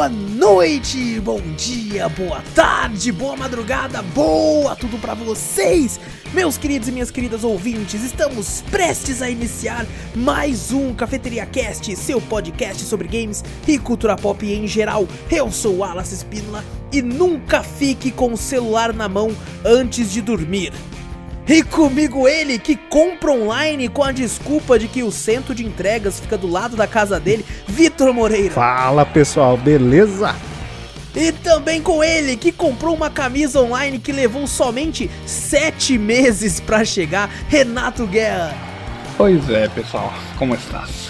Boa noite, bom dia, boa tarde, boa madrugada, boa tudo pra vocês, meus queridos e minhas queridas ouvintes. Estamos prestes a iniciar mais um Cafeteria Cast, seu podcast sobre games e cultura pop em geral. Eu sou o Wallace Espínola e nunca fique com o celular na mão antes de dormir. E comigo ele que compra online com a desculpa de que o centro de entregas fica do lado da casa dele, Vitor Moreira. Fala pessoal, beleza? E também com ele que comprou uma camisa online que levou somente sete meses pra chegar, Renato Guerra. Pois é, pessoal, como estás?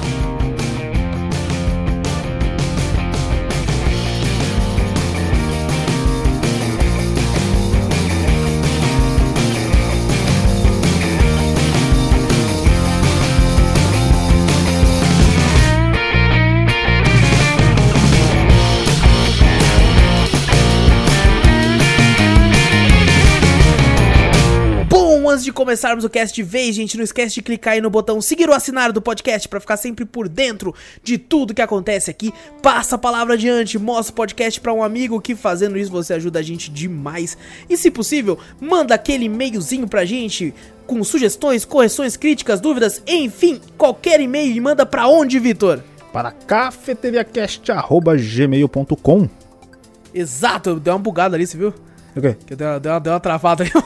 Antes de começarmos o cast de vez, gente, não esquece de clicar aí no botão seguir ou assinar do podcast para ficar sempre por dentro de tudo que acontece aqui. Passa a palavra adiante, mostra o podcast para um amigo que fazendo isso você ajuda a gente demais. E se possível, manda aquele e-mailzinho pra gente com sugestões, correções, críticas, dúvidas, enfim, qualquer e-mail e manda pra onde, Vitor? Para cafeteriacast.gmail.com Exato, deu uma bugada ali, você viu? Que deu, deu, deu uma travada ali.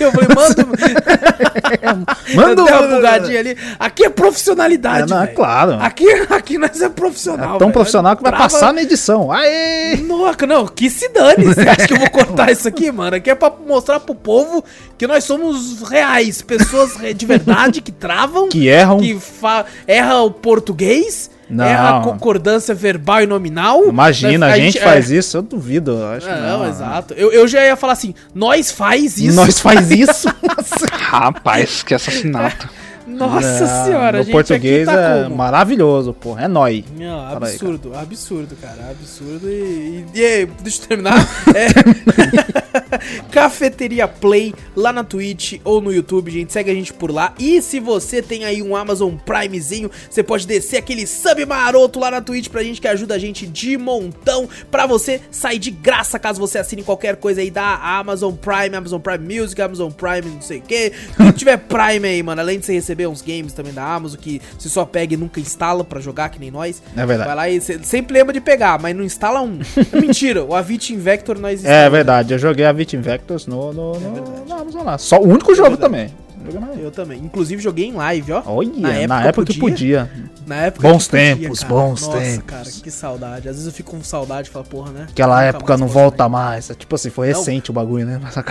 Eu falei, manda. Manda uma um- bugadinha ali. Aqui é profissionalidade. É, não, é claro. Aqui, aqui nós é profissional. É tão velho. profissional que vai Trava- passar na edição. Aê! Nossa, não, que se dane. Você acha que eu vou cortar isso aqui, mano? Aqui é pra mostrar pro povo que nós somos reais. Pessoas de verdade que travam. Que erram. Que fa... erra o português. Não. Erra a concordância verbal e nominal. Imagina, a gente é- faz isso, eu duvido. eu Acho que Não, não, exato. Eu, eu já ia falar assim, nós faz isso. Nós faz isso. Rapaz, que assassinato. Nossa Não, senhora, no gente. português aqui tá é como? maravilhoso, pô. É nóis. Não, Fala aí, absurdo, absurdo, cara, absurdo. E, e, e deixa eu terminar. É, Cafeteria Play lá na Twitch ou no YouTube, gente. Segue a gente por lá. E se você tem aí um Amazon Primezinho, você pode descer aquele sub maroto lá na Twitch pra gente que ajuda a gente de montão pra você sair de graça caso você assine qualquer coisa aí da Amazon Prime, Amazon Prime Music, Amazon Prime não sei o que. Se tiver Prime aí, mano, além de você receber uns games também da Amazon que você só pega e nunca instala pra jogar, que nem nós. É verdade. Vai lá e você sempre lembra de pegar, mas não instala um. É mentira, o Avit Invector nós É verdade, eu joguei a Victim Vectors no, no, no, verdade. no Amazon lá. Só o único jogo verdade. também. Joguei mais. Eu também. Inclusive joguei em live, ó. Olha, na época, que podia. Na época Bons que podia, tempos, cara. bons Nossa, tempos. cara, que saudade. Às vezes eu fico com saudade e falo, porra, né? Aquela época não volta mais. Tipo assim, foi Não. recente o bagulho, né? Nossa,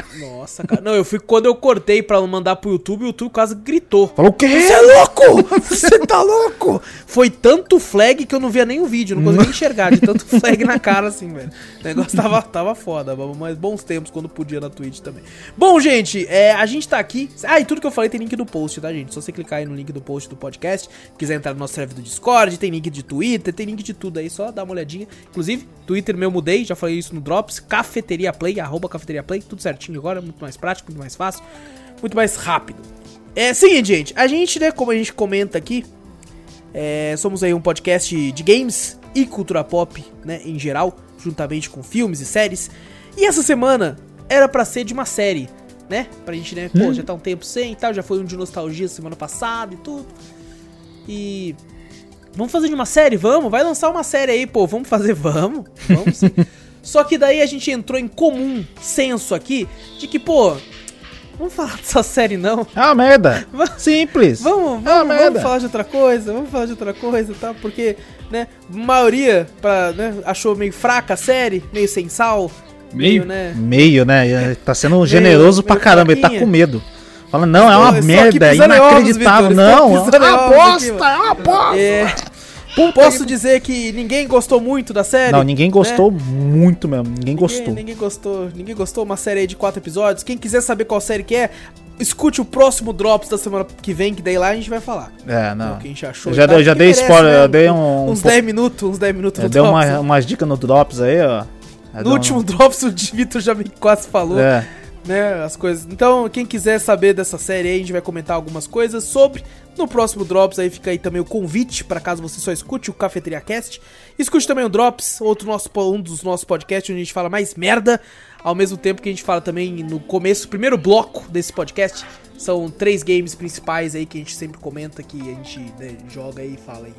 cara. Não, eu fui quando eu cortei pra mandar pro YouTube, o YouTube quase gritou. Falou o quê? Você é louco! Você tá louco! Foi tanto flag que eu não via nem o vídeo, não conseguia enxergar de tanto flag na cara assim, velho. O negócio tava, tava foda, mas bons tempos quando podia na Twitch também. Bom, gente, é, a gente tá aqui. Ah, e tudo que eu falei tem link do post, tá, gente? Só você clicar aí no link do post do podcast, quiser entrar no nosso server do Discord, tem link de Twitter, tem link de tudo aí, só dá uma olhadinha. Inclusive, Twitter meu mudei, já falei isso no Drops, Cafeteria Play, arroba Cafeteria Play, tudo certinho agora, muito mais prático, muito mais fácil, muito mais rápido. É seguinte, gente, a gente, né, como a gente comenta aqui, é, somos aí um podcast de games e cultura pop, né, em geral, juntamente com filmes e séries. E essa semana era pra ser de uma série, né? Pra gente, né, pô, já tá um tempo sem e tal, já foi um de nostalgia semana passada e tudo. E vamos fazer de uma série, vamos? Vai lançar uma série aí, pô, vamos fazer, vamos? Vamos sim. Só que daí a gente entrou em comum senso aqui de que, pô, vamos falar dessa série não. É uma merda. Simples. Vamos, É uma vamos, merda. vamos falar de outra coisa, vamos falar de outra coisa, tá? Porque, né, maioria pra, né, achou meio fraca a série, meio sem sal, meio, Meio? né? Meio, né? Tá sendo generoso pra meio caramba, ele tá fraquinha. com medo. Fala, não, é uma estou merda, é ovos, inacreditável. Estou não, é uma ovos aqui, bosta, é uma bosta. É, posso dizer que ninguém gostou muito da série? Não, ninguém né? gostou muito mesmo. Ninguém gostou. Ninguém, ninguém gostou. Ninguém gostou. Uma série aí de quatro episódios. Quem quiser saber qual série que é, escute o próximo Drops da semana que vem, que daí lá a gente vai falar. É, não. que a gente achou. Eu já, tal, dei- já dei merece, spoiler, né? eu dei um. Uns um 10 minutos, uns 10 minutos eu no Drops. uma, umas dicas no Drops aí, ó. É No último Drops o Vitor já me quase falou, É. né, as coisas. Então, quem quiser saber dessa série aí, a gente vai comentar algumas coisas sobre. No próximo Drops aí fica aí também o convite, para caso você só escute o Cafeteria Cast. Escute também o Drops, outro nosso, um dos nossos podcasts onde a gente fala mais merda, ao mesmo tempo que a gente fala também no começo, primeiro bloco desse podcast. São três games principais aí que a gente sempre comenta, que a gente né, joga aí e fala aí.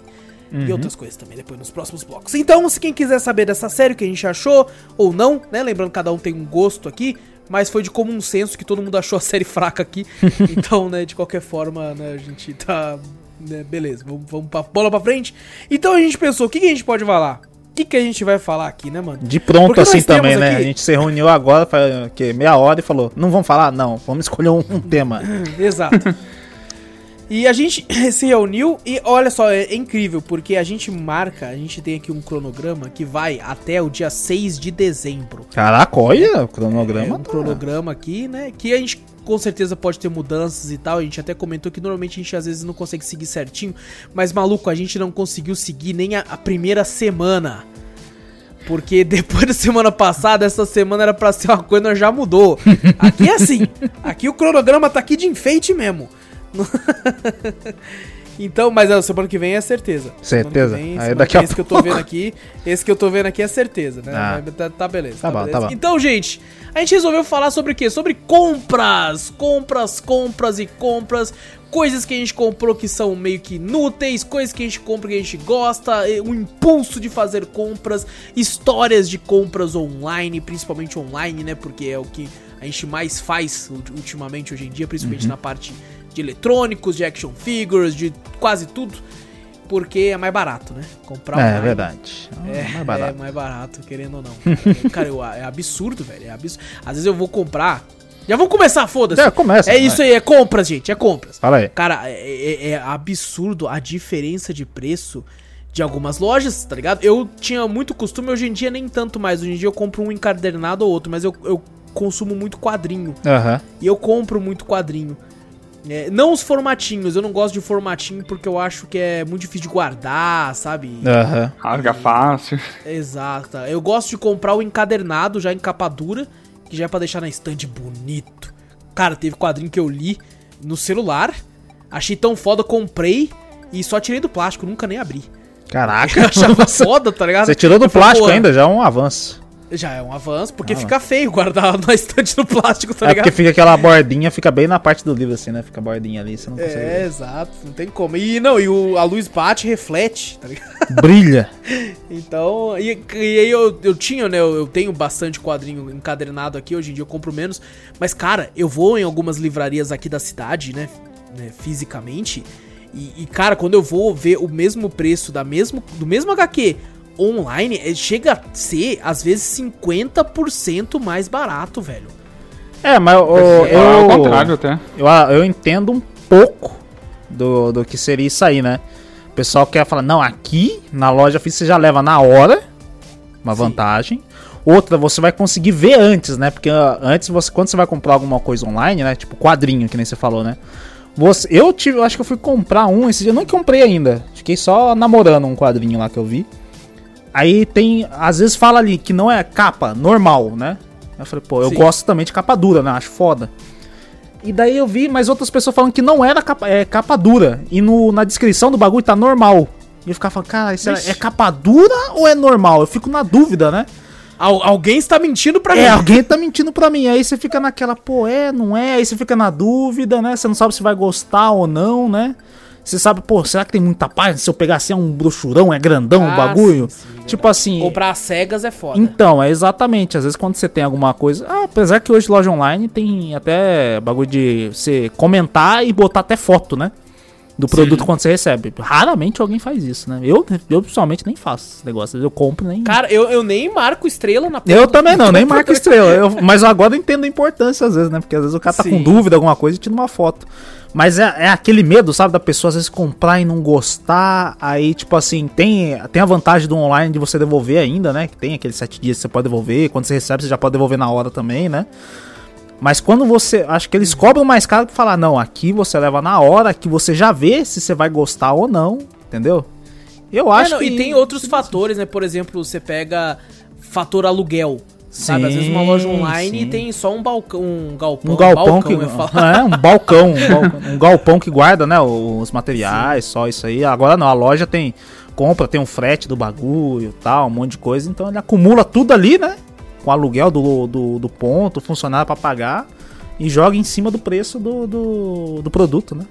E outras coisas também depois nos próximos blocos. Então, se quem quiser saber dessa série, o que a gente achou ou não, né? Lembrando que cada um tem um gosto aqui, mas foi de comum senso que todo mundo achou a série fraca aqui. então, né, de qualquer forma, né, a gente tá. né, beleza, vamos, vamos pra bola pra frente. Então a gente pensou, o que, que a gente pode falar? O que, que a gente vai falar aqui, né, mano? De pronto Porque assim também, né? aqui- A gente se reuniu agora, quê? Meia hora e falou: não vamos falar? Não, vamos escolher um, um tema. Exato. E a gente se reuniu e olha só, é, é incrível, porque a gente marca, a gente tem aqui um cronograma que vai até o dia 6 de dezembro. Caraca, olha o É cronograma. um tá- cronograma aqui, né? Que a gente com certeza pode ter mudanças e tal. A gente até comentou que normalmente a gente às vezes não consegue seguir certinho. Mas, maluco, a gente não conseguiu seguir nem a, a primeira semana. Porque depois da semana passada, essa semana era pra ser uma coisa, já mudou. Aqui é assim. Aqui o cronograma tá aqui de enfeite mesmo. Então, mas a semana que vem é certeza. Certeza? Vem, Aí daqui a esse que eu tô pouco. vendo aqui, esse que eu tô vendo aqui é certeza, né? Ah. Tá, tá beleza. Tá bom, beleza. tá bom. Então, gente, a gente resolveu falar sobre o quê? Sobre compras, compras, compras e compras, coisas que a gente comprou que são meio que inúteis, coisas que a gente compra que a gente gosta, o impulso de fazer compras, histórias de compras online, principalmente online, né? Porque é o que a gente mais faz ulti- ultimamente hoje em dia, principalmente Uhum. na parte de eletrônicos, de action figures, de quase tudo, porque é mais barato, né? Comprar É, verdade. é, mais é barato. mais barato, querendo ou não. Cara, eu- é absurdo, velho. É absurdo. Às vezes eu vou comprar. Já vamos começar, foda-se. É, começa, É isso aí, é compras, gente. É compras. Fala aí. Cara, é, é- é absurdo a diferença de preço de algumas lojas, tá ligado? Eu tinha muito costume, hoje em dia nem tanto mais. Hoje em dia eu compro um encadernado ou outro, mas eu, eu consumo muito quadrinho. Aham. E eu compro muito quadrinho. É, não os formatinhos, eu não gosto de formatinho porque eu acho que é muito difícil de guardar, sabe? Aham. Rasga fácil. Exato. Eu gosto de comprar o encadernado já em capa dura, que já é pra deixar na estante bonito. Cara, teve quadrinho que eu li no celular, achei tão foda, comprei e só tirei do plástico, nunca nem abri. Eu Caraca. achava foda, tá ligado? Você tirou do Eu falei, plástico "Pô, ainda, já é um avanço. Já é um avanço, porque Ah, fica feio guardar na estante do plástico, tá é ligado? porque fica aquela bordinha, fica bem na parte do livro assim, né? Fica a bordinha ali, você não consegue É, ver. exato, não tem como. E não, e o- a luz bate e reflete, tá ligado? Brilha. Então, e, e aí eu, eu tinha, né? Eu, eu tenho bastante quadrinho encadernado aqui, hoje em dia eu compro menos. Mas, cara, eu vou em algumas livrarias aqui da cidade, né? né, fisicamente. E, e, cara, quando eu vou ver o mesmo preço da mesmo, do mesmo HQ online, é, chega a ser, às vezes, 50% mais barato, velho. É, mas o- É, ao eu, contrário até. eu, eu entendo um pouco do, do que seria isso aí, né? O pessoal quer falar, não, aqui na loja física você já leva na hora, uma Sim. vantagem. Outra, você vai conseguir ver antes, né? Porque ah, antes, você, quando você vai comprar alguma coisa online, né? Tipo quadrinho, que nem você falou, né? Você, eu tive, eu acho que eu fui comprar um esse dia, eu não comprei ainda. Fiquei só namorando um quadrinho lá que eu vi. Aí tem, às vezes fala ali que não é capa normal, né? Eu falei, pô, eu Sim. gosto também de capa dura, né? Acho foda. E daí eu vi, mas outras pessoas falando que não era capa, é, capa dura. E no, na descrição do bagulho tá normal. E eu ficava falando, cara, isso é, é capa dura ou é normal? Eu fico na dúvida, né? Al- alguém está mentindo pra É, mim. alguém tá mentindo pra mim. Aí você fica naquela, pô, é, não é? Aí você fica na dúvida, né? Você não sabe se vai gostar ou não, né? Você sabe, pô, será que tem muita página? Se eu pegar assim, é um brochurão, é grandão o Ah, bagulho? sim, sim, tipo assim. Comprar às cegas é foda. Então, é exatamente. Às vezes quando você tem alguma coisa. Ah, apesar que hoje loja online tem até bagulho de você comentar e botar até foto, né? Do produto quando você recebe. Raramente alguém faz isso, né? Eu, eu pessoalmente nem faço esse negócio. Eu compro nem. Cara, eu, eu nem marco estrela na Eu também não, nem marco estrela. Eu- mas agora eu entendo a importância às vezes, né? Porque às vezes o cara tá Sim. com dúvida, alguma coisa e tira uma foto. Mas é, é aquele medo, sabe, da pessoa às vezes comprar e não gostar. Aí, tipo assim, tem, tem a vantagem do online de você devolver ainda, né? Que tem aqueles sete dias que você pode devolver. Quando você recebe, você já pode devolver na hora também, né? Mas quando você. Acho que eles cobram mais caro pra falar, não, aqui você leva na hora, que você já vê se você vai gostar ou não, entendeu? Eu É, acho não, que. E tem outros fatores, né? Por exemplo, você pega fator aluguel. Sabe, às Sim, vezes uma loja online sim. tem só um balcão, um galpão, Um galpão balcão, que. É, um balcão, um balcão. um galpão que guarda, né? Os materiais, só isso aí. Agora não, a loja tem. Compra, tem um frete do bagulho tal, um monte de coisa. Então ele acumula tudo ali, né? Com o aluguel do, do, do ponto, funcionário pra pagar. E joga em cima do preço do, do, do produto, né?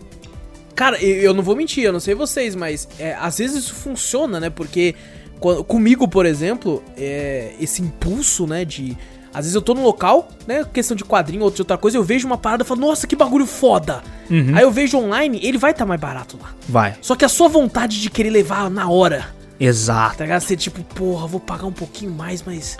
Cara, eu, eu não vou mentir, eu não sei vocês, mas é, às vezes isso funciona, né? Porque quando- comigo, por exemplo, é, esse impulso, né, de... Às vezes eu tô num local, né, questão de quadrinho ou de outra coisa, eu vejo uma parada e falo, nossa, que bagulho foda. Uhum. Aí eu vejo online, ele vai estar mais barato lá. Vai. Só que a sua vontade de querer levar na hora, Exato. tá ligado? Você tipo, porra, vou pagar um pouquinho mais, mas...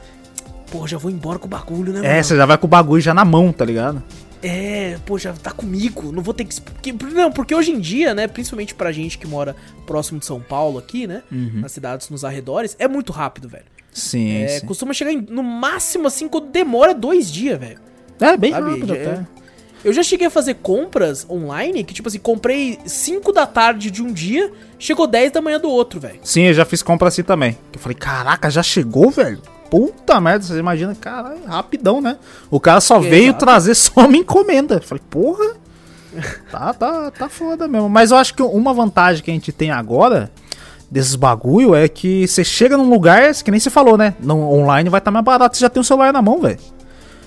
Porra, já vou embora com o bagulho, né, É, você já vai com o bagulho já na mão, tá ligado? É, pô, já tá comigo, não vou ter que. Porque, não, porque hoje em dia, né, principalmente pra gente que mora próximo de São Paulo aqui, né, nas cidades nos arredores, é muito rápido, velho. Sim, É, sim. costuma chegar em- no máximo assim, quando demora dois dias, velho. É, bem Sabe, rápido já- até. Eu já cheguei a fazer compras online que, tipo assim, comprei 5 da tarde de um dia, chegou 10 da manhã do outro, velho. Sim, eu já fiz compra assim também. Eu falei, caraca, já chegou, velho? Puta merda, você imagina, caralho, rapidão, né? O cara só Exato. veio trazer só uma encomenda. Falei, porra, tá, tá, tá foda mesmo. Mas eu acho que uma vantagem que a gente tem agora desses bagulho é que você chega num lugar, que nem você falou, né? No online vai estar mais barato, você já tem o celular na mão, velho.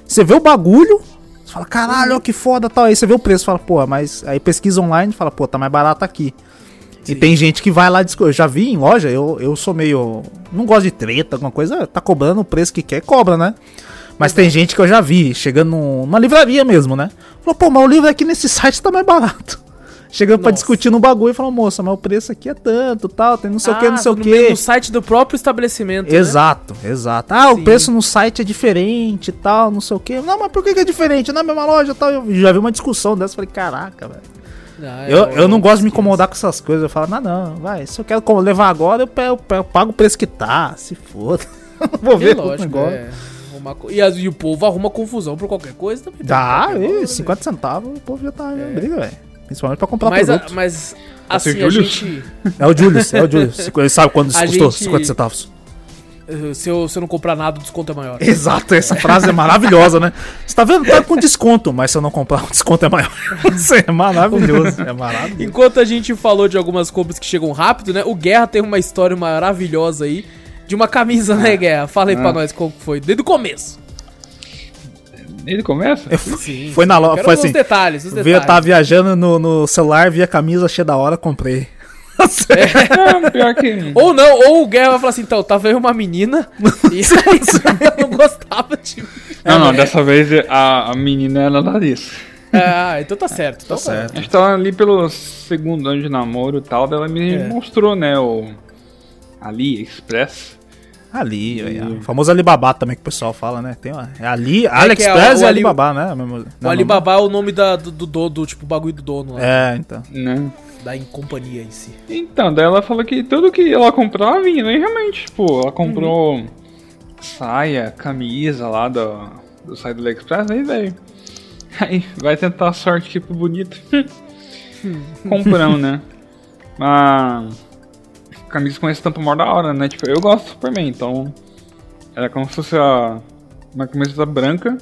Você vê o bagulho, você fala, caralho, que foda tal. Aí você vê o preço, fala, pô, mas aí pesquisa online e fala, pô, tá mais barato aqui. E tem gente que vai lá, discu- eu já vi em loja, eu, eu sou meio. Não gosto de treta, alguma coisa, tá cobrando o preço que quer, cobra, né? Mas tem gente que eu já vi, chegando num- numa livraria mesmo, né? Falou, pô, mas o livro aqui nesse site tá mais barato. Chegando pra Nossa. discutir no bagulho e falou, moça, mas o preço aqui é tanto, tal, tem não sei o que, não sei o Ah, no, que. No site do próprio estabelecimento. né? Exato, exato. Ah, Sim. o preço no site é diferente e tal, não sei o que. Não, mas por que, que é diferente? Na mesma loja e tal. Eu já vi uma discussão dessa, falei, caraca, velho. Ah, é, Eu, é, eu não é, gosto de me incomodar com essas coisas. Eu falo, não, não, vai. Se eu quero levar agora, eu, eu eu pago o preço que tá. Se foda. Vou É ver o lógico, negócio. é. E, as- e o povo arruma confusão por qualquer coisa também. Dá, Qualquer e valor, né? 50 centavos, o povo já tá em briga, velho. Principalmente pra comprar Mas, a- produto. mas o assim, a Júlio? gente. É o Julius, é o Julius. Ele sabe quando isso A custou gente- 50 centavos. Eh, Se eu, se eu não comprar nada, o desconto é maior. Exato, essa frase é maravilhosa, né? Você tá vendo? Tá com desconto, mas se eu não comprar, o desconto é maior. Isso é maravilhoso. É maravilhoso. Enquanto a gente falou de algumas compras que chegam rápido, né? O Guerra tem uma história maravilhosa aí de uma camisa, né, Guerra? Fala aí pra Ah. nós como foi, desde o começo. Ele começa? Eu fui- Foi na loja, foi os assim. detalhes, os eu detalhes. tava viajando no, no celular, vi a camisa, achei da hora, comprei. Ah, pior que. Ou não, ou o Guerra vai falar assim, então, tava aí uma menina e aí eu não gostava de... Não, não, dessa vez a, a menina era Larissa. Ah, então tá certo. Então Tá certo. A gente tava ali pelo segundo ano de namoro e tal, ela me É. mostrou, né, o AliExpress. Ali, velho. O famoso Alibaba também que o pessoal fala, né? Tem uma, é Ali, é AliExpress o e Ali- Alibaba, né? Mesmo- O não, Alibaba é o nome da, do, do, do, do, tipo, bagulho do dono lá, É, então. Né? da em companhia em si. Então, daí ela falou que tudo que ela comprou vinha, né? E realmente, tipo, ela comprou saia, camisa lá do, do site do AliExpress, aí, velho. Aí, vai tentar a sorte, tipo, bonito. Compramos, né? Uma camisa com estampa mó da hora, né? Tipo, eu gosto do Superman, então. Era como se fosse a, uma camiseta branca,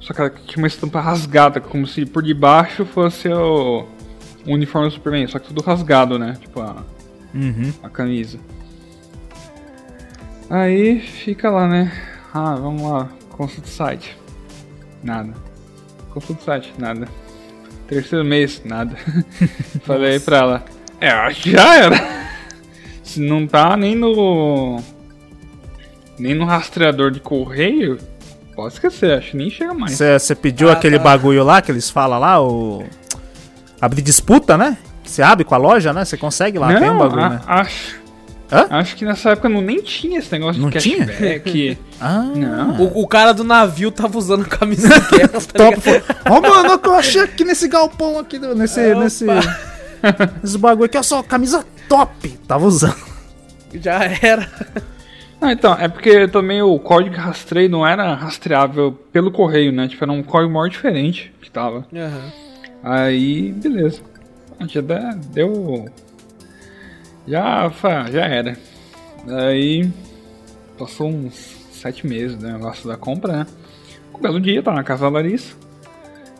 só que ela tinha uma estampa rasgada, como se por debaixo fosse o, o uniforme do Superman, só que tudo rasgado, né? Tipo, a, Uhum. a camisa. Aí fica lá, né? Ah, vamos lá, consulta o site. Nada. Consulta o site, nada. Terceiro mês, nada. Falei pra ela, é, acho que já era. Não tá nem no. Nem no rastreador de correio, pode esquecer, acho que nem chega mais. Você pediu Ah, aquele tá. bagulho lá que eles falam lá, o. Abrir disputa, né? Você abre com a loja, né? Você consegue lá, tem um bagulho, a- né? acho. Hã? Acho que nessa época não nem tinha esse negócio Não de tinha? cashback. Ah, Não. O, o cara do navio tava usando a camisa do Guerra, tá top. ligado? Ó, mano, o que eu achei aqui nesse galpão aqui, nesse. Opa. nesse. Esse bagulho aqui, ó, só camisa top. Tava usando. Já era. Ah, então, é porque também o código de rastreio não era rastreável pelo correio, né? Tipo, era um código maior diferente que tava. Aham. Aí, beleza. A gente até deu. Já, já era. Aí, passou uns sete meses do negócio da compra, né? Um belo dia, tá na casa da Larissa.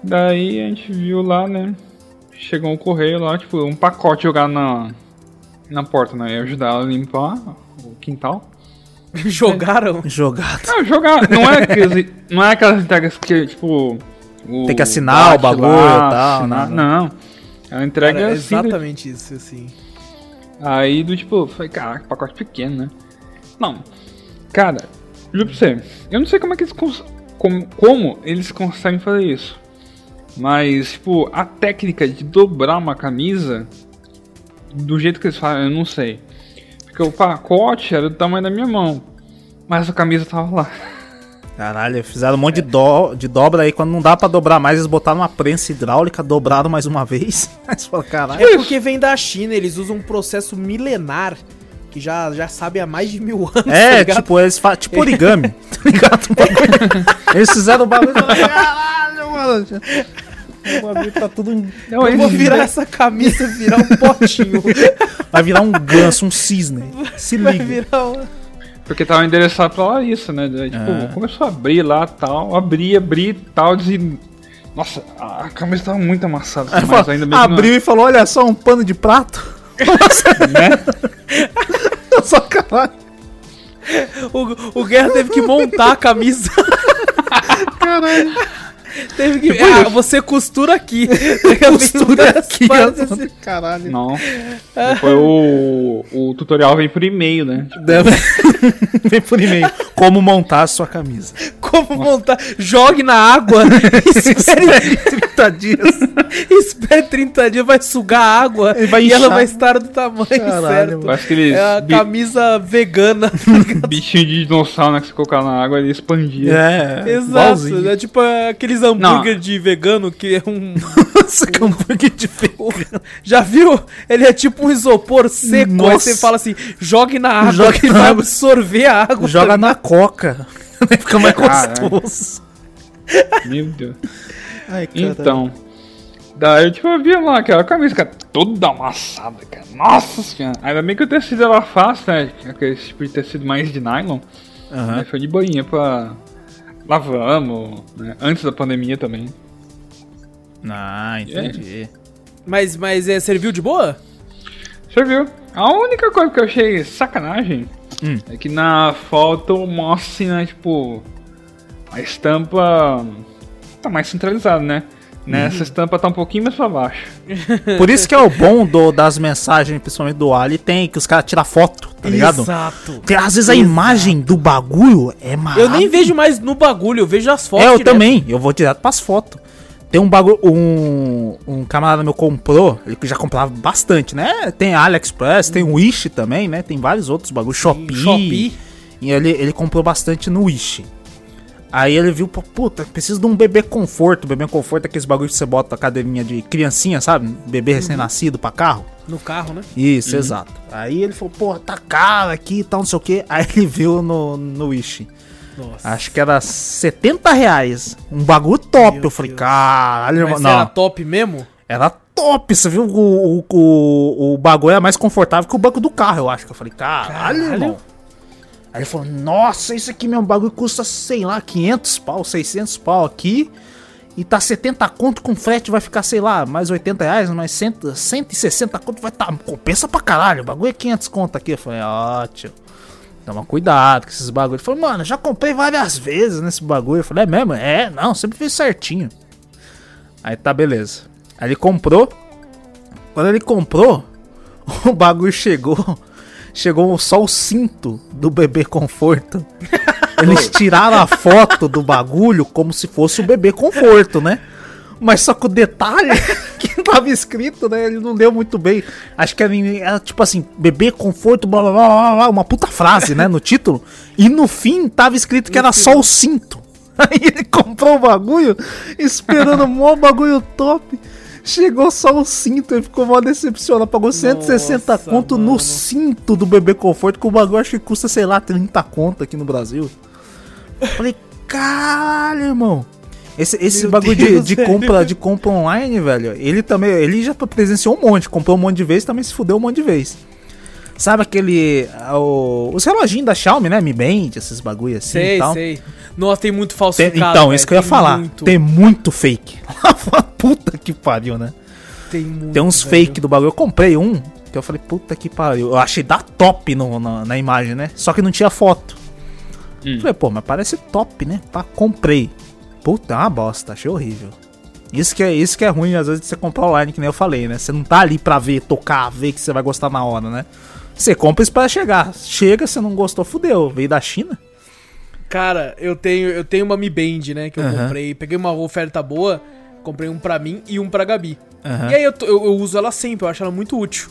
Daí a gente viu lá, né? Chegou um correio lá, tipo, um pacote jogado na, na porta, né? Eu ajudar ela a limpar o quintal. Jogaram? Jogado. Não, jogar. Não é, aqueles, não é aquelas entregas que, tipo. o Tem que assinar o bagulho lá, e tal, assinar- né? Não. É uma entrega Cara, assim. do- exatamente isso, assim. Aí do tipo, eu falei, caraca, pacote pequeno, né? Não. Cara, juro pra você, eu não sei como é que eles cons- como, como eles conseguem fazer isso. Mas, tipo, a técnica de dobrar uma camisa do jeito que eles fazem, eu não sei. Porque o pacote era do tamanho da minha mão. Mas a camisa tava lá. Caralho, fizeram um monte de, do, de dobra aí. Quando não dá pra dobrar mais, eles botaram uma prensa hidráulica, dobraram mais uma vez. Aí você fala, caralho. É porque vem da China, eles usam um processo milenar que já, já sabe há mais de mil anos. tá É, ligado? tipo, eles fazem. Tipo origami, tá ligado? Um Eles fizeram o bagulho. e falaram, Caralho, mano. O bagulho tá tudo. Não, Eu vou virar essa camisa virar um potinho. Vai virar um ganso, um cisne. Se Vai liga. virar um... Porque tava endereçado pra Larissa, né? Daí, tipo, É. começou a abrir lá tal, abri, abri tal, e. Nossa, a camisa tava muito amassada, assim, mas ainda bem que não- abriu e falou: Olha só, um pano de prato. né? Só caralho. O, o Guerra teve que montar a camisa. Caralho. Teve que. Ah, você costura aqui. Costura aqui. Assim. Caralho. Não. Depois o, o tutorial vem por e-mail, né? Tipo, Deve- Vem por e-mail. Como montar a sua camisa. Como montar? Jogue na água. espere, 30 dias. espere 30 dias, vai sugar a água. E vai e ela vai estar do tamanho Caralho, certo. parece aqueles É a bi- camisa vegana. bichinho de dinossauro, né? Que você colocar na água ele expandia. É. Exato. igualzinho. É tipo aqueles hambúrguer de vegano que é um. Esse hambúrguer de feio. Já viu? Ele é tipo um isopor seco. Aí Nossa. você fala assim: jogue na água Jogue que ele na vai água. absorver a água. Joga na coca. Aí Fica mais Caralho. gostoso. Meu Deus. Ai, Então. Daí eu tipo, eu via lá aquela camisa, cara, toda amassada, cara. Nossa senhora. Ainda bem que o tecido era fácil, né? Aquele tipo de tecido mais de nylon. Aí foi de boinha pra. Lavamos, né? Antes da pandemia também. Ah, entendi. Mas, mas é, serviu de boa? Você viu? A única coisa que eu achei sacanagem Hum. é que na foto mostra, né, tipo, a estampa tá mais centralizada, né? Nessa estampa tá um pouquinho mais pra baixo. Por isso que é o bom do- das mensagens, principalmente do Ali, tem que os caras tiram foto, tá ligado? Exato. Porque às vezes a imagem do bagulho é Eu maravilhosa. nem vejo mais no bagulho, eu vejo as fotos. É, eu direto. também. Eu vou direto pras fotos. Tem um bagulho. Um, um camarada meu comprou. Ele já comprava bastante, né? Tem AliExpress, tem Wish também, né? Tem vários outros bagulhos. Shopee. Shopee. E ele, ele comprou bastante no Wish. Aí ele viu, pô, puta, preciso de um bebê conforto. Bebê conforto é aqueles bagulhos que você bota a cadeirinha de criancinha, sabe? Bebê recém-nascido pra carro. No carro, né? Isso, exato. Aí ele falou, pô, tá caro aqui e tal, não sei o que. Aí ele viu no, no Wish. Nossa. Acho que era 70 reais. Um bagulho top. Meu eu falei, Deus. caralho, Mas não. era top mesmo? Era top. Você viu? O, o, o, o bagulho é mais confortável que o banco do carro, eu acho. Que eu falei, caralho, Caralho. irmão. Aí ele falou, nossa, isso aqui mesmo, bagulho custa, sei lá, 500 pau, 600 pau aqui. E tá 70 conto com frete, vai ficar, sei lá, mais 80 reais, mais 100, 160 conto, vai tá, compensa pra caralho, o bagulho é 500 conto aqui. Eu falei, ó, tio, toma cuidado com esses bagulhos. Ele falou, mano, já comprei várias vezes nesse bagulho. Eu falei, é mesmo? É, não, sempre fiz certinho. Aí tá, beleza. Aí ele comprou. Quando ele comprou, o bagulho chegou. Chegou só o cinto do bebê conforto. Eles tiraram a foto do bagulho como se fosse o bebê conforto, né? Mas só que o detalhe que tava escrito, né? Ele não leu muito bem. Acho que era, era tipo assim, bebê conforto, blá blá blá blá, blá uma puta frase, né? No título. E no fim tava escrito que era só o cinto. Aí ele comprou o bagulho, esperando mó bagulho top. Chegou só o cinto, ele ficou mó decepcionado. Pagou 160 Nossa, conto mano. no cinto do bebê conforto, que o bagulho acho que custa, sei lá, 30 conto aqui no Brasil. Falei, caralho, irmão. Esse, esse Meu bagulho de, Deus, de compra, de compra online, velho, ele também, ele já presenciou um monte, comprou um monte de vez, também se fudeu um monte de vez. Sabe aquele. o- os reloginhos da Xiaomi, né? Mi Band, esses bagulho assim e Sei, tal. sei. Nossa, tem muito Tem- falsificado. então, velho, isso que eu ia tem falar. Muito, Tem muito fake. puta que pariu, né? tem muito, Tem uns velho. fake do bagulho. Eu comprei um que eu falei, puta que pariu. Eu achei da top no, na, na imagem, né? Só que não tinha foto. Hum. Falei, pô, mas parece top, né? Pá, comprei. Puta, é uma bosta, achei horrível. Isso que, é, isso que é ruim, às vezes, de você comprar online, que nem eu falei, né? Você não tá ali pra ver, tocar, ver que você vai gostar na hora, né? Você compra isso pra chegar. Chega, você não gostou, fudeu. Veio da China? Cara, eu tenho, eu tenho uma Mi Band, né? Que eu Aham. comprei. Peguei uma oferta boa, comprei um pra mim e um pra Gabi. Aham. E aí eu, eu, eu uso ela sempre, eu acho ela muito útil.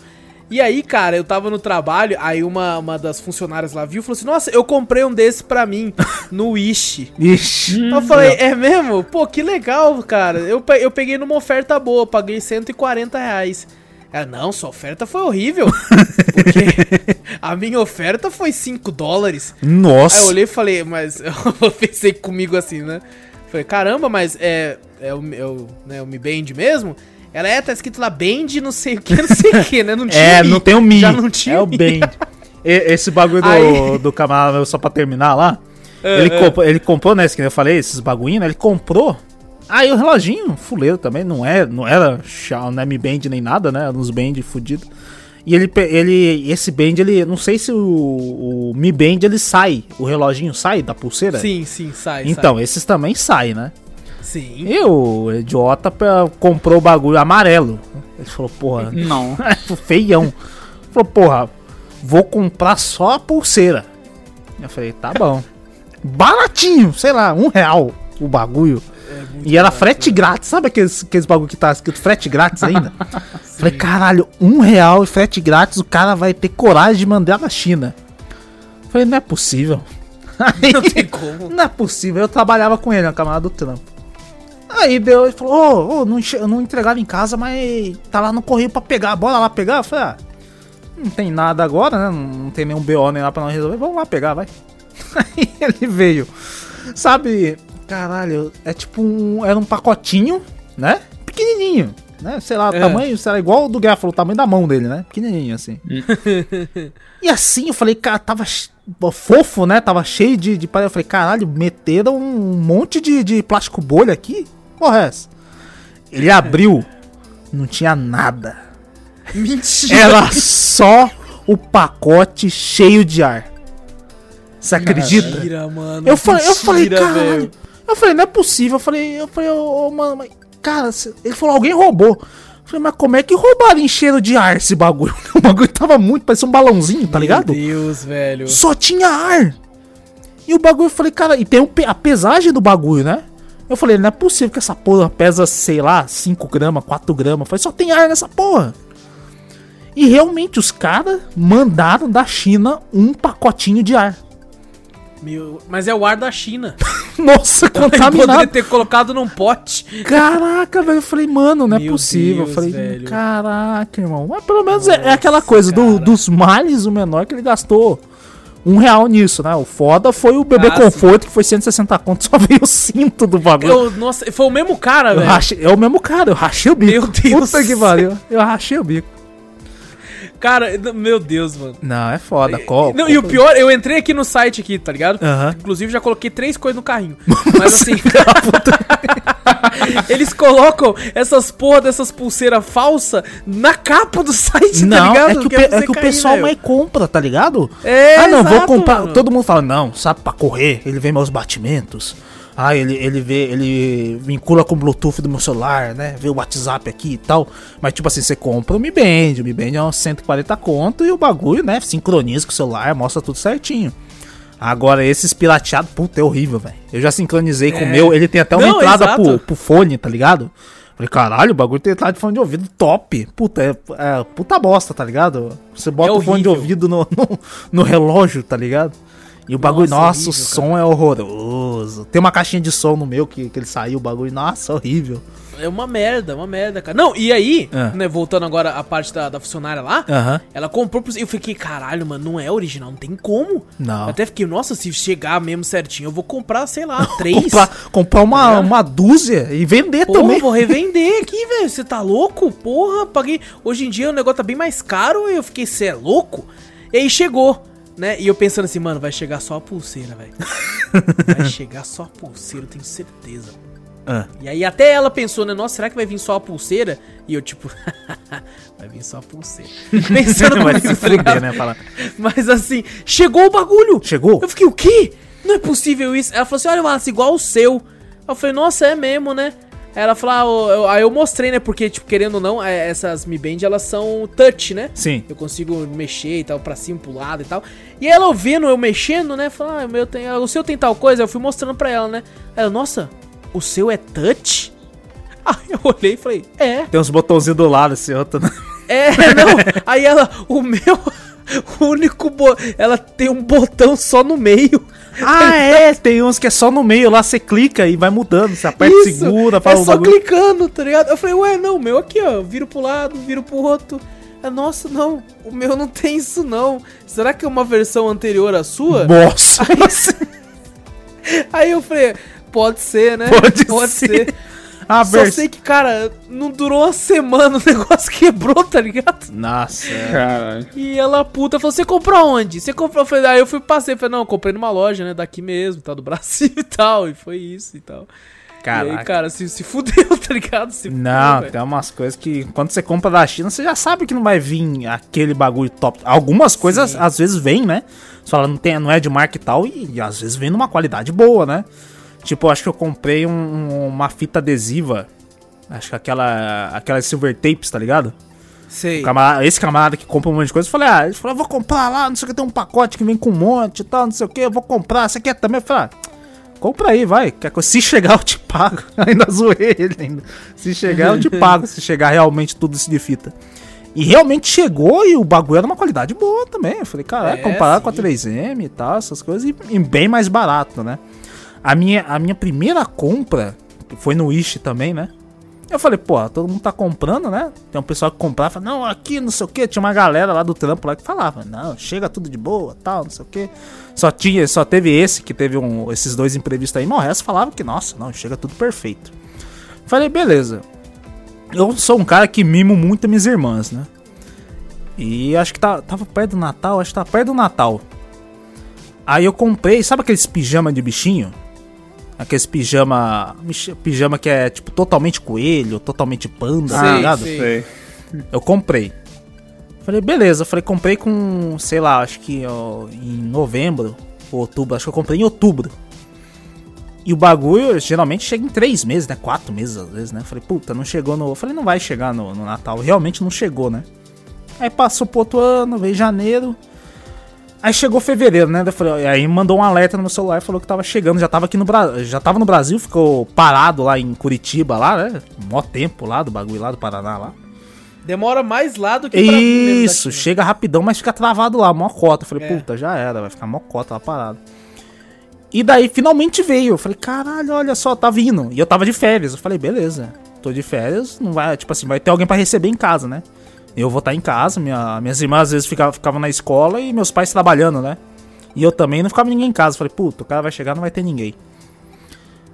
E aí, cara, eu tava no trabalho, aí uma, uma das funcionárias lá viu e falou assim: Nossa, eu comprei um desse pra mim no Wish. Ixi. Eu falei, é mesmo? Pô, que legal, cara. Eu, eu peguei numa oferta boa, paguei 140 reais. Ela, não, sua oferta foi horrível. Porque a minha oferta foi 5 dólares. Nossa. Aí eu olhei e falei, mas eu pensei comigo assim, né? Falei, caramba, mas é, é, o, é, o, né, o Mi Band mesmo? Ela é, tá escrito lá Band, não sei o que, não sei o que, né? Não tinha É, Mi. não tem o Mi. Já não tinha É o Mi. Band. Esse bagulho do, Aí- do camarada, só pra terminar lá. É, ele, é. comprou, ele comprou, né? Que eu falei, esses bagulhinhos, né? Ele comprou. Aí o reloginho, fuleiro também, não é, não era não é Mi Band nem nada, né? Uns Band fudido. E ele, ele, esse Band, ele, não sei se o, o Mi Band ele sai, o reloginho sai da pulseira. Sim, sim, sai, Então, esses também saem, né? sai. Sim. E o idiota comprou o bagulho amarelo. Ele falou, porra, Não. feião. Falou, porra, vou comprar só a pulseira. Eu falei, tá bom. Baratinho, sei lá, um real o bagulho. É E era barato, frete né? grátis, sabe aqueles, aqueles bagulho que tá escrito frete grátis ainda? falei, caralho, um real e frete grátis, o cara vai ter coragem de mandar na China. Falei, não é possível. Aí- Não tem como. não é possível. Eu trabalhava com ele, na camarada do trampo. Aí deu, ele falou, ô, ô, não, enche- não entregaram em casa, mas tá lá no correio pra pegar, bora lá pegar. Eu falei, ah, não tem nada agora, né? Não, não tem nenhum BO nem lá pra nós resolver, vamos lá pegar, vai. Aí ele veio. Sabe, caralho, é tipo um. Era um pacotinho, né? Pequenininho. Né? Sei lá, o É. tamanho, sei lá, igual o do falou, o tamanho da mão dele, né? Pequenininho assim. E assim, eu falei, cara, tava fofo, né? Tava cheio de, de. Eu falei, caralho, meteram um monte de, de plástico bolha aqui? Porra, é essa? Ele abriu, não tinha nada. Mentira. Era só o pacote cheio de ar. Você acredita? Mentira, mano. Eu falei, eu falei, caralho. velho. Eu falei, não é possível. Eu falei, eu falei, ô, ô, mano, mas, cara, ele falou, alguém roubou. Eu falei, mas como é que roubaram encheram de ar esse bagulho? O bagulho tava muito, parecia um balãozinho, tá ligado? Meu Deus, velho. Só tinha ar. E o bagulho, eu falei, cara, e tem pe- a pesagem do bagulho, né? Eu falei, não é possível que essa porra pesa, sei lá, 5 gramas, 4 gramas. Eu falei, só tem ar nessa porra. E realmente, os caras mandaram da China um pacotinho de ar. Meu, mas é o ar da China. Nossa, Ele poderia contaminado. ter colocado num pote. Caraca, velho. Eu falei, mano, não é Meu possível. Deus, eu falei, velho. caraca, irmão. Mas pelo menos é, é aquela Nossa, coisa do- dos males, o menor que ele gastou um real nisso, né? O foda foi o bebê Ah, sim. conforto, que foi 160 conto, só veio o cinto do bagulho. Eu, nossa, foi o mesmo cara, velho. é o mesmo cara, eu rachei o bico. Meu Deus. Puta que pariu. Eu rachei o bico. Cara, meu Deus, mano. Não, é foda. Qual, Não, e o pior, eu entrei aqui no site aqui, tá ligado? Aham. Inclusive já coloquei três coisas no carrinho. Mas assim. eles colocam essas porra dessas pulseiras falsas na capa do site, tá Não, ligado? é que, o, pe- é que o cair, pessoal mais compra, tá ligado? É, ah, não, vou exato, comprar. mano. Todo mundo fala, não, sabe, pra correr, ele vê meus batimentos. Ah, ele, ele vê, ele vincula com o Bluetooth do meu celular, né? Vê o WhatsApp aqui e tal. Mas, tipo assim, você compra o Mi Band. O Mi Band é uns 140 conto e o bagulho, né? Sincroniza com o celular, mostra tudo certinho. Agora, esses pirateados, puta, é horrível, velho. Eu já sincronizei com o É. meu, ele tem até uma Não, entrada pro, pro fone, tá ligado? Falei, caralho, o bagulho tem entrada de fone de ouvido top. Puta, é, é puta bosta, tá ligado? Você bota É o fone de ouvido no, no, no relógio, tá ligado? E o bagulho, Nossa, nossa, o horrível, som é horroroso. Tem uma caixinha de som no meu que, que ele saiu, o bagulho, nossa, horrível. É uma merda, uma merda, cara. Não, e aí, Ah. né, voltando agora à parte da, da funcionária lá, Aham. ela comprou pro. Eu fiquei, caralho, mano, não é original, não tem como. Não. Eu até fiquei, nossa, se chegar mesmo certinho, eu vou comprar, sei lá, três. Comprar, comprar uma, ligado? uma dúzia e vender Porra, também. vou revender aqui, velho. Você tá louco? Porra, paguei. Hoje em dia o negócio tá bem mais caro e eu fiquei, você é louco? E aí chegou, né? E eu pensando assim, mano, vai chegar só a pulseira, velho. vai chegar só a pulseira, eu tenho certeza. Ah. E aí até ela pensou, né? Nossa, será que vai vir só a pulseira? E eu, tipo, vai vir só a pulseira. Pensando Vai comigo, se fuder, né? Fala. Mas assim, chegou o bagulho. Chegou? Eu fiquei, o quê? Não é possível isso. Ela falou assim, olha, Wallace, igual o seu. Eu falei, nossa, é mesmo, né? Ela falou, ah, aí eu mostrei, né? Porque, tipo, querendo ou não, é, essas Mi Band, elas são touch, né? Sim. Eu consigo mexer e tal, pra cima, pro lado e tal. E ela ouvindo eu mexendo, né? Falou, ah, o, meu tem, o seu tem tal coisa. Eu fui mostrando pra ela, né? Ela, nossa, o seu é touch? Aí eu olhei e falei, é. Tem uns botãozinhos do lado, esse outro. né? É, não. Aí ela, o meu, o único, bo... ela tem um botão só no meio. Ah, é, tem uns que é só no meio, lá você clica e vai mudando, você aperta, Isso, segura, é faz o só bagulho. clicando, tá ligado? Eu falei, ué, não, o meu aqui, ó, viro pro lado, viro pro outro. É, nossa, não, o meu não tem isso não. Será que é uma versão anterior à sua? Nossa, Aí eu falei, pode ser, né? Pode ser. A Só vers... sei que, cara, não durou uma semana, o negócio quebrou, tá ligado? Nossa, é. Caralho. E ela, puta, falou, você comprou onde? Você comprou? Eu falei, aí eu fui, passei, falei, não, eu comprei numa loja, né, daqui mesmo, tá, do Brasil e tal, e foi isso e tal. E aí, Caraca. cara, se, se fudeu, tá ligado? Se fudeu, Não, velho. tem umas coisas que quando você compra da China, você já sabe que não vai vir aquele bagulho top. Algumas coisas Sim. às vezes vêm, né? Você fala, não, tem, não é de marca e tal, e, e às vezes vem numa qualidade boa, né? Tipo, acho que eu comprei um- uma fita adesiva. Acho que aquela. Aquela silver tapes, tá ligado? Sei. Camarada- esse camarada que compra um monte de coisa, eu falei, ah, ele falou, vou comprar lá, não sei o que, tem um pacote que vem com um monte e tal, não sei o que, eu vou comprar, você quer também? Eu falei, ah, compra aí, vai. Se chegar, eu te pago. ainda zoei ele ainda. Se chegar, eu te pago, se chegar realmente tudo isso de fita. E realmente chegou e o bagulho era uma qualidade boa também. Eu falei, caralho, É, comparado com a sim. 3M e tal, essas coisas, e, e bem mais barato, né? A minha, a minha primeira compra, foi no Wish também, né? Eu falei, pô, todo mundo tá comprando, né? Tem um pessoal que comprava, não, aqui não sei o que. Tinha uma galera lá do trampo lá que falava, não, chega tudo de boa, tal, não sei o que. Só tinha, só teve esse que teve um, esses dois imprevistos aí, mas o resto falava que, nossa, não, chega tudo perfeito. Falei, beleza. Eu sou um cara que mimo muito minhas irmãs, né? E acho que tá, tava perto do Natal, acho que tava perto do Natal. Aí eu comprei, sabe aqueles pijama de bichinho? Aqueles pijama. Pijama que é tipo totalmente coelho, totalmente panda, tá Sei, ligado? Sei. Eu comprei. Falei, beleza. Falei, comprei com, sei lá, acho que ó, em novembro ou outubro. Acho que eu comprei em outubro. E o bagulho geralmente chega em três meses, né? Quatro meses às vezes, né? Falei, puta, não chegou no. Falei, não vai chegar no, no Natal. Realmente não chegou, né? Aí passou pro outro ano, veio janeiro. Aí chegou fevereiro, né? Falei- Aí mandou um alerta no meu celular e falou que tava chegando. Já tava aqui no Brasil. Já tava no Brasil, ficou parado lá em Curitiba, lá, né? Mó tempo lá do bagulho lá do Paraná lá. Demora mais lá do que Isso, China. chega rapidão, mas fica travado lá, mó cota. Eu falei, É. puta, já era, vai ficar mó cota lá parado. E daí finalmente veio. Eu falei, caralho, olha só, tá vindo. E eu tava de férias. Eu falei, beleza, tô de férias, não vai, tipo assim, vai ter alguém pra receber em casa, né? Eu vou estar em casa, minha- minhas irmãs às vezes ficavam, ficavam na escola e meus pais trabalhando, né? E eu também não ficava ninguém em casa. Falei, puta, o cara vai chegar, não vai ter ninguém.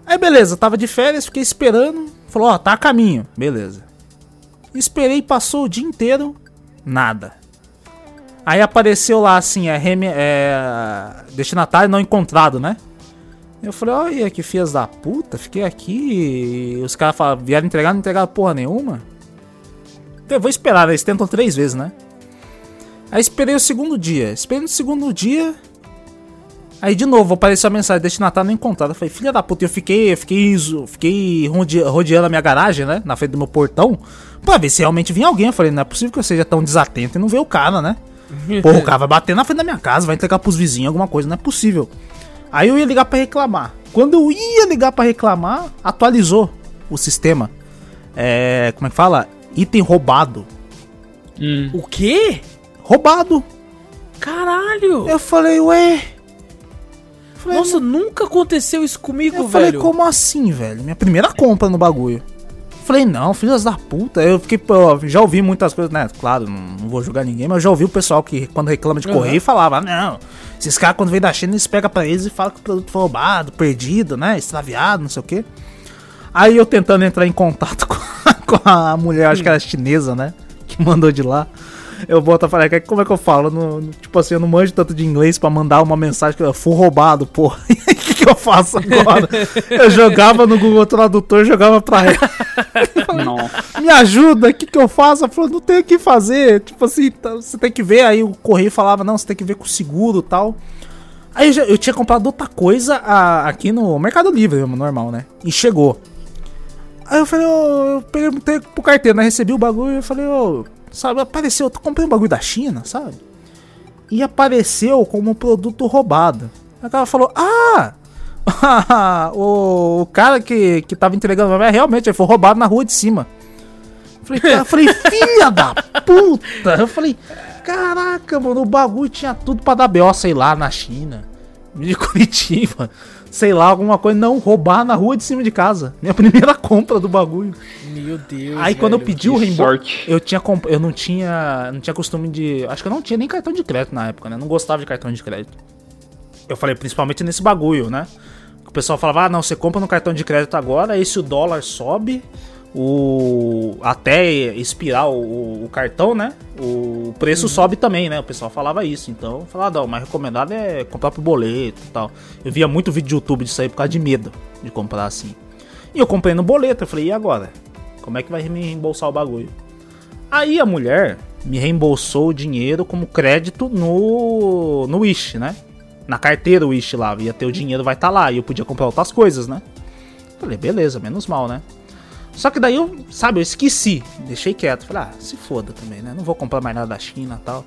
Aí beleza, tava de férias, fiquei esperando. Falou, ó, tá a caminho. Beleza. Esperei, passou o dia inteiro, nada. Aí apareceu lá assim, é, reme, é destinatário não encontrado, né? Eu falei, olha que filhas da puta, fiquei aqui e os caras vieram entregar, não entregaram porra nenhuma. Eu vou esperar, né? eles tentam três vezes, né? Aí esperei o segundo dia, esperei no segundo dia, Aí de novo apareceu a mensagem, destinatário não encontrado. Eu falei, filha da puta, eu fiquei, eu fiquei, zo- fiquei rode- rodeando a minha garagem, né? Na frente do meu portão, pra ver se realmente vinha alguém. Eu falei, não é possível que eu seja tão desatento e não ver o cara, né? Porra, o cara vai bater na frente da minha casa, vai entregar pros vizinhos alguma coisa, não é possível. Aí eu ia ligar pra reclamar. Quando eu ia ligar pra reclamar, atualizou o sistema. É. Como é que fala? Item roubado. Hum. O quê? Roubado. Caralho! Eu falei, ué. Falei, Nossa, nunca aconteceu isso comigo, Eu falei, velho. como assim, velho? Minha primeira compra no bagulho. Falei, não, filhas da puta. Eu fiquei, pô, já ouvi muitas coisas, né? Claro, não, não vou julgar ninguém, mas eu já ouvi o pessoal que, quando reclama de Uhum. correio, falava, não, esses caras quando vem da China, eles pegam pra eles e falam que o produto foi roubado, perdido, né? Extraviado, não sei o quê. Aí eu tentando entrar em contato com com a mulher, acho que era chinesa, né? Que mandou de lá. eu boto a falar, como é que eu falo? No, no- tipo assim, eu não manjo tanto de inglês pra mandar uma mensagem que eu fui roubado, porra. E aí, o que, que eu faço agora? Eu jogava no Google Tradutor, jogava pra ela. Me ajuda, o que, que eu faço? Ela falou, não tem o que fazer. Tipo assim, tá- você tem que ver. Aí o correio falava, não, você tem que ver com o seguro e tal. Aí eu, já- eu tinha comprado outra coisa a- aqui no Mercado Livre, normal, né? E chegou. Aí eu falei, ô, eu perguntei pro carteiro, né? Recebi o bagulho e falei, ô, sabe, apareceu, eu comprei um bagulho da China, sabe? E apareceu como um produto roubado. Aí o cara falou, ah! o, cara que, que tava entregando pra mim, realmente, ele foi roubado na rua de cima. Falei, cara, eu falei, filha da puta! Eu falei, caraca, mano, o bagulho tinha tudo pra dar B.O., sei lá, na China, de Curitiba, sei lá, alguma coisa. Não, roubar na rua de cima de casa. Minha primeira compra do bagulho. Meu Deus. Aí quando eu velho. pedi o reembolso, eu tinha comp... eu não tinha, não tinha costume de, acho que eu não tinha nem cartão de crédito na época, né? Não gostava de cartão de crédito. Eu falei principalmente nesse bagulho, né? O pessoal falava: "Ah, não, você compra no cartão de crédito agora, aí se o dólar sobe, o até expirar o, o cartão, né? O preço sobe também, né? O pessoal falava isso. Então, falava, não, mas recomendado é comprar por boleto e tal. Eu via muito vídeo de YouTube disso aí por causa de medo de comprar assim. E eu comprei no boleto, eu falei: "E agora? Como é que vai me reembolsar o bagulho?" Aí a mulher me reembolsou o dinheiro como crédito no no Wish, né? Na carteira Wish lá, ia ter o dinheiro, vai estar lá, e eu podia comprar outras coisas, né? Falei, beleza, menos mal, né? Só que daí eu, sabe, eu esqueci, deixei quieto. Falei, ah, se foda também, né? Não vou comprar mais nada da China e tal.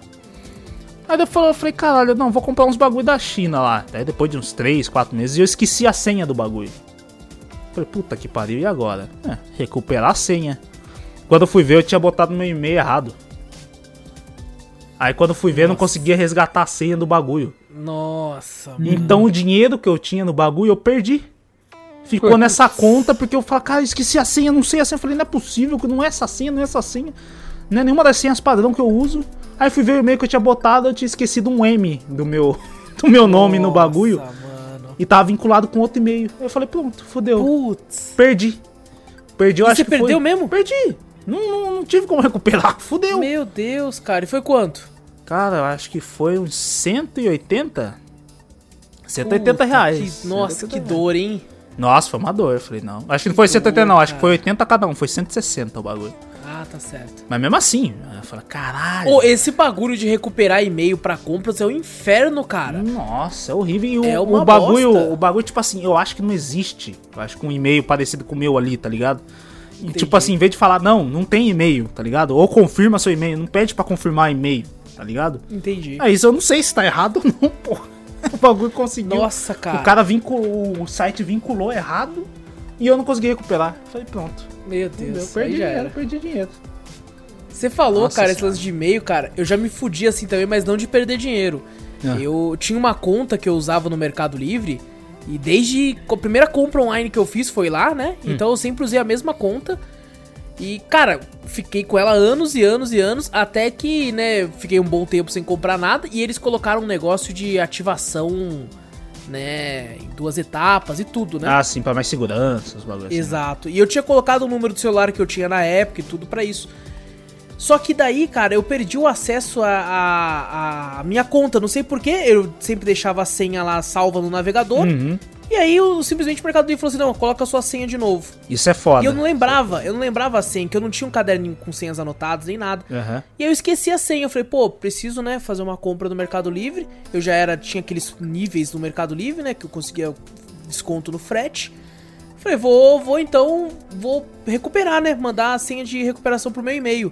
Aí eu falei, eu falei, caralho, não, vou comprar uns bagulho da China lá. Daí depois de uns 3, 4 meses, eu esqueci a senha do bagulho. Falei, puta que pariu, e agora? É, recuperar a senha. Quando eu fui ver, eu tinha botado meu e-mail errado. Aí quando eu fui ver, eu não conseguia resgatar a senha do bagulho. Nossa, mano. Então o dinheiro que eu tinha no bagulho eu perdi. Ficou Putz. nessa conta porque eu falei, cara, esqueci a senha, não sei a senha. Eu falei, não é possível que não é essa senha, não é essa senha. Não é nenhuma das senhas padrão que eu uso. Aí fui ver o e-mail que eu tinha botado, eu tinha esquecido um M do meu, do meu nome no Nossa, bagulho. mano. E tava vinculado com outro e-mail. Aí eu falei, pronto, fodeu. Putz. Perdi. Perdi, eu E acho você que foi- perdeu mesmo? Perdi. Não, não, não tive como recuperar. Fudeu. Meu Deus, cara. E foi quanto? Cara, eu acho que foi uns 180. 180 Puta, reais. que- nossa, 180 que dor, hein? Nossa, foi uma dor. Eu falei, não. Acho que não foi Que 180 não, acho que foi 80 cada um. Foi 160 o bagulho. Ah, tá certo. Mas mesmo assim, eu falei, caralho. Ô, esse bagulho de recuperar e-mail pra compras é um inferno, cara. Nossa, é horrível. E o, É uma o bagulho, bosta. o bagulho, tipo assim, eu acho que não existe. Eu acho que um e-mail parecido com o meu ali, tá ligado? E, tipo assim, em vez de falar, não, não tem e-mail, tá ligado? Ou confirma seu e-mail, não pede pra confirmar e-mail, tá ligado? Entendi. Aí isso eu não sei se tá errado ou não, pô. O bagulho conseguiu. Nossa, cara. O cara vinculou, o site vinculou errado e eu não consegui recuperar. Falei, pronto. Meu Deus, perdi aí já dinheiro, era. perdi dinheiro. Você falou, Nossa cara, esse lance de e-mail, cara, eu já me fudi assim também, mas não de perder dinheiro. Ah. Eu tinha uma conta que eu usava no Mercado Livre e desde a primeira compra online que eu fiz foi lá, né? Hum. Então eu sempre usei a mesma conta. E, cara, fiquei com ela anos e anos e anos, até que, né, fiquei um bom tempo sem comprar nada e eles colocaram um negócio de ativação, né, em duas etapas e tudo, né? Ah, sim, pra mais segurança, os bagulhos. assim. Exato. E eu tinha colocado o número do celular que eu tinha na época e tudo pra isso. Só que daí, cara, eu perdi o acesso à minha conta. Não sei porquê, eu sempre deixava a senha lá salva no navegador. Uhum. E aí, eu, simplesmente o Mercado Livre falou assim: não, coloca a sua senha de novo. Isso é foda. E eu não lembrava, eu não lembrava a senha, que eu não tinha um caderninho com senhas anotadas nem nada. Aham. E aí eu esqueci a senha. Eu falei, pô, preciso, né, fazer uma compra no Mercado Livre. Eu já era, tinha aqueles níveis no Mercado Livre, né, que eu conseguia desconto no frete. Falei, vou, vou então, vou recuperar, né, mandar a senha de recuperação pro meu e-mail.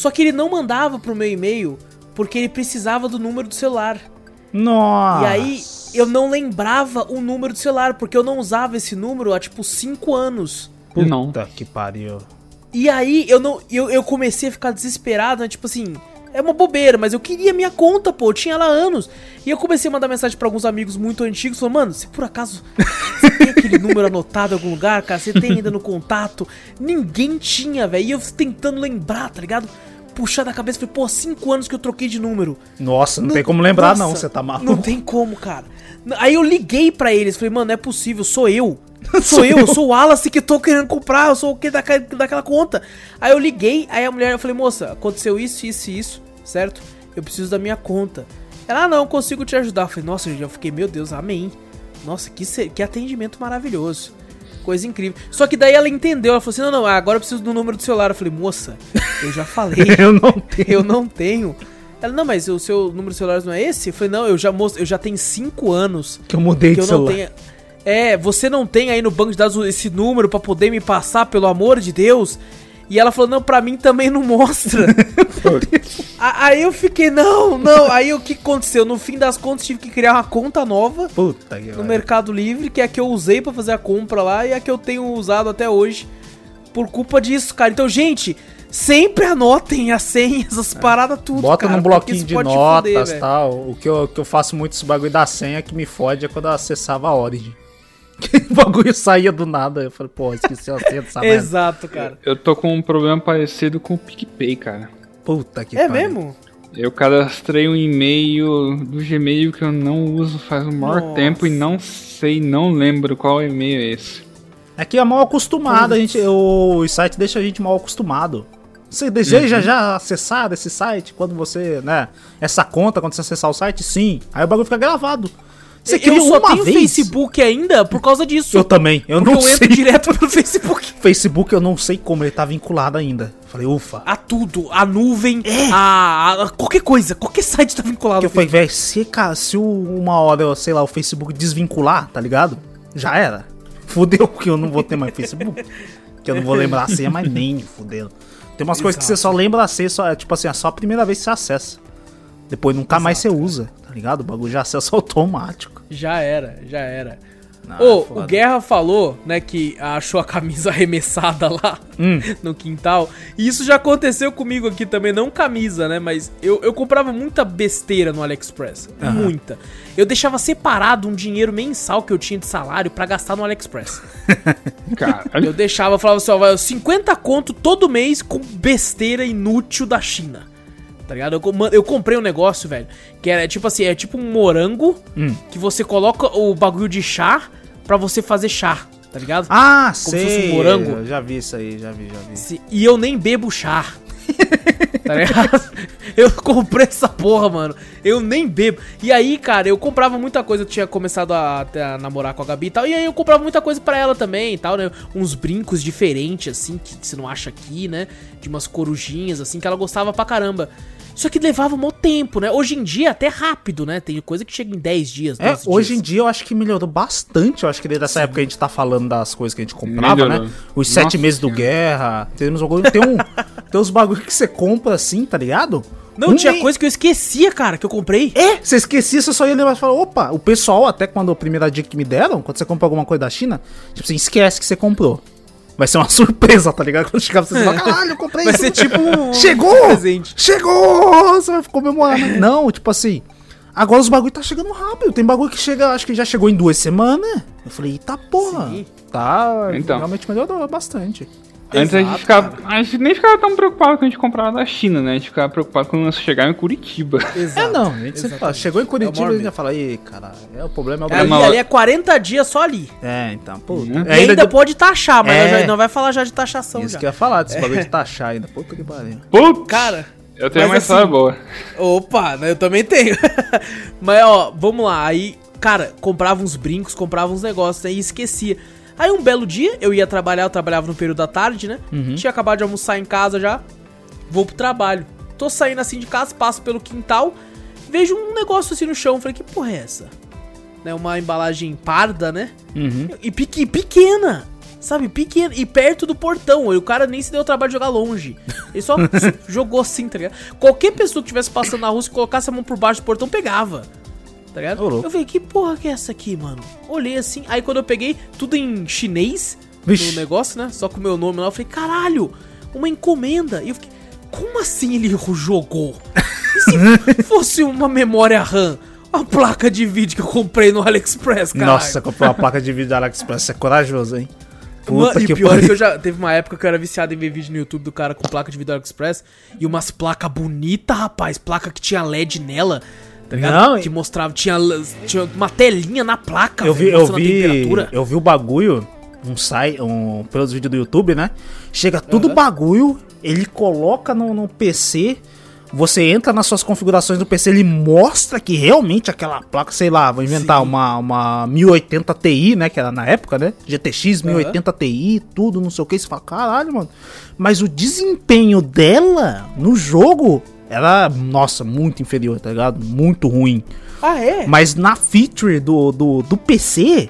Só que ele não mandava pro meu e-mail porque ele precisava do número do celular. Nossa. E aí eu não lembrava o número do celular, porque eu não usava esse número há tipo 5 anos. Puta Não. que pariu. E aí eu não eu, eu comecei a ficar desesperado, né? Tipo assim, é uma bobeira, mas eu queria minha conta, pô, eu tinha ela há anos. E eu comecei a mandar mensagem pra alguns amigos muito antigos, falando, mano, se por acaso você tem aquele número anotado em algum lugar, cara, você tem ainda no contato. Ninguém tinha, velho. E eu tentando lembrar, tá ligado? Puxar da cabeça, falei, pô, cinco anos que eu troquei de número. Nossa, não, tem como lembrar, não, Nossa, você tá maluco. Não tem como, cara. Aí eu liguei pra eles, falei, mano, não é possível, sou eu. Sou, eu, eu. sou o Wallace que tô querendo comprar, eu sou o que daquela, daquela conta. Aí eu liguei, aí a mulher, eu falei, moça, aconteceu isso, isso e isso. certo? Eu preciso da minha conta. Ela, ah, não, consigo te ajudar. Eu falei, nossa, eu fiquei, meu Deus, amém. Nossa, que, que atendimento maravilhoso. Coisa incrível. Só que daí ela entendeu, ela falou assim: não, não, agora eu preciso do número do celular. Eu falei, moça, eu já falei. eu não tenho. Eu não tenho. Ela, não, mas o seu número de celular não é esse? Eu falei, não, eu já, eu já tenho 5 anos. Que eu mudei que de eu não celular. tenho. É, você não tem aí no banco de dados esse número para poder me passar, pelo amor de Deus? E ela falou, não, pra mim também não mostra. aí eu fiquei, não, não. Aí o que aconteceu? No fim das contas, tive que criar uma conta nova. Puta que No. Mercado Livre, que é a que eu usei para fazer a compra lá e a que eu tenho usado até hoje. Por culpa disso, cara. Então, gente, sempre anotem as senhas, as paradas, tudo. É. Bota cara, num bloquinho de notas e tal. O que, eu, que eu faço muito esse bagulho da senha que me fode é quando eu acessava a Origin. o bagulho saía do nada. Eu falei, pô, esqueci a senha dessa merda. Exato, cara. Eu tô com um problema parecido com o PicPay, cara. Puta que É pariu. mesmo? Eu cadastrei um e-mail do Gmail que eu não uso faz um maior Nossa. tempo e não sei, não lembro qual e-mail é esse. É que é mal acostumado, a gente, o site deixa a gente mal acostumado. Você deseja Uhum. já acessar esse site quando você, né? Essa conta, quando você acessar o site? Sim. Aí o bagulho fica gravado. Você eu cria só uma tenho vez. Facebook ainda por causa disso. Eu também. Eu não eu sei. entro direto pelo Facebook. Facebook eu não sei como ele tá vinculado ainda. Falei, ufa. A tudo, a nuvem, a, a- qualquer coisa, qualquer site tá vinculado. Eu falei, velho, se, se uma hora, sei lá, o Facebook desvincular, tá ligado? Já era. Fudeu, porque eu não vou ter mais Facebook. que eu não vou lembrar a senha, mas nem fudeu. Tem umas coisas que você só lembra a senha, só, é, tipo assim, é só a primeira vez que você acessa. Depois nunca mais você usa, tá ligado? O bagulho já acessa automático. Já era, já era. Ô, é o Guerra falou, né, que achou a camisa arremessada lá Hum. no quintal. E isso já aconteceu comigo aqui também, não camisa, né? Mas eu, eu comprava muita besteira no AliExpress. Muita. Eu deixava separado um dinheiro mensal que eu tinha de salário pra gastar no AliExpress. Eu Caralho. deixava, eu falava assim, ó, vai, 50 conto todo mês com besteira inútil da China. Tá ligado? Eu, eu comprei um negócio, velho, que era tipo assim, é tipo um morango Hum. que você coloca o bagulho de chá pra você fazer chá, tá ligado? Ah, se sei. fosse um morango. Eu já vi isso aí, já vi, já vi. Se- E eu nem bebo chá. tá ligado? Eu comprei essa porra, mano. Eu nem bebo. E aí, cara, eu comprava muita coisa. Eu tinha começado a, a namorar com a Gabi e tal. E aí eu comprava muita coisa pra ela também e tal, né? Uns brincos diferentes, assim, que você não acha aqui, né? De umas corujinhas, assim, que ela gostava pra caramba. Só que levava um tempo, né? Hoje em dia é até rápido, né? Tem coisa que chega em 10 dias. É, 12 hoje em dia eu acho que melhorou bastante. Eu acho que desde essa época a gente tá falando das coisas que a gente comprava, Melhorou. né? Os sete Nossa meses do guerra. Tem uns bagulho, tem, um, tem uns bagulho que você compra assim, tá ligado? Não, Um tinha mês- coisa que eu esquecia, cara, que eu comprei. É, você esquecia, você só ia lembrar e falar, opa, o pessoal, até quando a primeira dica que me deram, quando você compra alguma coisa da China, tipo assim, esquece que você comprou. Vai ser uma surpresa, tá ligado? Quando chegar você vai falar, caralho, eu comprei Vai isso." ser tipo um, Chegou! um presente. Chegou! Você vai comemorar. né? Não, tipo assim. Agora os bagulho tá chegando rápido. Tem bagulho que chega, acho que já chegou em duas semanas. Eu falei, eita porra. Sim. Tá, Então. realmente melhorou bastante. Antes a gente Exato, ficava. cara. A gente nem ficava tão preocupado quando a gente comprava da China, né? A gente ficava preocupado quando nós chegar em Curitiba. Exato. É, não, a gente sempre fala, Exatamente. chegou em É Curitiba e a gente já maior fala, ih, cara, é, o problema é o Ali, Brasil. uma- ali é 40 dias só ali. É, então, pô. Né? E ainda, de- pode taxar, mas É. já- não vai falar já de taxação Isso já. que eu ia falar, desse bagulho de taxar ainda. Puta que pariu. Putz! Cara, eu tenho mas uma história assim- boa. opa, né, eu também tenho. mas ó, vamos lá. Aí, cara, comprava uns brincos, comprava uns negócios, né, e esquecia. Aí um belo dia, eu ia trabalhar, eu trabalhava no período da tarde, né? Tinha acabado de almoçar em casa já. Vou pro trabalho. Tô saindo assim de casa, passo pelo quintal, vejo um negócio assim no chão. Falei, que porra é essa? Né, uma embalagem parda, né? Uhum. E pequ- pequena, sabe? Pequena. E perto do portão. E o cara nem se deu o trabalho de jogar longe. Ele só jogou assim, tá ligado? Qualquer pessoa que estivesse passando na rua, se colocasse a mão por baixo do portão, pegava. Tá ligado? Eu falei, que porra que é essa aqui, mano? Olhei assim. Aí quando eu peguei, tudo em chinês Vixe. no negócio, né? Só com o meu nome lá. Eu falei, caralho, uma encomenda. E eu fiquei, como assim ele jogou? E se fosse uma memória RAM? A placa de vídeo que eu comprei no AliExpress, cara. Nossa, comprou uma placa de vídeo da AliExpress. Você é corajoso, hein? Mano, e pior é que eu já teve uma época que eu era viciado em ver vídeo no YouTube do cara com placa de vídeo AliExpress e umas placas bonitas, rapaz, placa que tinha LED nela, tá ligado? Não, que mostrava, tinha, tinha uma telinha na placa, Eu vi, velho, eu vi, eu vi o bagulho, um sai, um pelos vídeos do YouTube, né? Chega tudo Aham. bagulho, ele coloca no, no PC, Você entra nas suas configurações do PC, ele mostra que realmente aquela placa, sei lá, vou inventar uma, uma 1080 Ti, né? Que era na época, né? GTX 1080 Ti, tudo, não sei o que. Você fala, caralho, mano. Mas o desempenho dela no jogo era, nossa, muito inferior, tá ligado? Muito ruim. Ah, é? Mas na feature do, do, do PC,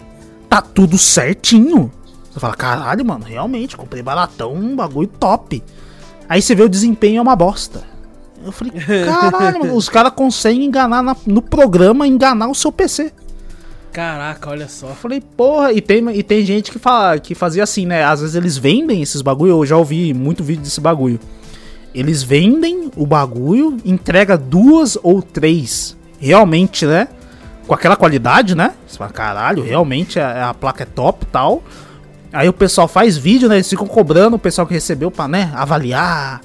tá tudo certinho. Você fala, caralho, mano, realmente, comprei baratão, um bagulho top. Aí você vê o desempenho é uma bosta. Eu falei, caralho, mano, os caras conseguem enganar na- no programa, enganar o seu PC. Caraca, olha só. Eu falei, porra, e tem, e tem gente que, fala, que fazia assim, né? Às vezes eles vendem esses bagulho, eu já ouvi muito vídeo desse bagulho. Eles vendem o bagulho, entrega duas ou três, realmente, né? Com aquela qualidade, né? Você fala, caralho, realmente a, a placa é top e tal. Aí o pessoal faz vídeo, né? Eles ficam cobrando o pessoal que recebeu pra, né, avaliar,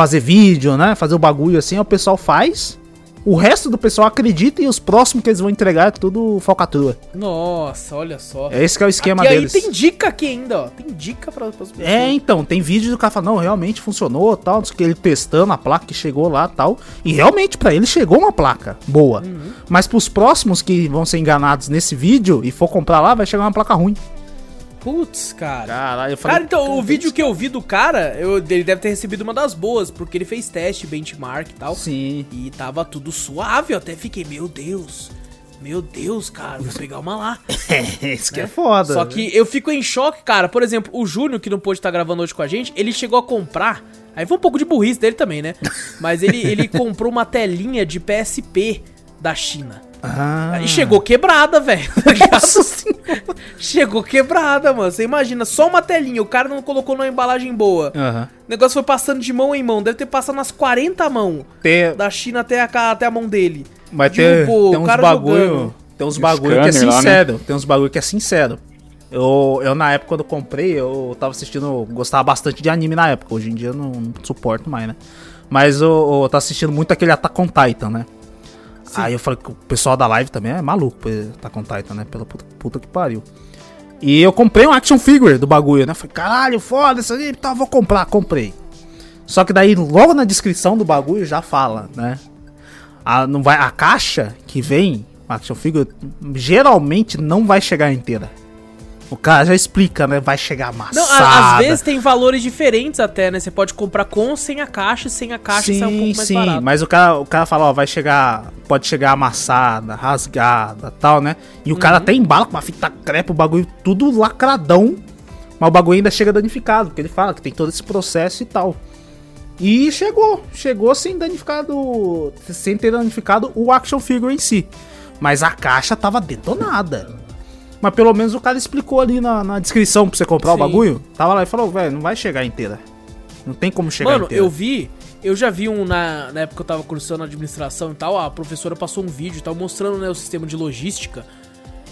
fazer vídeo, né? Fazer o bagulho assim, o pessoal faz. O resto do pessoal acredita e os próximos que eles vão entregar é tudo falcatrua. Nossa, olha só. É esse que é o esquema e aí deles. tem dica aqui ainda, ó. Tem dica pra, pras pessoas. É, então, tem vídeo do cara falando, não, realmente funcionou, tal, que, ele testando a placa que chegou lá, tal. E realmente pra ele chegou uma placa boa. Uhum. Mas pros próximos que vão ser enganados nesse vídeo e for comprar lá, vai chegar uma placa ruim. Putz, cara. Caralho, eu Cara, então, o vídeo que eu vi do cara, eu, ele deve ter recebido uma das boas, porque ele fez teste, benchmark e tal. Sim. E tava tudo suave, eu até fiquei, meu Deus. Meu Deus, cara, vou pegar uma lá. É, isso que é foda. Só que eu fico em choque, cara. Por exemplo, o Júnior, que não pôde estar gravando hoje com a gente, ele chegou a comprar. Aí foi um pouco de burrice dele também, né? Mas ele, ele comprou uma telinha de PSP da China. Ah. Aí chegou quebrada, velho. tá chegou quebrada, mano. Você imagina, só uma telinha. O cara não colocou numa embalagem boa. Aham. O negócio foi passando de mão em mão. Deve ter passado umas 40 mãos. Tem, Da China até a, até a mão dele. mas tem, Derrubou, tem uns cara bagulho. jogando. Tem uns Um bagulho que é scanner lá, né? sincero. Tem uns bagulho que é sincero. Eu, eu, na época, quando eu comprei, eu tava assistindo. Gostava bastante de anime na época. Hoje em dia eu não, não suporto mais, né? Mas eu, eu tava assistindo muito aquele Attack on Titan, né? Aí eu falei que o pessoal da live também é maluco Attack on Titan, né? Pela puta, puta que pariu. E eu comprei um action figure do bagulho, né? Falei, caralho, foda isso aí, tá, vou comprar, comprei. Só que daí, logo na descrição do bagulho já fala, né? A, não vai, a caixa que vem, action figure, geralmente não vai chegar inteira. O cara já explica, né? Vai chegar Não, amassada. a- às vezes tem valores diferentes até, né? Você pode comprar com ou sem a caixa, sem a caixa sai um pouco mais sim, barato. mas o cara, o cara fala, ó, vai chegar, pode chegar amassada, rasgada, tal, né? E o cara Uhum. até embala com uma fita crepe, o bagulho tudo lacradão, mas o bagulho ainda chega danificado, porque ele fala que tem todo esse processo e tal. E chegou, chegou sem danificado, sem ter danificado o action figure em si. Mas a caixa tava detonada. Mas pelo menos o cara explicou ali na, na descrição pra você comprar o Sim. bagulho. Tava lá e falou, velho, não vai chegar inteira. Não tem como chegar Mano, inteira. eu vi, eu já vi um na, na época que eu tava cursando administração e tal, a professora passou um vídeo e tal, mostrando né, o sistema de logística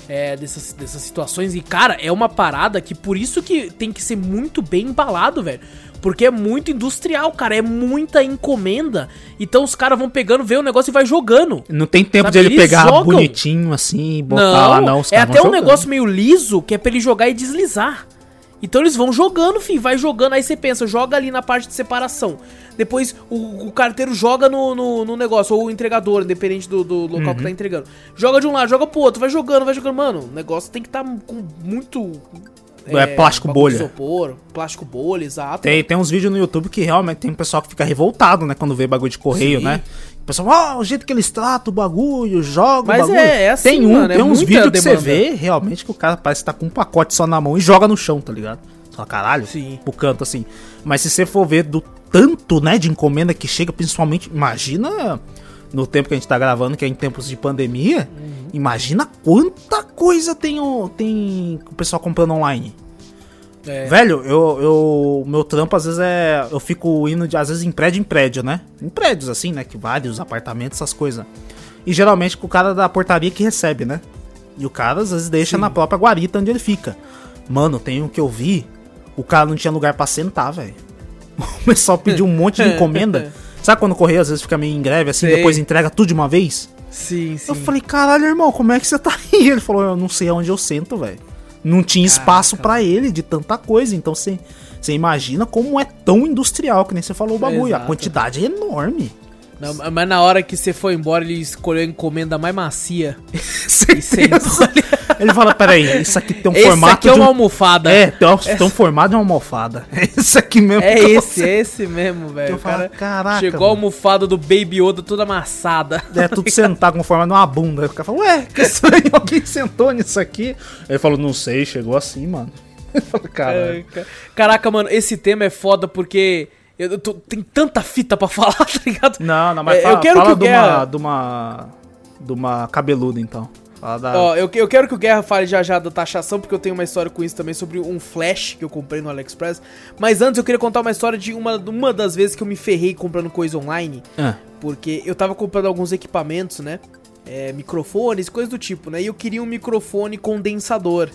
é, dessas, dessas situações. E, cara, é uma parada que por isso que tem que ser muito bem embalado, velho. Porque é muito industrial, cara, é muita encomenda. Então os caras vão pegando, vê o negócio e vai jogando. Não tem tempo Sabe, de ele eles pegar jogam. bonitinho assim e botar Não, lá, não. os é até um jogando. negócio meio liso que é pra ele jogar e deslizar. Então eles vão jogando, filho, vai jogando. Aí você pensa, joga ali na parte de separação. Depois o, o carteiro joga no, no, no negócio, ou o entregador, independente do, do local Uhum. que tá entregando. Joga de um lado, joga pro outro, vai jogando, vai jogando. Mano, o negócio tem que estar com muito. É, plástico bagulho de bolha. Isopor, plástico bolha, exato. Tem, tem uns vídeos no YouTube que realmente tem um pessoal que fica revoltado, né? Quando vê bagulho de correio, Sim. né? O pessoal, ó, o jeito que eles tratam o bagulho, jogam Mas o bagulho. é- é assim, tem um, mano, é tem uns vídeos que você vê realmente que o cara parece que tá com um pacote só na mão e joga no chão, tá ligado? Fala, caralho, Sim. pro canto assim. Mas se você for ver do tanto, né, de encomenda que chega, principalmente, imagina no tempo que a gente tá gravando, que é em tempos de pandemia, Uhum. Imagina quanta coisa tem o, tem o pessoal comprando online. É. Velho, eu, eu. Meu trampo às vezes é. Eu fico indo de, às vezes em prédio em prédio, né? Em prédios assim, né? Que vários apartamentos, essas coisas. E geralmente com o cara da portaria que recebe, né? E o cara às vezes deixa na própria guarita onde ele fica. Mano, tem um que eu vi. O cara não tinha lugar pra sentar, velho. O pessoal pediu um monte de encomenda. Sabe quando o correio às vezes fica meio em greve assim, Sei. depois entrega tudo de uma vez? Sim, sim. Eu falei, caralho, irmão, como é que você tá aí? Ele falou, eu não sei aonde eu sento, velho. Não tinha espaço pra ele de tanta coisa. Então você imagina como é tão industrial, que nem você falou o bagulho. A quantidade é enorme. Não, mas na hora que você foi embora, ele escolheu a encomenda mais macia. Ele fala, peraí, isso aqui tem um Esse formato aqui é uma um... almofada. É, tem, um, tem um formato de uma almofada. É esse aqui mesmo. É esse, é esse mesmo, velho. Eu falo, caraca, chegou a mano. almofada do Baby Yoda toda amassada. É tudo sentado com forma de uma bunda. Aí o cara fala, ué, que estranho, alguém sentou nisso aqui? Ele falou, não sei, chegou assim, mano. Eu falo, cara. É, ca- Caraca, mano, esse tema é foda porque eu tô- tem tanta fita pra falar, tá ligado? Não, não, mas É, fala, eu quero fala que o de, uma, Guerra- de uma. De uma cabeluda, então. Fala da. Ó, eu, eu quero que o Guerra fale já já da taxação, porque eu tenho uma história com isso também sobre um flash que eu comprei no AliExpress. Mas antes eu queria contar uma história de uma, uma das vezes que eu me ferrei comprando coisa online. Ah, Porque eu tava comprando alguns equipamentos, né? É, microfones, coisas do tipo, né? E eu queria um microfone condensador.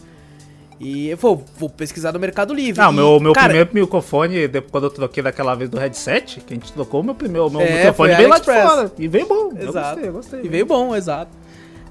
E eu vou, vou pesquisar no Mercado Livre. Não, E, meu, meu cara, primeiro microfone, depois, quando eu troquei daquela vez do headset, que a gente trocou, meu primeiro meu É, microfone veio lá de fora. E veio bom. Eu Exato. gostei, eu gostei. E veio bom, exato.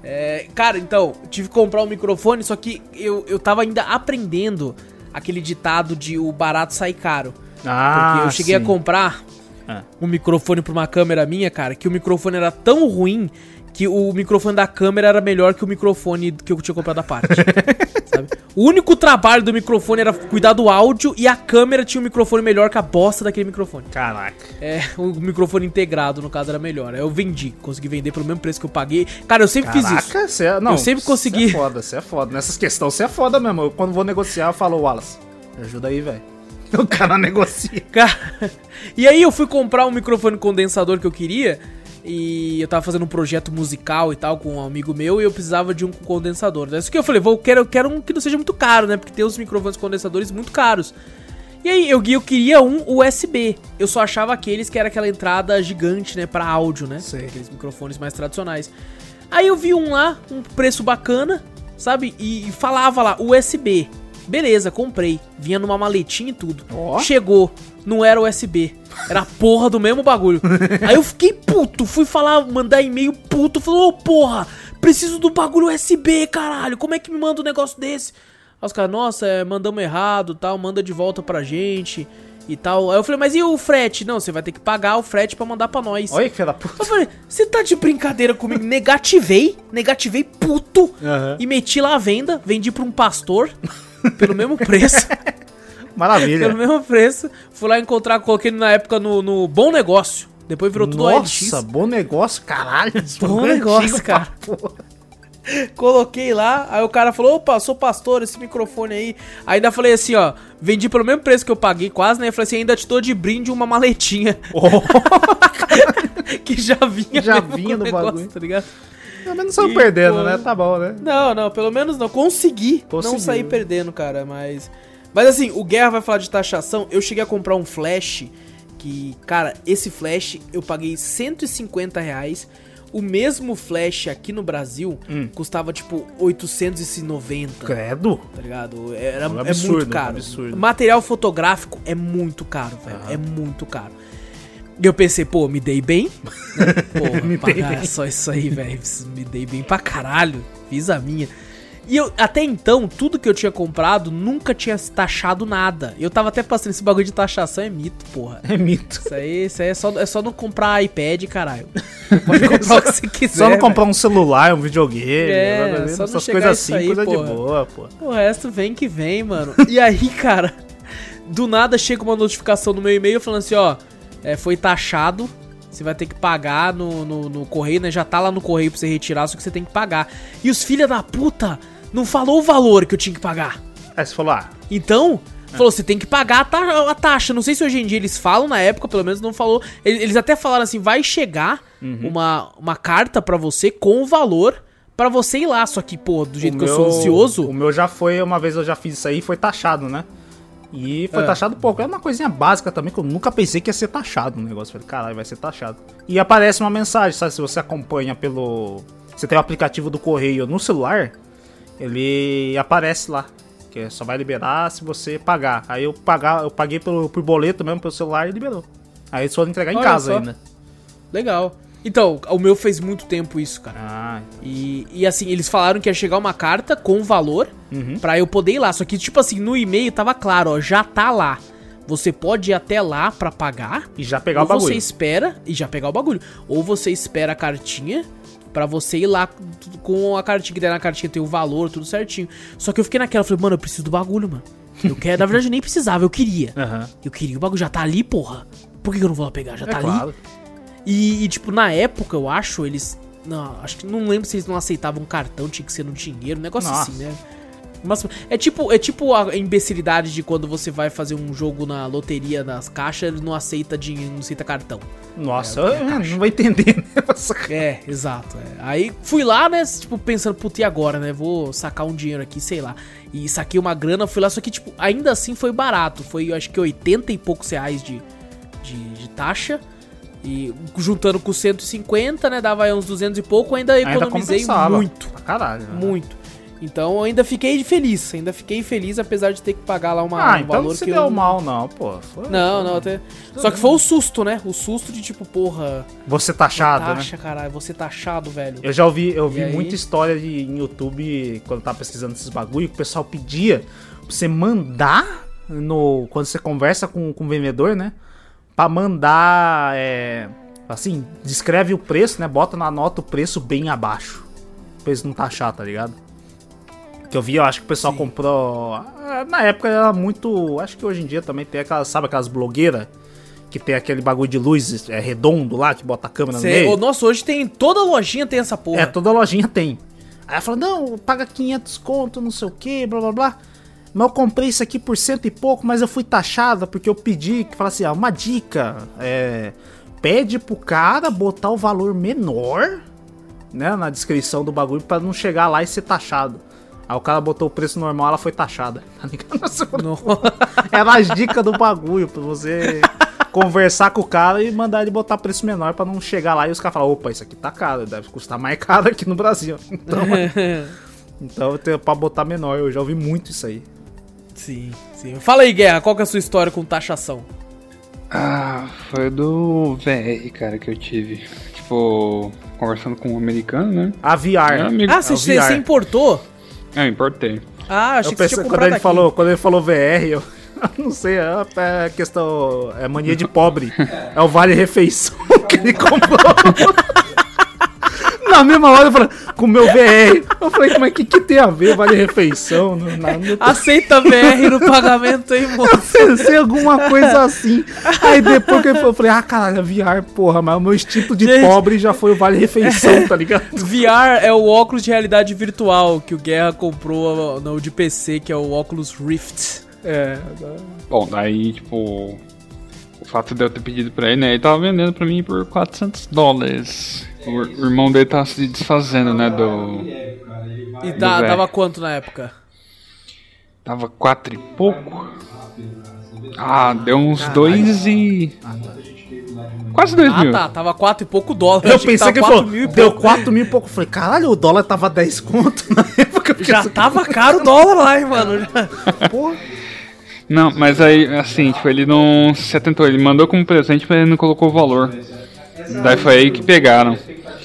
É, cara, então, tive que comprar um microfone, só que eu, eu tava ainda aprendendo aquele ditado de o barato sai caro. Ah, Porque eu cheguei a sim. comprar Ah. um microfone pra uma câmera minha, cara, que o microfone era tão ruim que o microfone da câmera era melhor que o microfone que eu tinha comprado à parte. sabe? O único trabalho do microfone era cuidar do áudio e a câmera tinha um microfone melhor que a bosta daquele microfone. Caraca. É, o microfone integrado, no caso, era melhor. Aí eu vendi, consegui vender pelo mesmo preço que eu paguei. Cara, eu sempre fiz isso. Caraca, você é, não, Eu sempre consegui. Você é foda, você é foda. Nessas questões, você é foda mesmo. Eu, quando vou negociar, eu falo, Wallace, me ajuda aí, velho. O cara negocia. Cara, e aí eu fui comprar um microfone condensador que eu queria. E eu tava fazendo um projeto musical e tal com um amigo meu e eu precisava de um condensador. Isso que eu falei, vou, quero, eu quero um que não seja muito caro, né? Porque tem os microfones condensadores muito caros. E aí eu, eu queria um USB. Eu só achava aqueles que era aquela entrada gigante, né, Pra áudio, né? Sei. Aqueles microfones mais tradicionais. Aí eu vi um lá, um preço bacana, sabe? E, e falava lá USB. Beleza, comprei. Vinha numa maletinha e tudo. Ó. Chegou, não era USB. Era a porra do mesmo bagulho. Aí eu fiquei puto, fui falar, mandar e-mail puto, falou, ô porra, preciso do bagulho USB, caralho, como é que me manda um negócio desse? Aí os caras, nossa, é, mandamos errado, tal, manda de volta pra gente e tal. Aí eu falei, mas e o frete? Não, você vai ter que pagar o frete pra mandar pra nós. Olha que filha da puta. Eu falei, você tá de brincadeira comigo? Negativei, negativei puto Aham. e meti lá a venda, vendi pra um pastor pelo mesmo preço. Maravilha. Pelo mesmo preço. Fui lá encontrar, coloquei na época no, no Bom Negócio. Depois virou tudo Nossa, OLX. bom negócio, caralho. Bom é negócio, cara. Coloquei lá, aí o cara falou, opa, sou pastor, esse microfone aí. Aí ainda falei assim, ó, vendi pelo mesmo preço que eu paguei quase, né? Eu falei assim, ainda te dou de brinde uma maletinha. que já vinha Já vinha no bagulho. tá ligado? Pelo menos saiu perdendo, pô, né? Tá bom, né? Não, não, pelo menos não. Consegui não sair perdendo, cara, mas. Mas assim, o Guerra vai falar de taxação. Eu cheguei a comprar um flash. Que, cara, esse flash eu paguei 150 reais. O mesmo flash aqui no Brasil Hum. custava tipo 890. Credo. Tá ligado? Era, Um é absurdo, muito caro. absurdo. Material fotográfico é muito caro, velho. É muito caro. E eu pensei, pô, me dei bem. Pô, Me dei pagar bem. só isso aí, velho. Me dei bem pra caralho. Fiz a minha. E eu, até então, tudo que eu tinha comprado nunca tinha taxado nada. Eu tava até passando esse bagulho de taxação, é mito, porra. É mito. Isso aí, isso aí é, só, é só não comprar iPad, caralho. Você pode comprar o que você quiser. Só não comprar um celular, um videogame, É, negócio só não essas coisas assim, aí, coisa de porra. boa, pô. O resto vem que vem, mano. E aí, cara, do nada chega uma notificação no meu e-mail falando assim, ó, é, foi taxado, você vai ter que pagar no, no, no correio, né? Já tá lá no correio pra você retirar, só que você tem que pagar. E os filha da puta não falou o valor que eu tinha que pagar. Aí você falou, ah, Então, falou, você tem que pagar a, ta- a taxa. Não sei se hoje em dia eles falam, na época, pelo menos não falou. Eles, eles até falaram assim, vai chegar uma, uma carta pra você com o valor pra você ir lá. Só que, pô, do jeito o que eu sou meu- ansioso... O meu já foi, uma vez eu já fiz isso aí, foi taxado, né? E foi É. taxado pouco. É uma coisinha básica também, que eu nunca pensei que ia ser taxado o negócio. Falei, caralho, vai ser taxado. E aparece uma mensagem, sabe? Se você acompanha pelo. Você tem o aplicativo do correio no celular, ele aparece lá. Que só vai liberar se você pagar. Aí eu, pagar, eu paguei pelo, por boleto mesmo pelo celular e liberou. Aí eles foram entregar em Olha casa só. ainda. Legal. Então, o meu fez muito tempo isso, cara. Ah, E, e assim, eles falaram que ia chegar uma carta com valor Uhum. pra eu poder ir lá. Só que, tipo assim, no e-mail tava claro, ó, já tá lá. Você pode ir até lá pra pagar. E já pegar ou o bagulho. você espera e já pegar o bagulho. Ou você espera a cartinha pra você ir lá com a cartinha, que daí na cartinha tem o valor, tudo certinho. Só que eu fiquei naquela, falei, mano, eu preciso do bagulho, mano. Eu quero, na verdade, eu nem precisava, eu queria. Aham. Eu queria, o bagulho já tá ali, porra. Por que eu não vou lá pegar? Já É tá ali. E, e, tipo, na época, eu acho, eles. Não, acho que não lembro se eles não aceitavam cartão, tinha que ser no dinheiro, um negócio Nossa. assim, né? Mas é tipo, é tipo a imbecilidade de quando você vai fazer um jogo na loteria, nas caixas, ele não aceita dinheiro, não aceita cartão. Nossa, eu, não vai entender, né? É, exato. é. Aí fui lá, né, tipo, pensando, puta, e agora, né? Vou sacar um dinheiro aqui, sei lá. E saquei uma grana, fui lá, só que, tipo, ainda assim foi barato. Foi, eu acho que 80 e poucos reais de, de, de taxa. E juntando com 150, né, dava aí uns 200 e pouco, ainda Ainda economizei compensava. muito. Pra caralho. né? Muito. Então eu ainda fiquei feliz, ainda fiquei feliz, apesar de ter que pagar lá uma, Ah, um então valor não se que deu eu... mal, não, pô. Foi- Não, não, até... Só que foi o susto, né? O susto de tipo, porra, Você taxado, né? taxa, caralho, você taxado, velho. Eu já ouvi, eu vi aí? muita história de, em YouTube, quando eu tava pesquisando esses bagulho, que o pessoal pedia pra você mandar no. Quando você conversa com, com o vendedor, né? Pra mandar. É, assim, descreve o preço, né? Bota na nota o preço bem abaixo. Pra eles não taxar, tá ligado? Que eu vi, eu acho que o pessoal Sim. comprou. ah, Na época era muito. Acho que hoje em dia também tem aquelas, sabe, aquelas blogueiras que tem aquele bagulho de luz é, redondo lá, que bota a câmera no Cê, meio. ô, nossa, hoje tem. Toda lojinha tem essa porra. É, toda lojinha tem. Aí ela fala, não, paga 500 conto, não sei o que, blá blá blá. Mas eu comprei isso aqui por cento e pouco, mas eu fui taxada porque eu pedi, que fala assim, ah, uma dica, é, pede pro cara botar o valor menor, né, na descrição do bagulho pra não chegar lá e ser taxado. Aí o cara botou o preço normal, ela foi taxada, tá ligado? Era as dicas do bagulho, pra você conversar com o cara e mandar ele botar preço menor pra não chegar lá e os caras falar, opa, isso aqui tá caro, deve custar mais caro aqui no Brasil. Então, então eu tenho pra botar menor, eu já ouvi muito isso aí. Sim, sim. Fala aí, Guerra, qual que é a sua história com taxação? Ah, foi do VR, cara, que eu tive. Tipo, conversando com um americano, né? A VR. Amigo. Ah, você VR. importou? É, eu importei. Ah, achei Eu que você tinha quando ele, aqui. falou, quando ele falou VR, eu, não sei, é, é questão, é mania de pobre. É o Vale Refeição que ele comprou. Na mesma hora eu falei, com o meu VR. Eu falei, mas o que, que tem a ver Vale Refeição? Não, não, não Aceita VR no pagamento aí, moço. pensei alguma coisa assim. Aí depois que ele falou, eu falei, ah, caralho, é VR, porra, mas o meu instinto de Gente. pobre já foi o Vale Refeição, tá ligado? VR é o óculos de realidade virtual que o Guerra comprou no de PC, que é o óculos Rift. É, Bom, daí, tipo, o fato de eu ter pedido pra ele, né? Ele tava vendendo pra mim por 400 dólares. O, irmão dele tava se desfazendo, né? Do. E dá- VR. dava quanto na época? Tava 4 e pouco. Ah, deu uns 2 e. Quase 2 Ah, mil. tá. Tava 4 e pouco dólares. Eu achei pensei que ele tava falou, 4 mil e deu pouco. 4 mil e pouco. Eu falei, caralho, o dólar tava 10 conto na época. porque Já tava caro o dólar lá, hein, mano. Já- porra. Não, mas aí, assim, tipo, ele não se atentou. Ele mandou como presente, mas ele não colocou o valor. Daí foi aí que pegaram.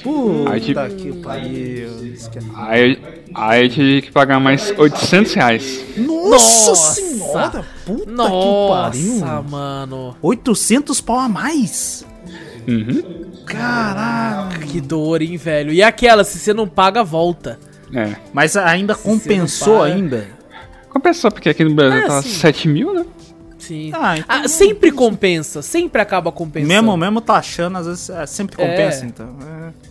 Puta Aí, tipo- que pariu. Que é- Aí, aí eu tive que pagar mais 800 reais. Nossa, Nossa. senhora, puta que Nossa, pariu. mano. 800 pau a mais. Uhum. Caraca. Que dor, hein, velho. E aquela, se você não paga, volta. É. Mas ainda você compensou ainda. Compensou, porque aqui no Brasil É, tava sim. 7 mil, né? Sim. Ah, então Ah, sempre compensa, sempre acaba compensando. Mesmo, mesmo taxando, às vezes é, sempre compensa, É. então.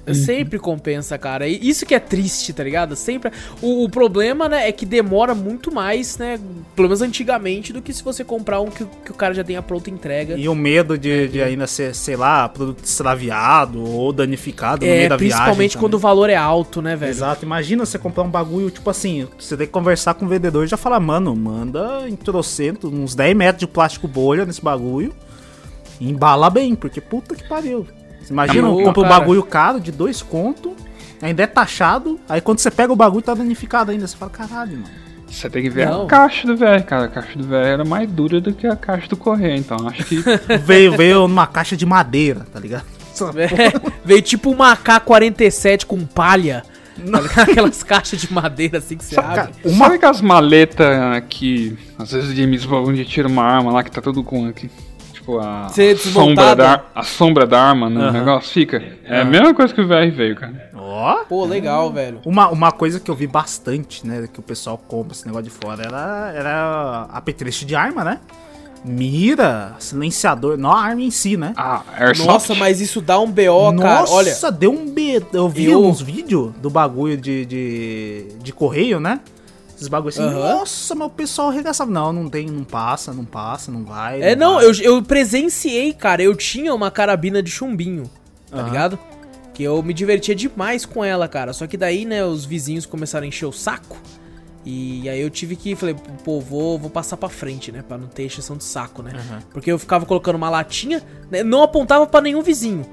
é. Sempre compensa, cara. E isso que é triste, tá ligado? Sempre. O, o problema, né, é que demora muito mais, né? Pelo menos antigamente, do que se você comprar um que, o- que o cara já tenha pronta entrega. E o medo de, de ainda ser, sei lá, produto extraviado ou danificado no é, meio da viagem. principalmente quando o valor é alto, né, velho? Exato, imagina você comprar um bagulho, tipo assim, você tem que conversar com o vendedor e já falar, mano, manda em trocento, uns 10 metros de plástico bolha nesse bagulho e embala bem, porque puta que pariu. Você imagina, compra um cara. bagulho caro de dois conto, ainda é taxado, aí quando você pega o bagulho tá danificado ainda, você fala, caralho, mano. Você tem que ver Não. a caixa do VR, cara. A caixa do VR era mais dura do que a caixa do correio, então acho que. veio, veio numa caixa de madeira, tá ligado? É, veio tipo uma AK-47 com palha. Tá? Aquelas caixas de madeira assim que você Sabe, abre. cara, sabe aquelas maletas que às vezes James Bond tira uma arma lá que tá tudo com aqui, tipo a Ser sombra da, a sombra da arma no Aham. negócio fica. É a mesma coisa que o VR veio, cara. Ó. Pô, legal, velho. Uma, uma coisa que eu vi bastante, né, que o pessoal compra esse negócio de fora, era, era apetrecho de arma, né? Mira, silenciador, não a arma em si, né? Ah, Airsoft. Nossa, mas isso dá um BO, cara. Nossa, Olha, deu um medo. Eu vi Eu- uns vídeos do bagulho de, de, de correio, né? Esses bagulhos assim, Aham. nossa, mas o pessoal arregaçava. Não, não tem, não passa, não passa, não vai. É, não, vai. eu, eu presenciei, cara. Eu tinha uma carabina de chumbinho, tá Aham. ligado? Que eu me divertia demais com ela, cara. Só que daí, né, os vizinhos começaram a encher o saco. E aí eu tive que, falei, pô, vou, vou passar pra frente, né? Pra não ter exceção de saco, né? Aham. Porque eu ficava colocando uma latinha, né, não apontava pra nenhum vizinho,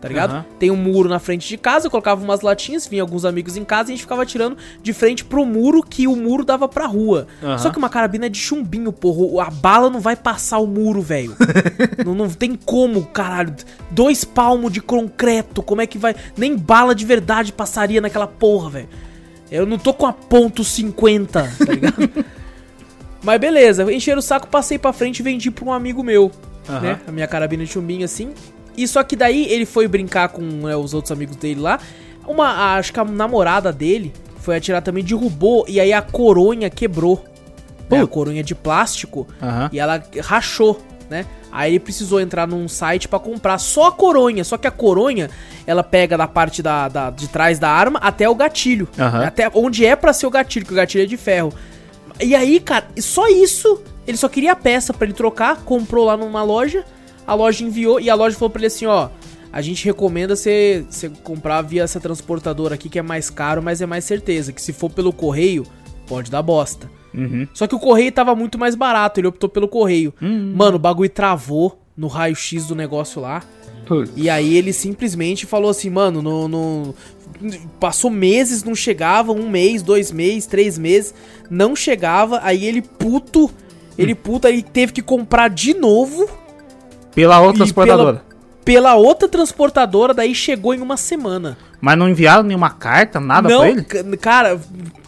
tá ligado? Aham. Tem um muro na frente de casa, eu colocava umas latinhas, vinha alguns amigos em casa e a gente ficava tirando de frente pro muro que o muro dava pra rua. Aham. Só que uma carabina é de chumbinho, porra. A bala não vai passar o muro, velho. não, não tem como, caralho. Dois palmos de concreto, como é que vai. Nem bala de verdade passaria naquela porra, velho. Eu não tô com a ponto 50, tá ligado? Mas beleza, encheram o saco, passei pra frente e vendi pra um amigo meu, Aham. né? A minha carabina de chumbinho assim. E só que daí ele foi brincar com né, os outros amigos dele lá. Uma, acho que a namorada dele foi atirar também, derrubou e aí a coronha quebrou. Né, a coronha de plástico Aham. e ela rachou, né? Aí ele precisou entrar num site pra comprar só a coronha. Só que a coronha, ela pega da parte da, da- de trás da arma até o gatilho. Aham. Até onde é pra ser o gatilho, que o gatilho é de ferro. E aí, cara, só isso, ele só queria a peça pra ele trocar, comprou lá numa loja, a loja enviou e a loja falou pra ele assim, ó, a gente recomenda você comprar via essa transportadora aqui que é mais caro, mas é mais certeza que se for pelo correio, pode dar bosta. Uhum. Só que o correio tava muito mais barato, ele optou pelo correio. Hum. Mano, o bagulho travou no raio-x do negócio lá. Putz. E aí ele simplesmente falou assim, mano, no, no- passou meses, não chegava, um mês, dois meses, três meses, não chegava. Aí ele puto, ele puto, aí teve que comprar de novo Pela outra transportadora. pela outra transportadora, daí chegou em uma semana. Mas não enviaram nenhuma carta, nada não, pra ele? ca- cara,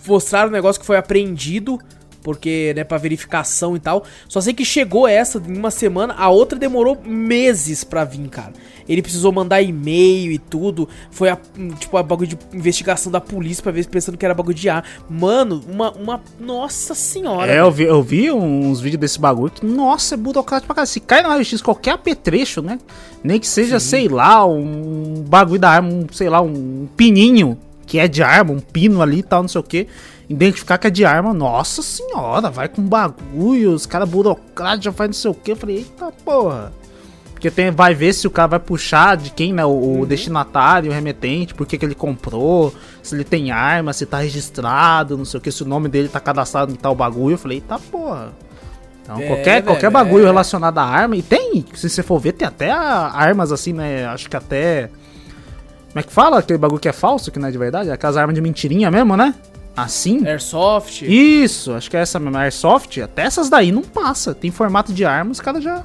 mostraram um negócio que foi apreendido, porque, né, pra verificação e tal. Só sei que chegou essa em uma semana, a outra demorou meses pra vir, cara. Ele precisou mandar e-mail e tudo. Foi a, tipo, a bagulho de investigação da polícia pra ver pensando que era bagulho de ar. Mano, uma. uma nossa senhora. É, eu vi, eu vi uns vídeos desse bagulho que, nossa, é burocrático pra caralho. Se cai no raio-x qualquer apetrecho, né? Nem que seja, sei lá, um bagulho da arma, um, sei lá, um pininho que é de arma, um pino ali e tal, não sei o que. Identificar que é de arma, nossa senhora, vai com bagulho, os caras burocráticos já faz não sei o que. Eu falei, eita porra. Porque tem, vai ver se o cara vai puxar de quem, né? O, o destinatário, o remetente, por que ele comprou, se ele tem arma, se tá registrado, não sei o que, se o nome dele tá cadastrado em tal bagulho. Eu falei, eita porra. Então, É, qualquer, velho, qualquer bagulho é. relacionado à arma, e tem, se você for ver, tem até armas assim, né? Acho que até. Como é que fala? Aquele bagulho que é falso, que não é de verdade? Aquelas armas de mentirinha mesmo, né? Assim? Airsoft. Isso, acho que é essa mesmo. Airsoft, até essas daí não passa. Tem formato de arma, os caras já.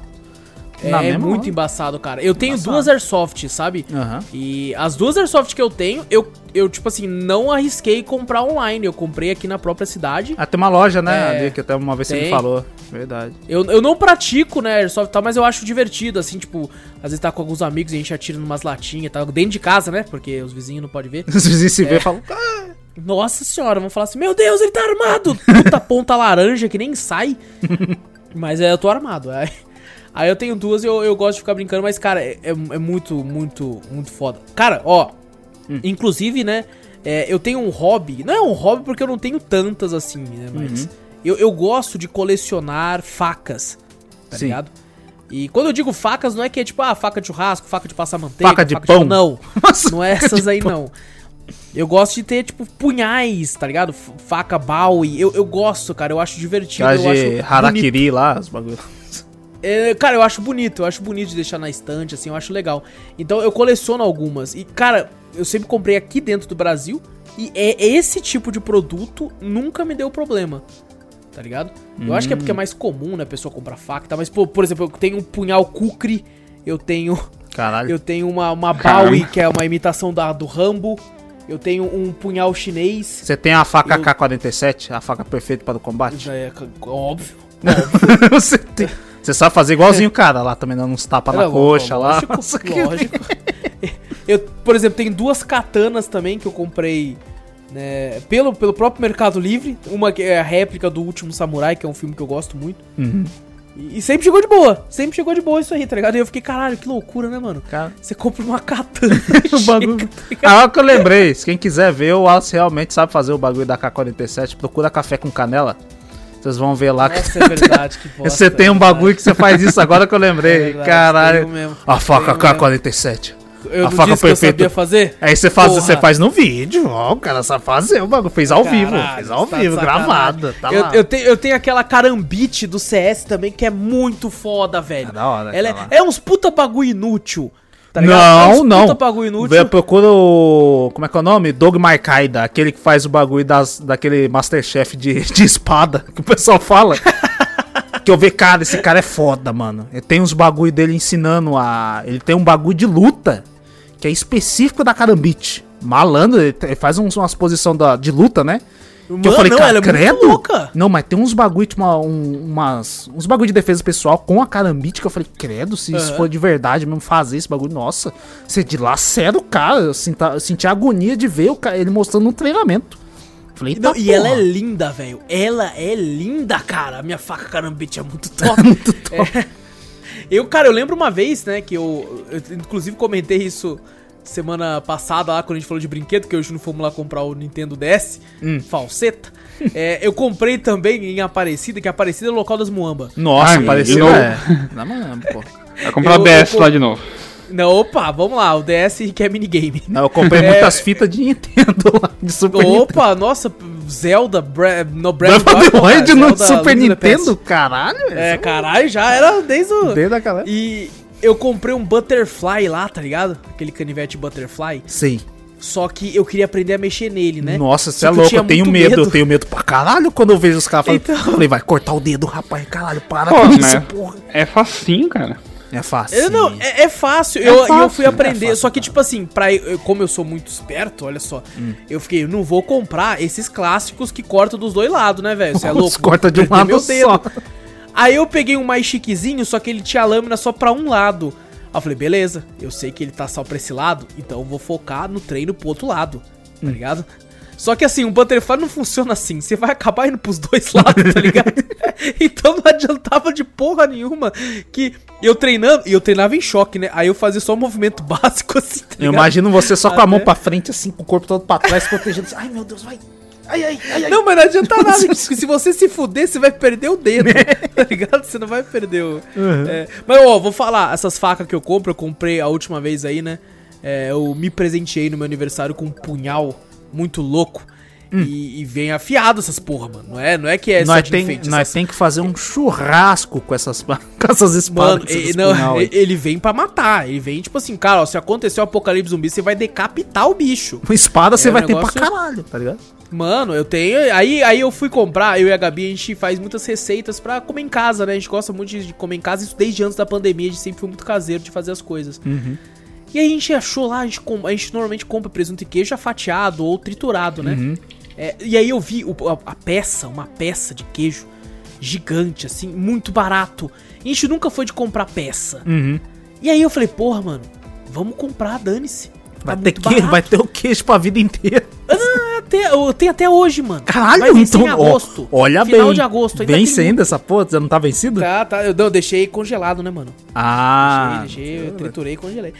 na É mesma muito hora. embaçado, cara. Eu tenho Embaçado. duas Airsoft, sabe? Aham. E as duas Airsoft que eu tenho, eu, eu, tipo assim, não arrisquei comprar online. Eu comprei aqui na própria cidade. Ah, tem uma loja, né? É, ali, que até uma vez você me tem. falou. Verdade. Eu, eu não pratico, né, Airsoft e tal, mas eu acho divertido, assim, tipo, às vezes tá com alguns amigos e a gente atira numas latinhas e tal, dentro de casa, né? Porque os vizinhos não podem ver. Os vizinhos se É. vê e falam. "Ah, Nossa senhora, vão falar assim: Meu Deus, ele tá armado! Puta ponta laranja que nem sai. mas é, eu tô armado. Aí, aí eu tenho duas e eu, eu gosto de ficar brincando, mas, cara, é, é- é muito, muito, muito foda. Cara, ó, Hum. inclusive, né, é, eu tenho um hobby. Não é um hobby porque eu não tenho tantas assim, né? Mas Uhum. eu, eu gosto de colecionar facas, tá Sim. ligado? E quando eu digo facas, não é que é tipo, ah, faca de churrasco, faca de passar manteiga, Faca de pão. Não, Nossa, não é faca essas de aí, pão. não. Eu gosto de ter, tipo, punhais, tá ligado? F- Faca Bowie. Eu, eu gosto, cara. Eu acho divertido. Eu de acho bonito. Harakiri lá, os bagulhos. É, cara, eu acho bonito. Eu acho bonito de deixar na estante, assim. Eu acho legal. Então eu coleciono algumas. E, cara, eu sempre comprei aqui dentro do Brasil. E é esse tipo de produto nunca me deu problema. Tá ligado? Eu acho que é porque é Hum. mais comum, né? A pessoa comprar faca. e tal, Mas, pô, por exemplo, eu tenho um punhal Kukri. Eu tenho Caralho. eu tenho uma, uma. Bowie, que é uma imitação da, do Rambo. Eu tenho um punhal chinês. Você tem a faca Eu- K-47, a faca perfeita para o combate? É óbvio. você, tem- você sabe fazer igualzinho o cara lá, também dando uns tapas na Não, coxa lá. lógico, lógico. Eu, por exemplo, tem duas katanas também que eu comprei né, pelo, pelo próprio Mercado Livre. Uma que é a réplica do Último Samurai, que é um filme que eu gosto muito. Uhum. E, e sempre chegou de boa. Sempre chegou de boa isso aí, tá ligado? E eu fiquei, caralho, que loucura, né, mano? Cara, Você compra uma katana. o bagulho. tá ligado? Agora que eu lembrei, se quem quiser ver, o Wallace realmente sabe fazer o bagulho da K-47. Procura café com canela. Vocês vão ver lá que Nossa, é verdade, que bosta, você tem um é bagulho que você faz isso agora que eu É lembrei. verdade, Caralho. A faca Tenho mesmo. K-47. Eu a não faca disse que eu perfeita. sabia fazer? Aí você faz, Porra. você faz no vídeo, ó, o cara sabe fazer o bagulho. Fez ao vivo, Caralho, fez ao tá vivo, gravado. Tá eu, eu, tenho, eu tenho aquela carambite do CS também, que é muito foda, velho. É da hora Ela aquela. é, é uns puta bagulho inútil. Tá ligado? é não, não. Puta bagulho inútil. procura o. Como é que é o nome? Doug Marcaida, aquele que faz o bagulho das, daquele Masterchef de, de espada, que o pessoal fala. que eu vi, cara, esse cara é foda, mano. Ele tem uns bagulho dele ensinando a. Ele tem um bagulho de luta que é específico da Karambit. Malandro, ele, faz uns, umas posições da- de luta, né? Que eu Mano, falei, não, cara, ela é muito credo? louca. Não, mas tem uns bagulho, tipo, uma- um- umas, uns bagulho de defesa pessoal com a carambite que eu falei, credo, se isso Aham. for de verdade mesmo fazer esse bagulho, nossa, você dilacera o cara. Eu senti, eu senti a agonia de ver o cara, ele mostrando no treinamento. Falei, Não, "Eita e ela é porra." linda, velho. Ela é linda, cara. A minha faca carambite é muito top. muito top. É. Eu, cara, eu lembro uma vez, né, que eu, eu inclusive comentei isso semana passada lá quando a gente falou de brinquedo, que hoje não fomos lá comprar o Nintendo DS, Hum. falseta. É, eu comprei também em Aparecida, que Aparecida é o local das Muamba. Nossa, pareceu. novo. É. Mano, pô. Vai comprar Eu- DS eu- lá de novo. Não, opa, vamos lá, o DS que é minigame. Não, eu comprei É. muitas fitas de Nintendo lá, de Super Nintendo. Opa, nossa, Zelda, Bre no Breath of the Wild no Zelda Super. Nintendo, caralho. É, caralho, já era desde o... Desde aquela. E eu comprei um Butterfly lá, tá ligado? Aquele canivete Butterfly. Sim. Só que eu queria aprender a mexer nele, né? Nossa, você é eu louco, tinha eu tenho medo, medo. eu tenho medo pra caralho quando eu vejo os caras falando. Então. Falei, vai cortar o dedo, rapaz, caralho, para Pô, com isso, porra. É facinho, cara. É fácil. Eu, não, é, é fácil. eu, fácil, eu fui é aprender. fácil, só que, cara. tipo assim, pra, eu- como eu sou muito esperto, olha só. Hum. Eu fiquei, eu não vou comprar esses clássicos que cortam dos dois lados, né, velho? Você é louco? Corta de um lado só. Aí eu peguei um mais chiquezinho, só que ele tinha lâmina só pra um lado. Aí eu falei, beleza, eu sei que ele tá só pra esse lado, então eu vou focar no treino pro outro lado, Hum. tá ligado? Só que assim, o Butterfly não funciona assim, você vai acabar indo pros dois lados, tá ligado? então não adiantava de porra nenhuma que eu treinando, e eu treinava em choque, né? Aí eu fazia só um movimento básico assim, tá Eu imagino você só com a mão pra frente, assim, com o corpo todo pra trás, protegendo. assim, Ai, meu Deus, vai. Ai, ai, ai, ai. Não, mas não adianta nada, porque se você se fuder, você vai perder o dedo, tá ligado? Você não vai perder o... É, mas, ó, vou falar, essas facas que eu compro, eu comprei a última vez aí, né? É, eu me presenteei no meu aniversário com um punhal muito louco. E, e vem afiado essas porra, mano. Não é, não é que é nós tem, enfeite, nós essas- tem que fazer um churrasco com essas, com essas espadas. Mano, com esses e- não, ele vem pra matar. Ele vem, tipo assim, cara, ó, se acontecer o apocalipse zumbi, você vai decapitar o bicho. Com espada você É, vai o ter negócio- pra caralho, tá ligado? Mano, eu tenho. Aí, aí eu fui comprar, eu e a Gabi, a gente faz muitas receitas pra comer em casa, né? A gente gosta muito de comer em casa, isso desde antes da pandemia, a gente sempre foi muito caseiro de fazer as coisas. Uhum. E aí a gente achou lá, a gente, a gente normalmente compra presunto e queijo já fatiado ou triturado, né? Uhum. É, e aí eu vi o- a, a peça, uma peça de queijo gigante, assim, muito barato. E a gente nunca foi de comprar peça. Uhum. E aí eu falei, porra, mano, vamos comprar, dane-se. Tá Vai, ter muito que, vai ter o queijo pra vida inteira. Até, eu tenho até hoje, mano. Caralho, Vai vencer então, em ó, agosto. olha Final bem. de agosto. ainda Vence tem ainda essa porra? Já não tá vencido? Tá, tá. Eu, não, eu deixei congelado, né, mano? Ah. deixei, deixei, eu triturei e congelei.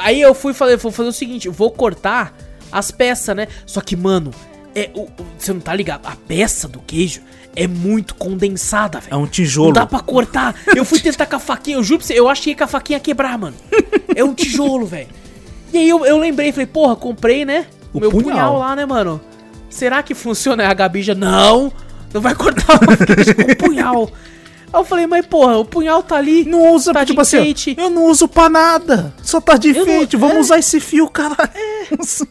Aí eu fui fazer, vou fazer o seguinte, vou cortar as peças, né? Só que, mano, é, o, você não tá ligado? A peça do queijo é muito condensada, É velho. um Não tijolo. dá pra cortar. Eu fui tentar com a faquinha, eu juro pra você, eu achei que a faquinha ia quebrar, mano. É um tijolo, velho. E aí eu, eu lembrei, falei, porra, comprei, né? O meu punhal. punhal. lá, né, mano? Será que funciona? A Gabi já, não, não vai cortar o punhal. Aí eu falei, mas porra, o punhal tá ali. Não usa, tá tipo de assim, enfeite. eu não uso pra nada. Só tá de Eu não- enfeite. Vamos é. usar esse fio, caralho.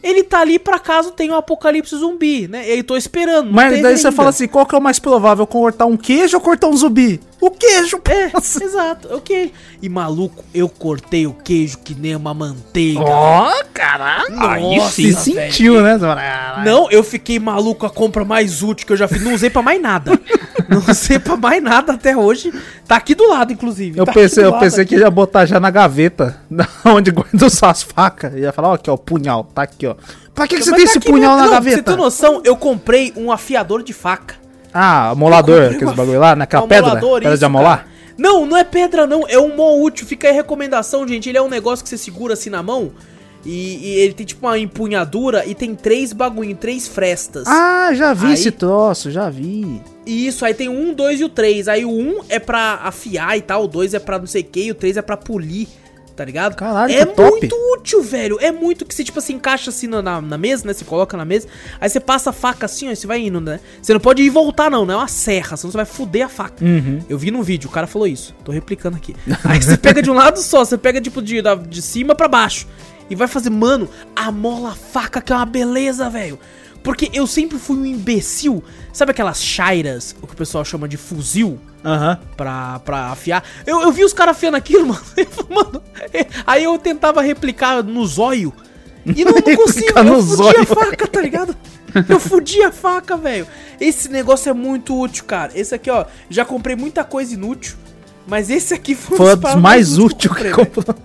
Ele tá ali pra caso tenha um apocalipse zumbi, né? E aí tô esperando. Mas daí você ainda. fala assim, qual que é o mais provável? Cortar um queijo ou cortar um zumbi? O queijo, É, exato, é o queijo. E maluco, eu cortei o queijo que nem uma manteiga. Ó, caralho. Nossa, Se sentiu, né? Fala, "Caralho." Não, eu fiquei maluco a compra mais útil que eu já fiz. Não usei pra mais nada. não usei pra mais nada até hoje. Tá aqui do lado, inclusive. Eu Tá pensei, eu pensei aqui. que ia botar já na gaveta, na- onde guarda suas facas. Ia falar, ó, aqui, ó, o punhal, tá aqui, ó. Pra que, que você tem tá esse aqui punhal na Não, gaveta? Você tem noção? Eu comprei um afiador de faca. Ah, comprei aqueles bagulho lá, naquela um pedra? amolador, Pedra de isso, amolar? cara. Não, não é pedra não, é um mó útil. Fica aí a recomendação, gente. Ele é um negócio que você segura assim na mão e, e ele tem tipo uma empunhadura e tem três bagulho, três frestas. Ah, já vi Aí- esse troço, já vi. Isso, aí tem um, dois e o três. Aí o um é pra afiar e tal, o dois é pra não sei o que, e o três é pra polir, tá ligado? Caralho, é muito útil, velho. É muito que você, tipo assim, encaixa assim na, na, na mesa, né? Você coloca na mesa, aí você passa a faca assim, ó, e você vai indo, né? Você não pode ir e voltar, não, não é uma serra, senão você vai foder a faca. Uhum. Eu vi no vídeo, o cara falou isso. Tô replicando aqui. Aí você pega de um lado só, você pega tipo de, de cima pra baixo. E vai fazer, mano, amola a faca, que é uma beleza, velho. Porque eu sempre fui um imbecil. Sabe aquelas chairas, o que o pessoal chama de fuzil? Aham. Pra, pra afiar. Eu, eu vi os caras afiando aquilo, mano. Mano. Aí eu tentava replicar no zóio. E não, não consigo. Eu zóio. a faca, tá ligado? Eu fudia a faca, velho. Esse negócio é muito útil, cara. Esse aqui, ó. Já comprei muita coisa inútil. Mas esse aqui foi, Foi um dos mais úteis que eu comprei, comprou.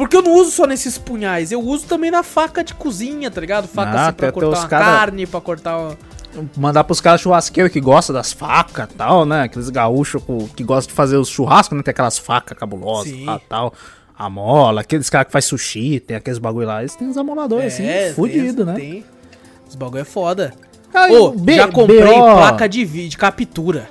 Porque eu não uso só nesses punhais. Eu uso também na faca de cozinha, tá ligado? Faca Ah, assim pra cortar uma cara- carne, pra cortar uma... Mandar pros caras churrasqueiros que gostam das facas e tal, né? Aqueles gaúchos que gostam de fazer os churrascos, né? Tem aquelas facas cabulosas e tal. A mola, aqueles caras que faz sushi, tem aqueles bagulho lá. Eles têm uns amoladores assim, É, fudido, tem- né? Tem. Os bagulho é foda. Ô, B- já comprei BO. placa de vídeo, de captura.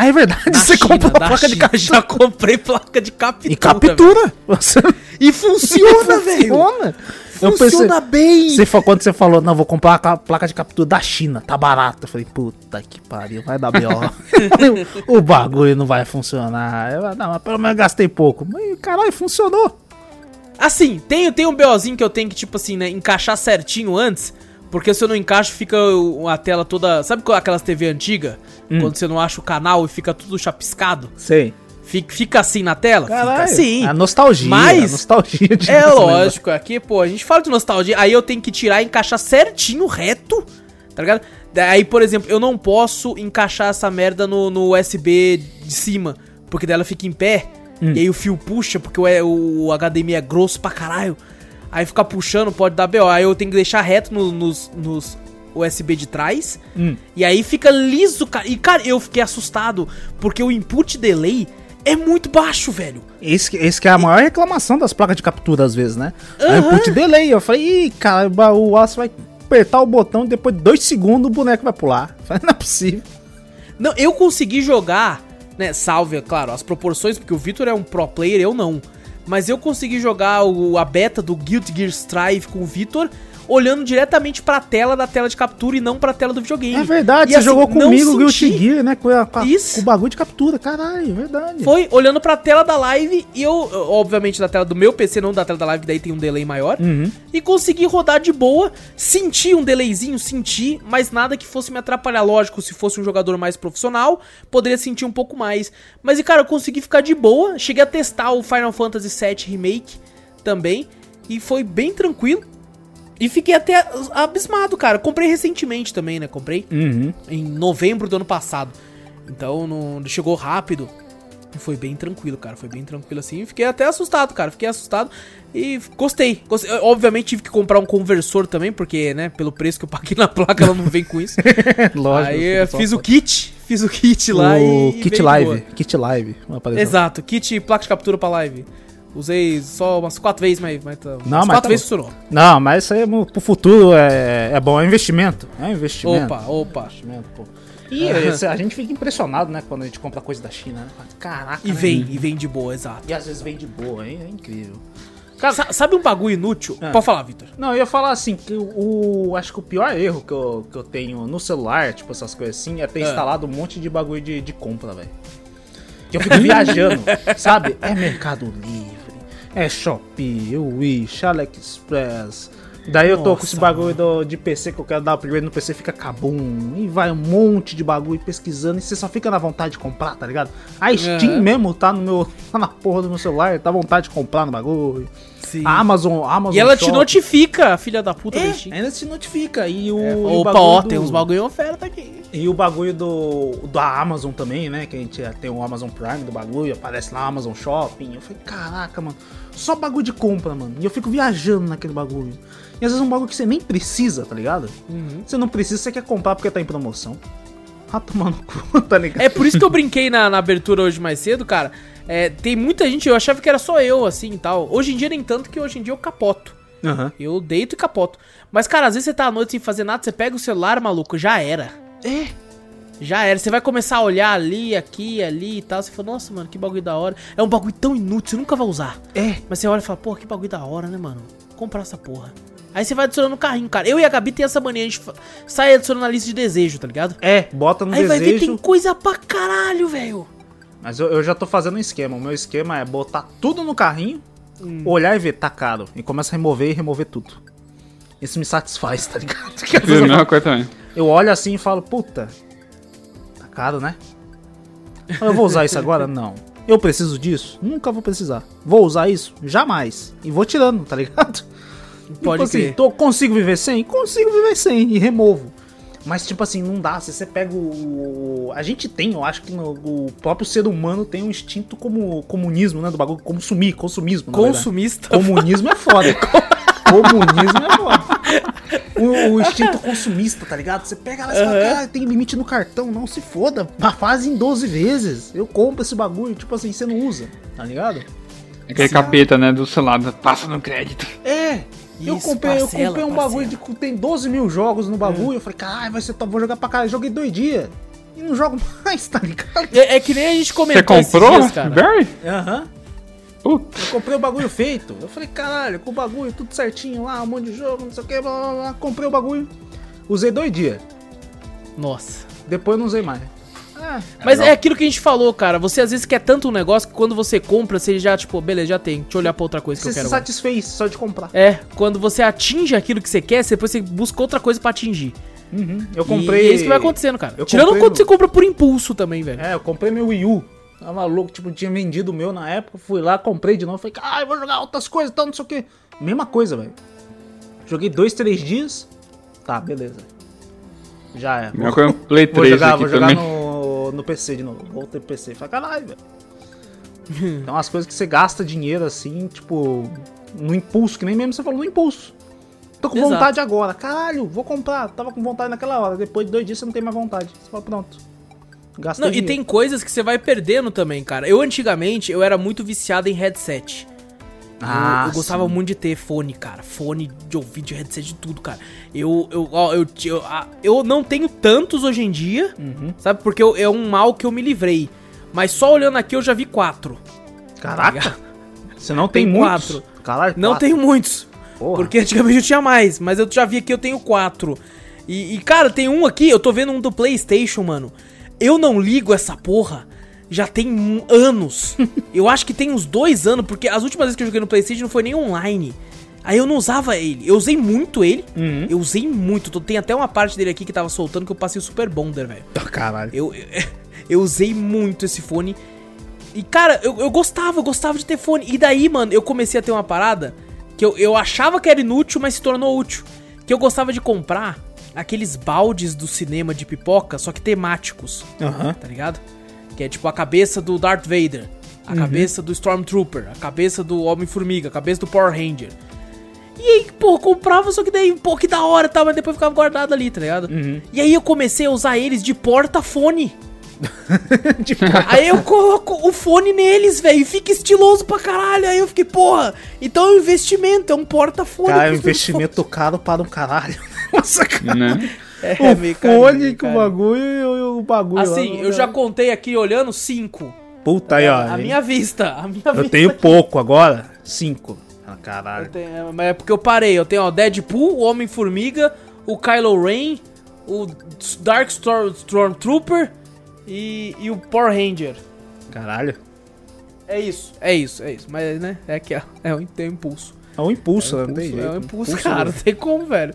Ah, é verdade, Da você China, comprou placa de China. captura. Já comprei placa de captura. E captura. Você... E funciona, velho. Funciona. Eu Funciona bem. Você, quando você falou, não, vou comprar a placa de captura da China, tá barato. Eu falei, puta que pariu, vai dar B.O. o bagulho não vai funcionar. Eu, não, mas pelo menos gastei pouco. Mas, caralho, funcionou. Assim, tem, tem um BOzinho que eu tenho que, tipo assim, né, encaixar certinho antes. Porque se eu não encaixo, fica a tela toda. Sabe qual- aquelas TV antiga? Hum. Quando você não acha o canal e fica tudo chapiscado? Sei. Fica, fica assim na tela? Caralho, Fica assim. A nostalgia. Mas- a nostalgia de É lógico, aqui, pô, a gente fala de nostalgia, aí eu tenho que tirar e encaixar certinho, reto, tá ligado? Aí, por exemplo, eu não posso encaixar essa merda no, no USB de cima, porque daí ela fica em pé, Hum. e aí o fio puxa, porque o, o, o HDMI é grosso pra caralho. Aí ficar puxando pode dar BO. Aí eu tenho que deixar reto no- nos, nos USB de trás. Hum. E aí fica liso, cara. E, cara, eu fiquei assustado, porque o input delay é muito baixo, velho. Esse, que- esse que é a maior reclamação das placas de captura, às vezes, né? Aí input delay. Eu falei, ih, cara, o aço vai apertar o botão e depois de dois segundos o boneco vai pular. Eu falei, não é possível. Não, eu consegui jogar, né? Salve, é claro, as proporções, porque o Victor é um pro player, eu não. Mas eu consegui jogar o, a beta do Guilty Gear Strive com o Victor olhando diretamente pra tela da tela de captura e não pra tela do videogame. É verdade, E, você assim, jogou comigo o Guilty Gear, né? Com, a- com Isso. com o bagulho de captura, caralho, é verdade. Foi olhando pra tela da live e eu, obviamente, da tela do meu PC, não da tela da live, que daí tem um delay maior. Uhum. E consegui rodar de boa. Senti um delayzinho, senti, mas nada que fosse me atrapalhar. Lógico, se fosse um jogador mais profissional, poderia sentir um pouco mais. Mas, e cara, eu consegui ficar de boa. Cheguei a testar o Final Fantasy VII Remake também. E foi bem tranquilo. E fiquei até abismado, cara. Comprei recentemente também, né? Comprei Uhum. em novembro do ano passado. Então não chegou rápido. Foi bem tranquilo, cara. Foi bem tranquilo assim. Fiquei até assustado, cara. Fiquei assustado e gostei. Gostei. Eu, Obviamente tive que comprar um conversor também, porque, né, pelo preço que eu paguei na placa, ela não vem com isso. Lógico. Aí fiz o kit, fiz o kit lá o e. Kit Live. boa. Kit Live. Exato, kit placa de captura pra live. Usei só umas quatro vezes, mas. mas tá- Não, umas mas quatro tá vezes funcionou. Não, mas isso aí é pro futuro é, é bom, é investimento. É um investimento. Opa, opa. Investimento, pô. E esse- a gente fica impressionado, né, quando a gente compra coisa da China, né? Caraca. E né? vem, e vem de boa, exato. E às vezes vem de boa, hein? É incrível. Sa- sabe um bagulho inútil? Ah. Pode falar, Victor. Não, eu ia falar assim, que o. Acho que o pior erro que eu, que eu tenho no celular, tipo essas coisas assim, é ter Ah. instalado um monte de bagulho de, de compra, velho. Que eu fico viajando, sabe? É Mercado Livre, é Shopee, Wish, AliExpress. Daí eu tô com esse Nossa, bagulho do- de PC que eu quero dar o primeiro no PC, fica cabum. E vai um monte de bagulho pesquisando e você só fica na vontade de comprar, tá ligado? A Steam Aham. mesmo tá no meu. tá na porra do meu celular, tá à vontade de comprar no bagulho. Sim. A Amazon, a Amazon. E ela te Shop- notifica, filha da puta, É, da Steam. ainda se notifica. E o. É, o Opa, bagulho ó, do- tem uns bagulho em oferta aqui. E o bagulho do da Amazon também, né? Que a gente tem o Amazon Prime do bagulho, aparece lá Amazon Shopping. Eu falei, caraca, mano, só bagulho de compra, mano. E eu fico viajando naquele bagulho. E às vezes é um bagulho que você nem precisa, tá ligado? Uhum. Você não precisa, você quer comprar porque tá em promoção. Ah, tomando cu, tá ligado? É por isso que eu brinquei na, na abertura hoje mais cedo, cara. É, tem muita gente, eu achava que era só eu, assim e tal. Hoje em dia, nem tanto, que hoje em dia eu capoto. Aham. Eu deito e capoto. Mas, cara, às vezes você tá à noite sem fazer nada, você pega o celular, maluco, já era. É. Já era. Você vai começar a olhar ali, aqui, ali e tal. Você fala, nossa, mano, que bagulho da hora. É um bagulho tão inútil, você nunca vai usar. É. Mas você olha e fala, porra, que bagulho da hora, né, mano? Comprar essa porra. Aí você vai adicionando no carrinho, cara. Eu e a Gabi tem essa mania, a gente sai adicionando na lista de desejo, tá ligado? É, bota no Aí vai ver, desejo. tem coisa pra caralho, velho. Mas eu, eu já tô fazendo um esquema. O meu esquema é botar tudo no carrinho, Hum. olhar e ver, tá caro. E começa a remover e remover tudo. Isso me satisfaz, tá ligado? Que vezes a eu mesma coisa também. Eu olho assim e falo, puta, caro, né? Eu vou usar isso agora? Não. Eu preciso disso? Nunca vou precisar. Vou usar isso? Jamais. E vou tirando, tá ligado? Pode tipo assim, crer. tô, consigo viver sem? Consigo viver sem e removo. Mas, tipo assim, não dá. Se você pega o. A gente tem, eu acho que no- o próprio ser humano tem um instinto como comunismo, né? Do bagulho. Consumir, consumismo. Consumista. Comunismo é foda. Comunismo é foda. O, o instinto consumista, tá ligado? Você pega lá e fala, cara, tem limite no cartão. Não se foda. Faz em 12 vezes. Eu compro esse bagulho. Tipo assim, você não usa, tá ligado? Aquele capeta, né, do celular, passa no crédito. É. eu Isso, comprei, eu parcela, comprei um parcela. bagulho de. Tem 12 mil jogos no bagulho. Eu falei, caralho, vai ser top, vou jogar pra caralho. Joguei dois dias. E não jogo mais, tá ligado? É, é que nem a gente Você comentou esses comprou, dias, cara. Barry? Aham. Puta. Eu comprei o bagulho feito. Eu falei, caralho, com o bagulho tudo certinho lá, um monte de jogo, não sei o que, blá blá blá. Comprei o bagulho. Usei dois dias. Nossa. Depois não usei mais. Ah, Mas é aquilo que a gente falou, cara. Você às vezes quer tanto um negócio que quando você compra, você já, tipo, beleza, já tem. Deixa eu olhar pra outra coisa que você eu se quero. agora. satisfez só de comprar. É, quando você atinge aquilo que você quer, depois você busca outra coisa pra atingir. Uhum. Eu E comprei. é isso que vai acontecendo, cara. eu Tirando quando no- você compra por impulso também, velho. É, eu comprei meu Wii U. Tava louco, tipo, tinha vendido o meu na época. Fui lá, comprei de novo. Falei, ah, eu vou jogar outras coisas, tal, não sei o que. Mesma coisa, velho. Joguei dois, três dias. Tá, beleza. Já é. É um Play Vou 3 jogar, aqui vou jogar também. no, no PC de novo. Voltei pro PC. Falei, caralho, velho. Tem umas coisas que você gasta dinheiro assim, tipo, no impulso, que nem mesmo você falou, no impulso. Tô com Exato. vontade agora. Caralho, vou comprar. Tava com vontade naquela hora. Depois de dois dias você não tem mais vontade. Você fala, pronto. Gastei Não, e dinheiro. tem coisas que você vai perdendo também, cara. Eu eu era muito viciado em headset. Eu- Ah, eu, gostava sim. muito de ter fone, cara. Fone de ouvido, de headset, de tudo, cara. Eu, eu, ó, eu, eu, ah, eu não tenho tantos hoje em dia, Uhum. sabe? Porque eu- é um mal que eu me livrei. Mas só olhando aqui eu já vi quatro. Caraca. Você não tem, Tem muitos? quatro. Caralho, Não quatro. tenho muitos. Porra. Porque antigamente eu tinha mais, mas eu já vi aqui eu tenho quatro. E, e, cara, tem um aqui, eu tô vendo um do PlayStation, mano. Eu não ligo essa porra já tem anos. eu acho que tem uns dois anos, porque as últimas vezes que eu joguei no PlayStation não foi nem online. Aí eu não usava ele. Eu usei muito ele. Uhum. Eu usei muito. Tem até uma parte dele aqui que tava soltando que eu passei o Super Bonder, velho. Caralho. Eu, eu, eu usei muito esse fone. E, cara, eu, eu gostava, eu gostava de ter fone. E daí, mano, eu comecei a ter uma parada que eu, eu achava que era inútil, mas se tornou útil. Que eu gostava de comprar aqueles baldes do cinema de pipoca, só que temáticos, Aham. tá ligado? Que é tipo a cabeça do Darth Vader, a cabeça do Stormtrooper, a cabeça do Homem-Formiga, a cabeça do Power Ranger. E aí, pô, comprava, só que daí, pô, que da hora e tal, mas depois ficava guardado ali, tá ligado? E aí eu comecei a usar eles de porta-fone. Tipo, Aí eu coloco o fone neles, velho, e fica estiloso pra caralho. Aí eu fiquei, porra, então é um investimento, é um porta-fone. cara, é um investimento caro para um caralho. Nossa, cara. Né? É, o meio carinho, fone meio com o bagulho e o, bagulho. Assim, lá, eu já contei aqui olhando cinco. Puta aí, ó. a minha vista, a minha Eu vista. tenho pouco agora. Cinco. Ah, caralho. Eu tenho- mas é porque eu parei. Eu tenho, ó, Deadpool, o Homem-Formiga, o Kylo Ren, o Dark Storm, Stormtrooper e, e o Power Ranger. Caralho. É isso, é isso, é isso. Mas, né, é que é, é um, tem um impulso. É um impulso, é né? um Não tem impulso, jeito. é um impulso, cara. Não tem como, velho.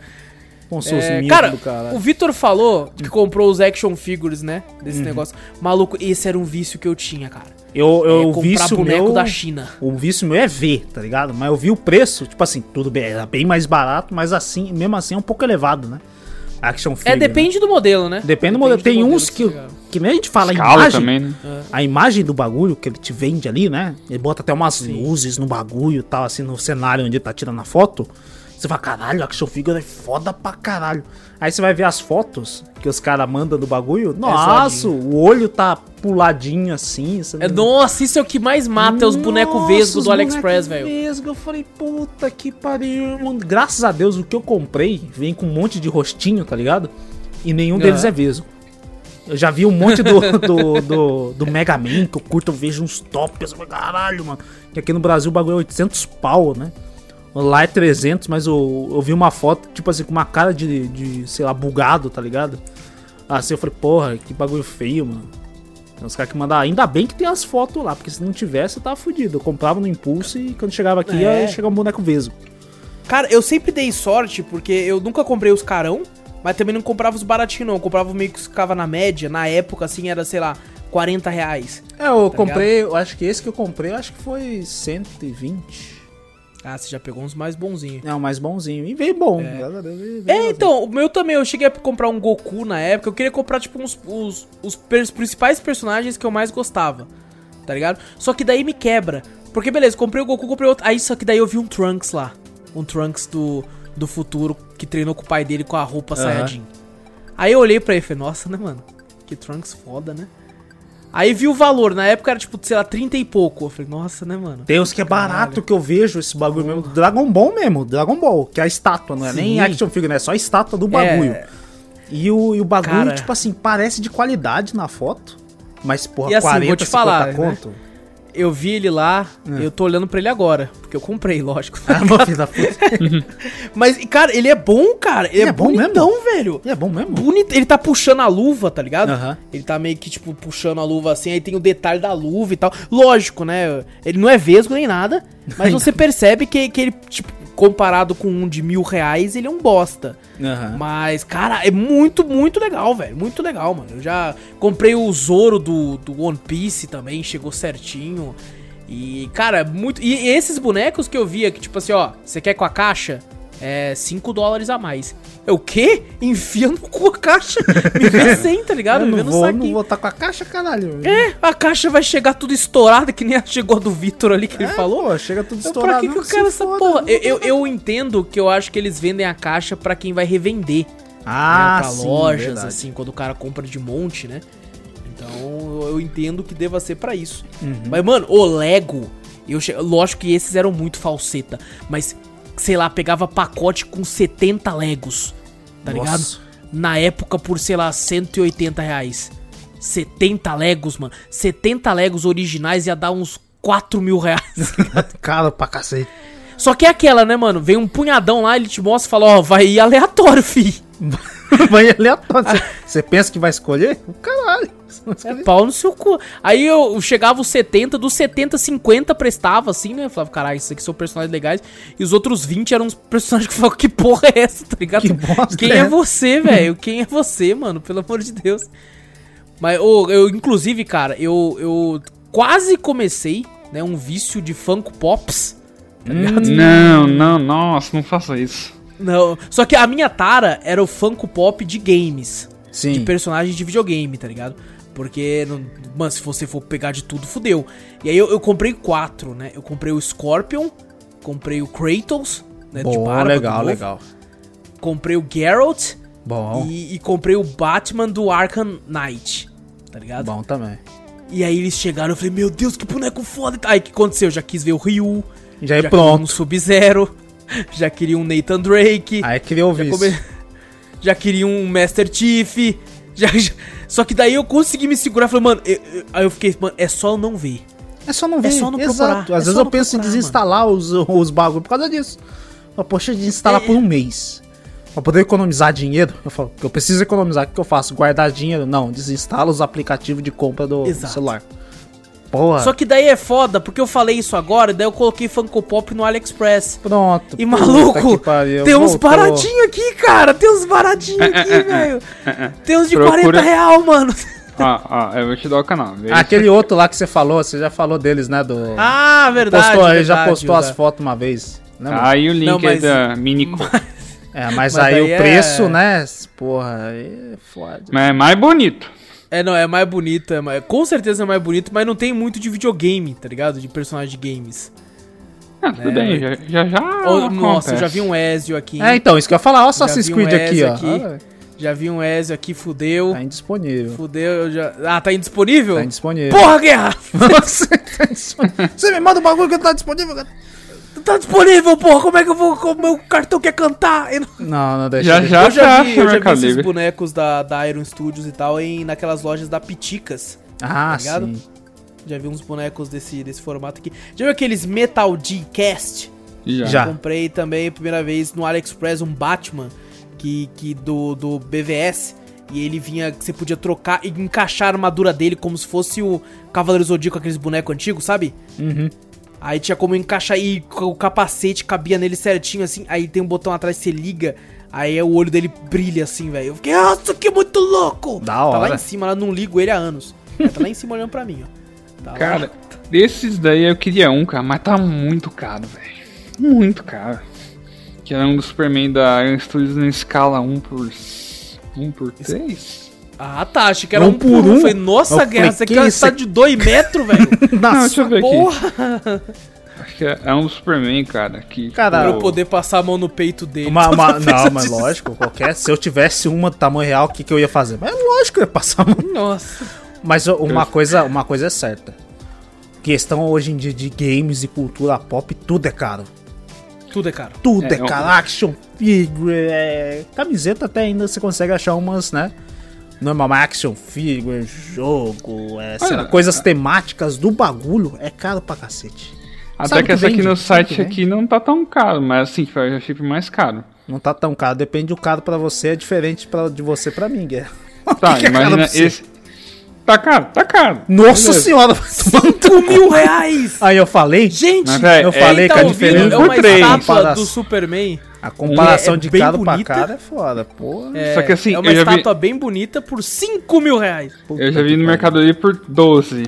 Com seus É, cara, do caralho. o Vitor falou que comprou os action figures, né? Desse negócio. Maluco, esse era um vício que eu tinha, cara. Eu, eu é o comprar vício boneco meu, da China. O vício meu é ver, tá ligado? Mas eu vi o preço, tipo assim, tudo bem, era bem mais barato, mas assim, mesmo assim é um pouco elevado, né? Action figure. É, depende do modelo, né? Né? Depende do modelo. Tem uns que, você pegar. que nem a gente fala, a imagem, também, né? a imagem do bagulho que ele te vende ali, né? Ele bota até umas luzes no bagulho e tal, assim, no cenário onde ele tá tirando a foto. Você fala, caralho, action figure é foda pra caralho. Aí você vai ver as fotos que os caras mandam do bagulho. Nossa, zoadinho. o olho tá puladinho assim. É, nossa, isso é o que mais mata, é os bonecos Nossa, vesgo os do AliExpress, velho. vesgo. Eu falei, puta que pariu. mano. Graças a Deus, o que eu comprei vem com um monte de rostinho, tá ligado? E nenhum deles Aham. é vesgo. Eu já vi um monte do, do, do, do Mega Man que eu curto, eu vejo uns tops. Eu falei, caralho, mano. Que aqui no Brasil o bagulho é 800 pau, né? Lá é 300, mas eu, eu vi uma foto, tipo assim, com uma cara de, de, sei lá, bugado, tá ligado? Assim, eu falei, porra, que bagulho feio, mano. Tem uns caras que mandam. Ainda bem que tem as fotos lá, porque se não tivesse, eu tava fudido. Eu comprava no impulso e quando chegava aqui É. ia chegar um boneco vesgo. Cara, eu sempre dei sorte, porque eu nunca comprei os carão, mas também não comprava os baratinhos, não. Eu comprava meio que ficava na média. Na época, assim, era, sei lá, 40 reais. É, eu Tá comprei, eu acho que esse que eu comprei, eu acho que foi 120. Ah, você já pegou uns mais bonzinhos. É o mais bonzinho. E veio bom, veio- veio É, bonzinho. então, o meu também, eu cheguei a comprar um Goku na época, eu queria comprar, tipo, uns, os, os principais personagens que eu mais gostava, tá ligado? Só que daí me quebra, porque beleza, comprei o Goku, comprei outro, aí só que daí eu vi um Trunks lá, um Trunks do, do futuro, que treinou com o pai dele com a roupa Aham. Saiyajin. Aí eu olhei pra ele e falei, nossa, né, mano, que Trunks foda, né? Aí vi o valor, na época era, tipo, sei lá, 30 e pouco, eu falei, nossa, né, mano? Tem uns que é barato que eu vejo esse bagulho mesmo. Dragon Ball mesmo, Dragon Ball, que é a estátua, não é nem Sim. action figure, né? É só a estátua do bagulho. É, E, o, e o bagulho, Cara. tipo assim, parece de qualidade na foto. Mas, porra, E assim, 40, vou te 50 falar, né? Eu vi ele lá, É. eu tô olhando pra ele agora, porque eu comprei, lógico. Ah, meu filho da puta. Mas, cara, ele é bom, cara. Ele, Ele é, é bom bonitão, velho. E é bom mesmo? Bonito. Ele tá puxando a luva, tá ligado? Aham. Ele tá meio que, tipo, puxando a luva assim, aí tem o detalhe da luva e tal. Lógico, né? Ele não é vesgo nem nada, mas você percebe que, que ele, tipo, comparado com um de mil reais, ele é um bosta. Aham. Mas, cara, é muito, muito legal, velho. Muito legal, mano. Eu já comprei o Zoro do, do One Piece também, chegou certinho. E, cara, muito. E esses bonecos que eu via, que tipo assim, ó, você quer com a caixa? É 5 dólares a mais. É o quê? Enfia no cu a caixa. Me vê sem, tá ligado? Eu Me vê não no vou, não vou tá com a caixa, caralho. É, a caixa vai chegar tudo estourada, que nem a chegou do Vitor ali que ele falou. Pô, chega tudo estourado. pra que, que quero se essa foda, porra? Eu, eu, eu entendo que eu acho que eles vendem a caixa pra quem vai revender Ah, né, pra sim, lojas, verdade. assim, quando o cara compra de monte, né? Então eu- entendo que deva ser pra isso. Uhum. Mas, mano, o Lego, eu che... lógico que esses eram muito falseta, mas, sei lá, pegava pacote com 70 Legos, tá Nossa. ligado? Na época por, sei lá, 180 reais. 70 Legos, mano. 70 Legos originais ia dar uns 4 mil reais. Cara pra cacete. Só que é aquela, né, mano? Vem um punhadão lá, ele te mostra e fala, ó, vai ir aleatório, fi. Vai aleatório. Você- Você pensa que vai escolher? Caralho. É pau no seu cu. Aí eu, chegava os 70, dos 70, 50 prestava, assim, né? Eu falava, caralho, isso aqui são personagens legais. E os outros 20 eram uns personagens que eu falava, que porra é essa, tá ligado? Que bosta Quem é é você, velho? Quem é você, mano? Pelo amor de Deus. Mas, ô, eu, inclusive, cara, eu, eu quase comecei, né, um vício de Funko Pops. Tá ligado? Não, não, nossa, não faça isso. Não, só que a minha tara era o Funko Pop de games. Sim. de personagens de videogame, tá ligado? Porque, mano, se você for pegar de tudo, fudeu. E aí eu, eu comprei quatro, né? Eu comprei o Scorpion, comprei o Kratos, né? Bom, barba, legal, do novo, legal. Comprei o Geralt Bom, e, e comprei o Batman do Arkham Knight, tá ligado? bom também. E aí eles chegaram, eu falei, meu Deus, que boneco foda. Aí o que aconteceu? Eu já quis ver o Ryu, Já é já queria pronto. um Sub-Zero, já queria um Nathan Drake. Aí queria ouvir Já, come- já queria um Master Chief. Já, já- Só que daí eu consegui me segurar. Falei, mano, eu- eu- aí eu fiquei, mano, é só eu não ver. É só não ver. só não Exato. procurar, Às é vezes eu penso em procurar, desinstalar os, os bagulho por causa disso. Eu, poxa, de instalar É. por um mês. Pra poder economizar dinheiro. Eu falo, eu preciso economizar. O que eu faço? Guardar dinheiro? Não, desinstala os aplicativos de compra do Exato. celular. Porra. Só que daí é foda, porque eu falei isso agora, e daí eu coloquei Funko Pop no AliExpress. Pronto. E maluco, tem uns voltou. baratinhos aqui, cara. Tem uns baratinhos aqui, velho. Tem uns de Procura- 40 real, mano. Ó, ó, eu vou te dar o canal. Vê Aquele outro lá que você falou, você já falou deles, né? Do... Ah, verdade. postou, ele já verdade, postou as verdade. fotos uma vez. Né, mano? Aí o link Não, é mas- da Mini Co. é, mas, mas aí o é- preço, né? Porra, aí é foda. Mas é mais bonito. É, não, é mais bonito, é mais- com certeza é mais bonito, mas não tem muito de videogame, tá ligado? De personagem de games. Ah, tudo É, bem, já já. já Oh, nossa, eu já vi um Ezio aqui. É, então, isso que eu ia falar, ó, Assassin's vi um Creed aqui, ó. aqui. Ah, Já vi um Ezio aqui, fudeu. Tá indisponível. Fudeu, eu já. Ah, tá indisponível? Tá indisponível. Porra, guerra! Você tá indisponível. Você me manda o bagulho que não tá disponível, cara. Tá disponível, porra! Como é que eu vou. Como meu cartão quer cantar? Eu, não- Não, deixa. Já, já, eu já já vi, acha eu já vi esses Livre. bonecos da, da Iron Studios e tal em, naquelas lojas da Piticas. Ah, ligado? sim. Já vi uns bonecos desse, desse formato aqui. Já viu aqueles Metal Gear Cast? Já. Já. Comprei também a primeira vez no AliExpress um Batman que, que do, do BVS. E ele vinha, que você podia trocar e encaixar a armadura dele como se fosse o Cavaleiro Zodíaco, aqueles bonecos antigos, sabe? Uhum. Aí tinha como encaixar e o capacete cabia nele certinho assim. Aí tem um botão atrás que você liga. Aí o olho dele brilha assim, velho. Eu fiquei, nossa, que muito louco! Da Tá lá hora. em cima, lá não ligo ele há anos. Ele tá lá em cima olhando pra mim, ó. Tá lá. Cara, desses daí eu queria um, cara, mas tá muito caro, velho. Muito caro. Que era um do Superman da Iron Studios na escala 1 por 1 por 3? Ah, tá. Achei que era Um um, por um. um? Falei, nossa, Eu falei, guerra, você que quer isso tá aqui? de 2 metros, velho. Não, deixa eu ver aqui. Porra! Acho que é, é um Superman, cara. Que, Cara, Pra eu poder passar a mão no peito dele. Uma, uma- não, eu mas lógico, qualquer. Se eu tivesse uma do tamanho real, o que, que eu ia fazer? Mas lógico que eu ia passar a mão. Nossa. Mas uma coisa, uma coisa é certa. Questão hoje em dia de games e cultura pop, tudo é caro. Tudo é caro. Tudo é, É, eu- caro. Action figure, é... camiseta até ainda você consegue achar umas, né? Normal, mas action figure, jogo, é, sei lá, Olha, coisas temáticas do bagulho é caro pra cacete. Até Sabe que que essa aqui no site aqui não tá tão caro, mas assim, eu já achei mais caro. Não tá tão caro, depende do caro pra você, é diferente pra, de você pra mim, Guerra. Tá, que é imagina você? esse. Tá caro, tá caro. Nossa Beleza. senhora, vai tomar no 5 mil reais! Aí eu falei, Gente, Mas, eu é- falei tá que a ouvindo diferença é uma por três. estátua Comparação. do Superman. A comparação É de bem caro pra bonita. cara é foda, pô. É, Só que assim, é uma eu já vi- estátua bem bonita por 5 mil reais. Eu já vi no Mercado Livre por 12.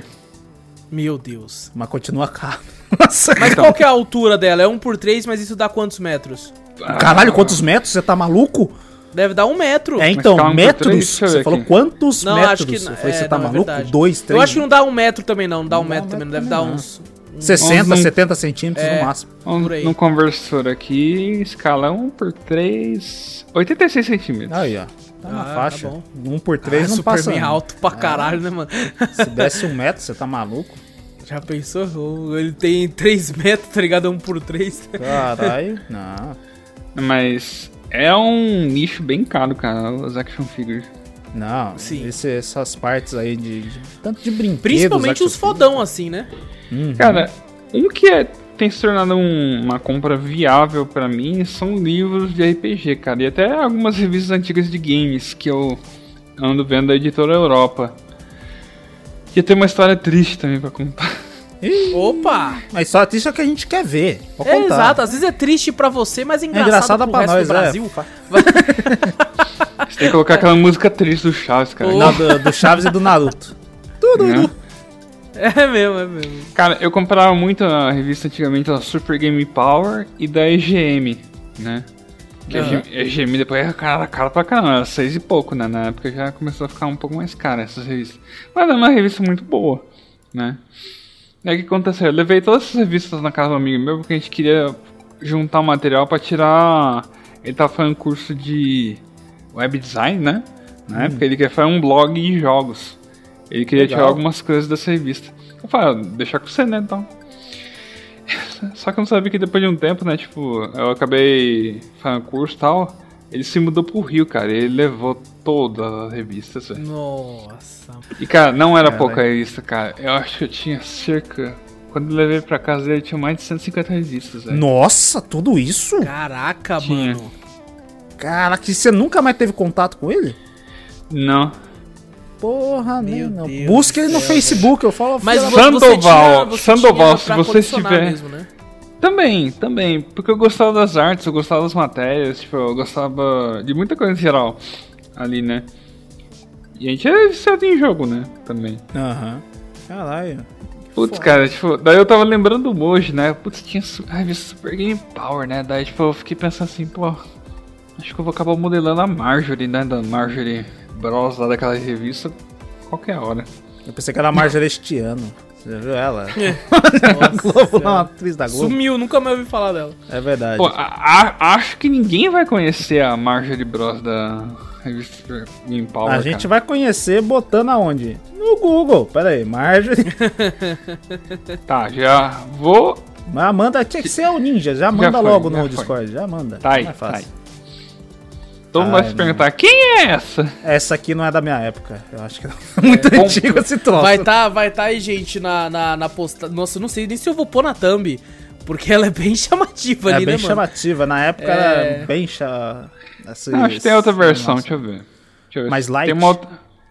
Meu Deus. Mas continua caro. Nossa, Mas qual que é a altura dela? É 1 por 3, mas isso dá quantos metros? Caralho, quantos metros? Você tá maluco? Deve dar um metro. É, então, por metros? três, deixa eu Você ver falou quantos Não, metros? acho que Eu falei, É, você tá não, é maluco? verdade. Dois, três? Eu acho que não dá um metro também, não. Não dá um Não dá metro um também. Não deve dar também, uns. 60, Não- 70 centímetros É. no máximo. Vamos Por aí. no conversor aqui, escala 1 por 3, 86 centímetros. Aí, ó. Tá na Ah, faixa. tá bom. um por três Ah, não Superman passa. não. alto pra caralho, né, mano? Se desse um metro, você tá maluco? Já pensou? Ele tem 3 metros, tá ligado? 1 por 3. Caralho. Não. Mas é um nicho bem caro, cara, os action figures. Não, Sim. esse- essas partes aí de, de- Tanto de brinquedos. Principalmente os fodão, assim, né? Uhum. Cara, um que é- tem se tornado um- uma compra viável pra mim são livros de RPG, cara. E até algumas revistas antigas de games que eu ando vendo da editora Europa. Que tem uma história triste também pra contar. Opa! Mas só isso é que a gente quer ver. Pode É contar. exato, às vezes é triste pra você, mas é É engraçado, engraçada pro pra resto nós, do Brasil. é. Você tem que colocar aquela música triste do Chaves, cara. Não, do, do Chaves e do Naruto. né? É mesmo, é mesmo. Cara, eu comprava muito a revista antigamente, a Super Game Power e da EGM, né? Que a Aham. EGM EGM depois era cara, cara pra caramba, era seis e pouco, né? Na época já começou a ficar um pouco mais cara essas revistas. Mas era uma revista muito boa, né? E aí o que aconteceu? Eu levei todas essas revistas na casa do amigo meu porque a gente queria juntar material pra tirar. Ele tava fazendo curso de web design, né? Na época ele queria fazer um blog de jogos. Ele queria Legal. tirar algumas coisas dessa revista. Eu falei, ah, deixar com você, né, então. Só que eu não sabia que depois de um tempo, né, tipo, eu acabei fazendo curso e tal. Ele se mudou pro Rio, cara. Ele levou todas as revistas, velho. Nossa. E, cara, não era Caralho. pouca revista, cara. Eu acho que eu tinha cerca. Quando eu levei pra casa dele, tinha mais de 150 revistas, velho. Nossa, tudo isso? Caraca, Tinha. mano. Cara, que você nunca mais teve contato com ele? Não. Porra, Meu nem não. Deus Busca ele do no Facebook, eu falo. Mas Sandoval, você tinha, Sandoval, tinha se você colecionar tiver- mesmo, né? Também, também. Porque eu gostava das artes, eu gostava das matérias, tipo, eu gostava de muita coisa em geral ali, né? E a gente é viciado em jogo, né? Também. Aham. Caralho. Putz, cara, tipo, daí eu tava lembrando hoje, né? Putz, tinha su- a revista Super Game Power, né? Daí, tipo, eu fiquei pensando assim, pô, acho que eu vou acabar modelando a Marjorie, né? Da Marjorie Bros lá daquela revista qualquer hora. Eu pensei que era a Marjorie este ano. Você já viu ela? Nossa Globo, Senhora. uma atriz da Globo. Sumiu, nunca mais ouvi falar dela. É verdade. Pô, a- a- acho que ninguém vai conhecer a Marjorie Bros da revista Super Game Power. a gente cara. vai conhecer botando aonde? No Google. Pera aí, Marjorie. Tá, já vou. Mas manda, tinha que ser o ninja. Já manda foi, logo já no foi. Discord. Já manda. Tá aí, Mais tá fácil. aí. Todo mundo vai Ai, se perguntar: quem é essa? Essa aqui não é da minha época. Eu acho que é muito bom. antigo esse troço. Vai tá, vai tá aí, gente, na, na, na posta. Nossa, eu não sei nem se eu vou pôr na thumb. Porque ela é bem chamativa É ali, bem né, mano? chamativa. Na época É. era bem cha... esse- Não, acho que tem outra versão, nossa. deixa eu ver. Deixa eu ver. Mais light? Tem uma, outra-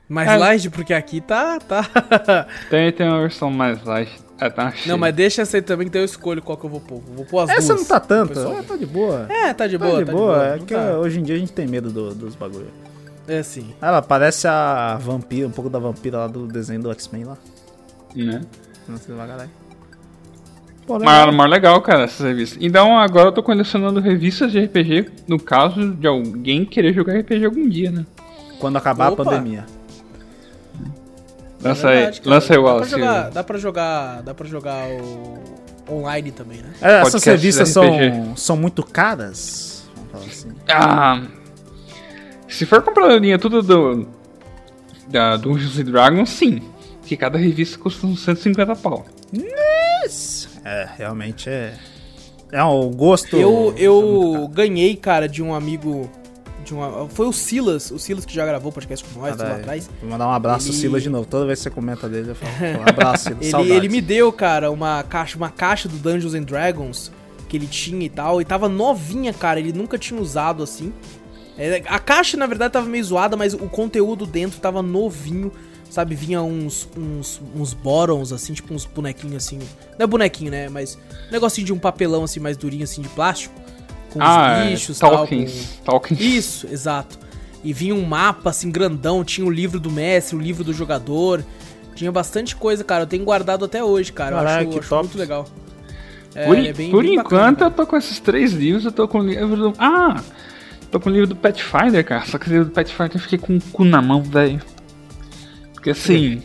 Mais É. light, porque aqui tá. tá... tem, tem uma versão mais light. É, tá cheio. não, mas deixa essa aí também que daí eu escolho qual que eu vou pôr. Vou pôr as Essa duas. não tá tanto. pessoal. É, tá de boa. É, tá de Tá boa, de tá boa. É Não que tá- hoje em dia a gente tem medo do- dos bagulho. É assim. Ela parece a vampira, um pouco da vampira lá do desenho do X-Men lá. Né? Não sei lá, caralho. Pô, legal. Mas, mas legal, cara, essas revistas. Então agora eu tô colecionando revistas de RPG, no caso de alguém querer jogar RPG algum dia, né? Quando acabar Opa. a pandemia. Lança É aí, cara. lança aí o dá Wallace. jogar, dá pra jogar. Dá pra jogar o. online também, né? É, essas revistas são, são muito caras? Vamos falar assim. Ah, se for comprar a linha tudo do da Dungeons and Dragons, sim. Que cada revista custa uns 150 pau. É, realmente é. É um gosto. Eu, é eu caro. ganhei, cara, de um amigo. De uma, foi o Silas, o Silas que já gravou o podcast com nós lá atrás. Vou mandar um abraço Ele- ao Silas de novo. Toda vez que você comenta dele, eu falo, um abraço, Silas. Ele, saudades. ele me deu, cara, uma caixa, uma caixa do Dungeons and Dragons que ele tinha e tal. E tava novinha, cara. Ele nunca tinha usado assim. É, a caixa, na verdade, tava meio zoada, mas o conteúdo dentro tava novinho. Sabe, vinha uns, uns, uns borons, assim, tipo uns bonequinhos assim. Não é bonequinho, né? Mas um negocinho de um papelão assim, mais durinho, assim, de plástico. Com ah, os bichos e tal. com- Tolkien's. Tolkien's. Isso, exato. E vinha um mapa assim grandão, tinha o livro do mestre, o livro do jogador. Tinha bastante coisa, cara. Eu tenho guardado até hoje, cara. Eu Caralho, acho, que acho muito legal. É, Por, é bem- por bem bacana, enquanto cara. eu tô com esses três livros, eu tô com o livro do. Ah! Tô com o livro do Pathfinder, cara. Só que o livro do Pathfinder eu fiquei com o cu na mão, velho. Porque assim.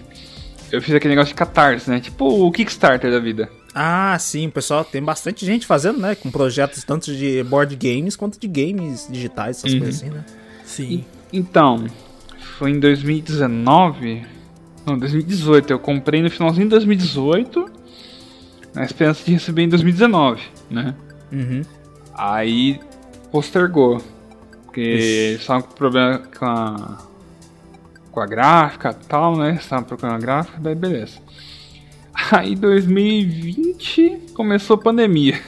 Eu fiz aquele negócio de catarse, né? Tipo o Kickstarter da vida. Ah, sim, pessoal. Tem bastante gente fazendo, né? Com projetos tanto de board games quanto de games digitais, essas Uhum. coisas assim, né? Sim. Então, foi em 2019. Não, 2018. Eu comprei no finalzinho de 2018. Na esperança de receber em 2019, né? Uhum. Aí postergou. Porque eles estavam com problema com a. com a gráfica e tal, né? Estavam procurando a gráfica, daí beleza. Aí 2020 começou a pandemia.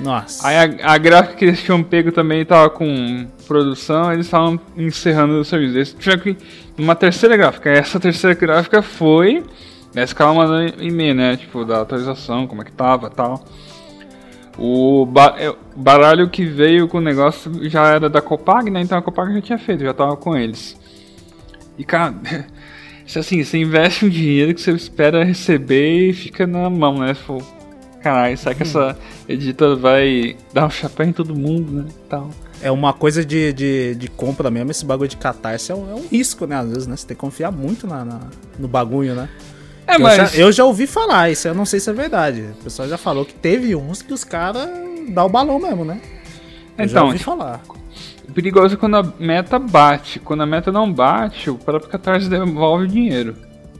Nossa. Aí a, a gráfica que eles tinham pego também tava com produção, eles estavam encerrando o serviço. Eles tiveram que ir numa terceira gráfica. Essa terceira gráfica foi. Essa que ela mandando e-mail, né? Tipo, da atualização, como é que tava tal. O ba- é, baralho que veio com o negócio já era da Copag, né? Então a Copag já tinha feito, já tava com eles. E cara, assim, você investe um dinheiro que você espera receber e fica na mão, né? Fala, Caralho, será que essa editora vai dar um chapéu em todo mundo, né? Tal. É uma coisa de, de, de compra mesmo, esse bagulho de catarse é um, é um risco, né? Às vezes, né? Você tem que confiar muito na, na- no bagulho, né? É, eu, mas. já, eu já ouvi falar, isso eu não sei se é verdade. O pessoal já falou que teve uns que os caras dá o balão mesmo, né? Eu já Então, ouvi tipo, falar. O perigoso é quando a meta bate. Quando a meta não bate, o próprio Catarse devolve o dinheiro.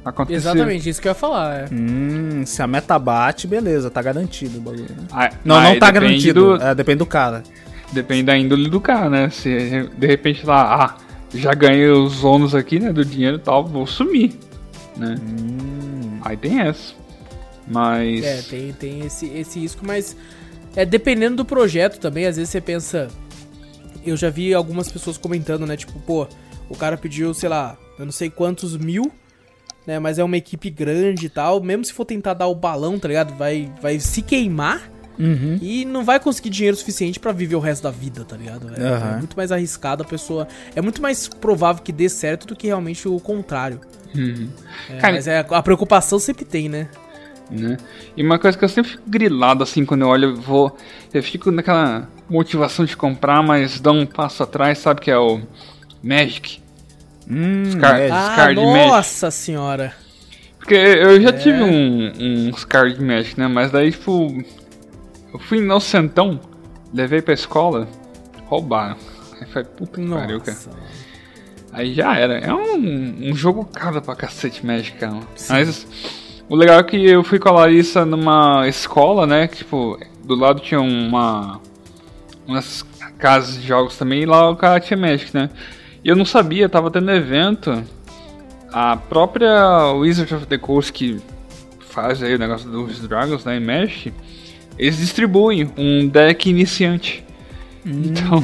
Aconteceu. Exatamente, isso que eu ia falar. É. Hum, se a meta bate, beleza, tá garantido o bagulho. Né? Aí- Não, não tá depende garantido. do- É, depende do cara. Depende da índole do cara, né? Se de repente lá, ah, já ganhei os ônus aqui, né? Do dinheiro e tal, vou sumir. Né? Hum. Aí tem essa. Mas. É, tem, tem esse, esse risco, mas é dependendo do projeto também, às vezes você pensa. Eu já vi algumas pessoas comentando, né? Tipo, pô, o cara pediu, sei lá, eu não sei quantos mil, né? Mas é uma equipe grande e tal. Mesmo se for tentar dar o balão, tá ligado? Vai, vai se queimar Uhum. e não vai conseguir dinheiro suficiente pra viver o resto da vida, tá ligado? É, é muito mais arriscado a pessoa. É muito mais provável que dê certo do que realmente o contrário. Uhum. É, Cara, mas é, a preocupação sempre tem, né? né? E uma coisa que eu sempre fico grilado assim quando eu olho, eu vou. Eu fico naquela motivação de comprar, mas dá um passo atrás, sabe? Que é o Magic. Hum, Os car- é. Os Ah, card Magic. nossa senhora. Porque eu É. já tive um, uns card Magic, né? Mas daí, tipo. Eu fui no centão, levei pra escola, roubaram. Aí foi puta que pariu, cara. Aí já era. É um, um jogo caro pra cacete Magic, cara. Mas o legal é que eu fui com a Larissa numa escola, né? Que, tipo, do lado tinha uma. Umas casas de jogos também, e lá o cara tinha Magic, né? E eu não sabia, tava tendo evento. A própria Wizard of the Coast que faz aí o negócio dos Dragons, né? Em Magic, eles distribuem um deck iniciante. Então,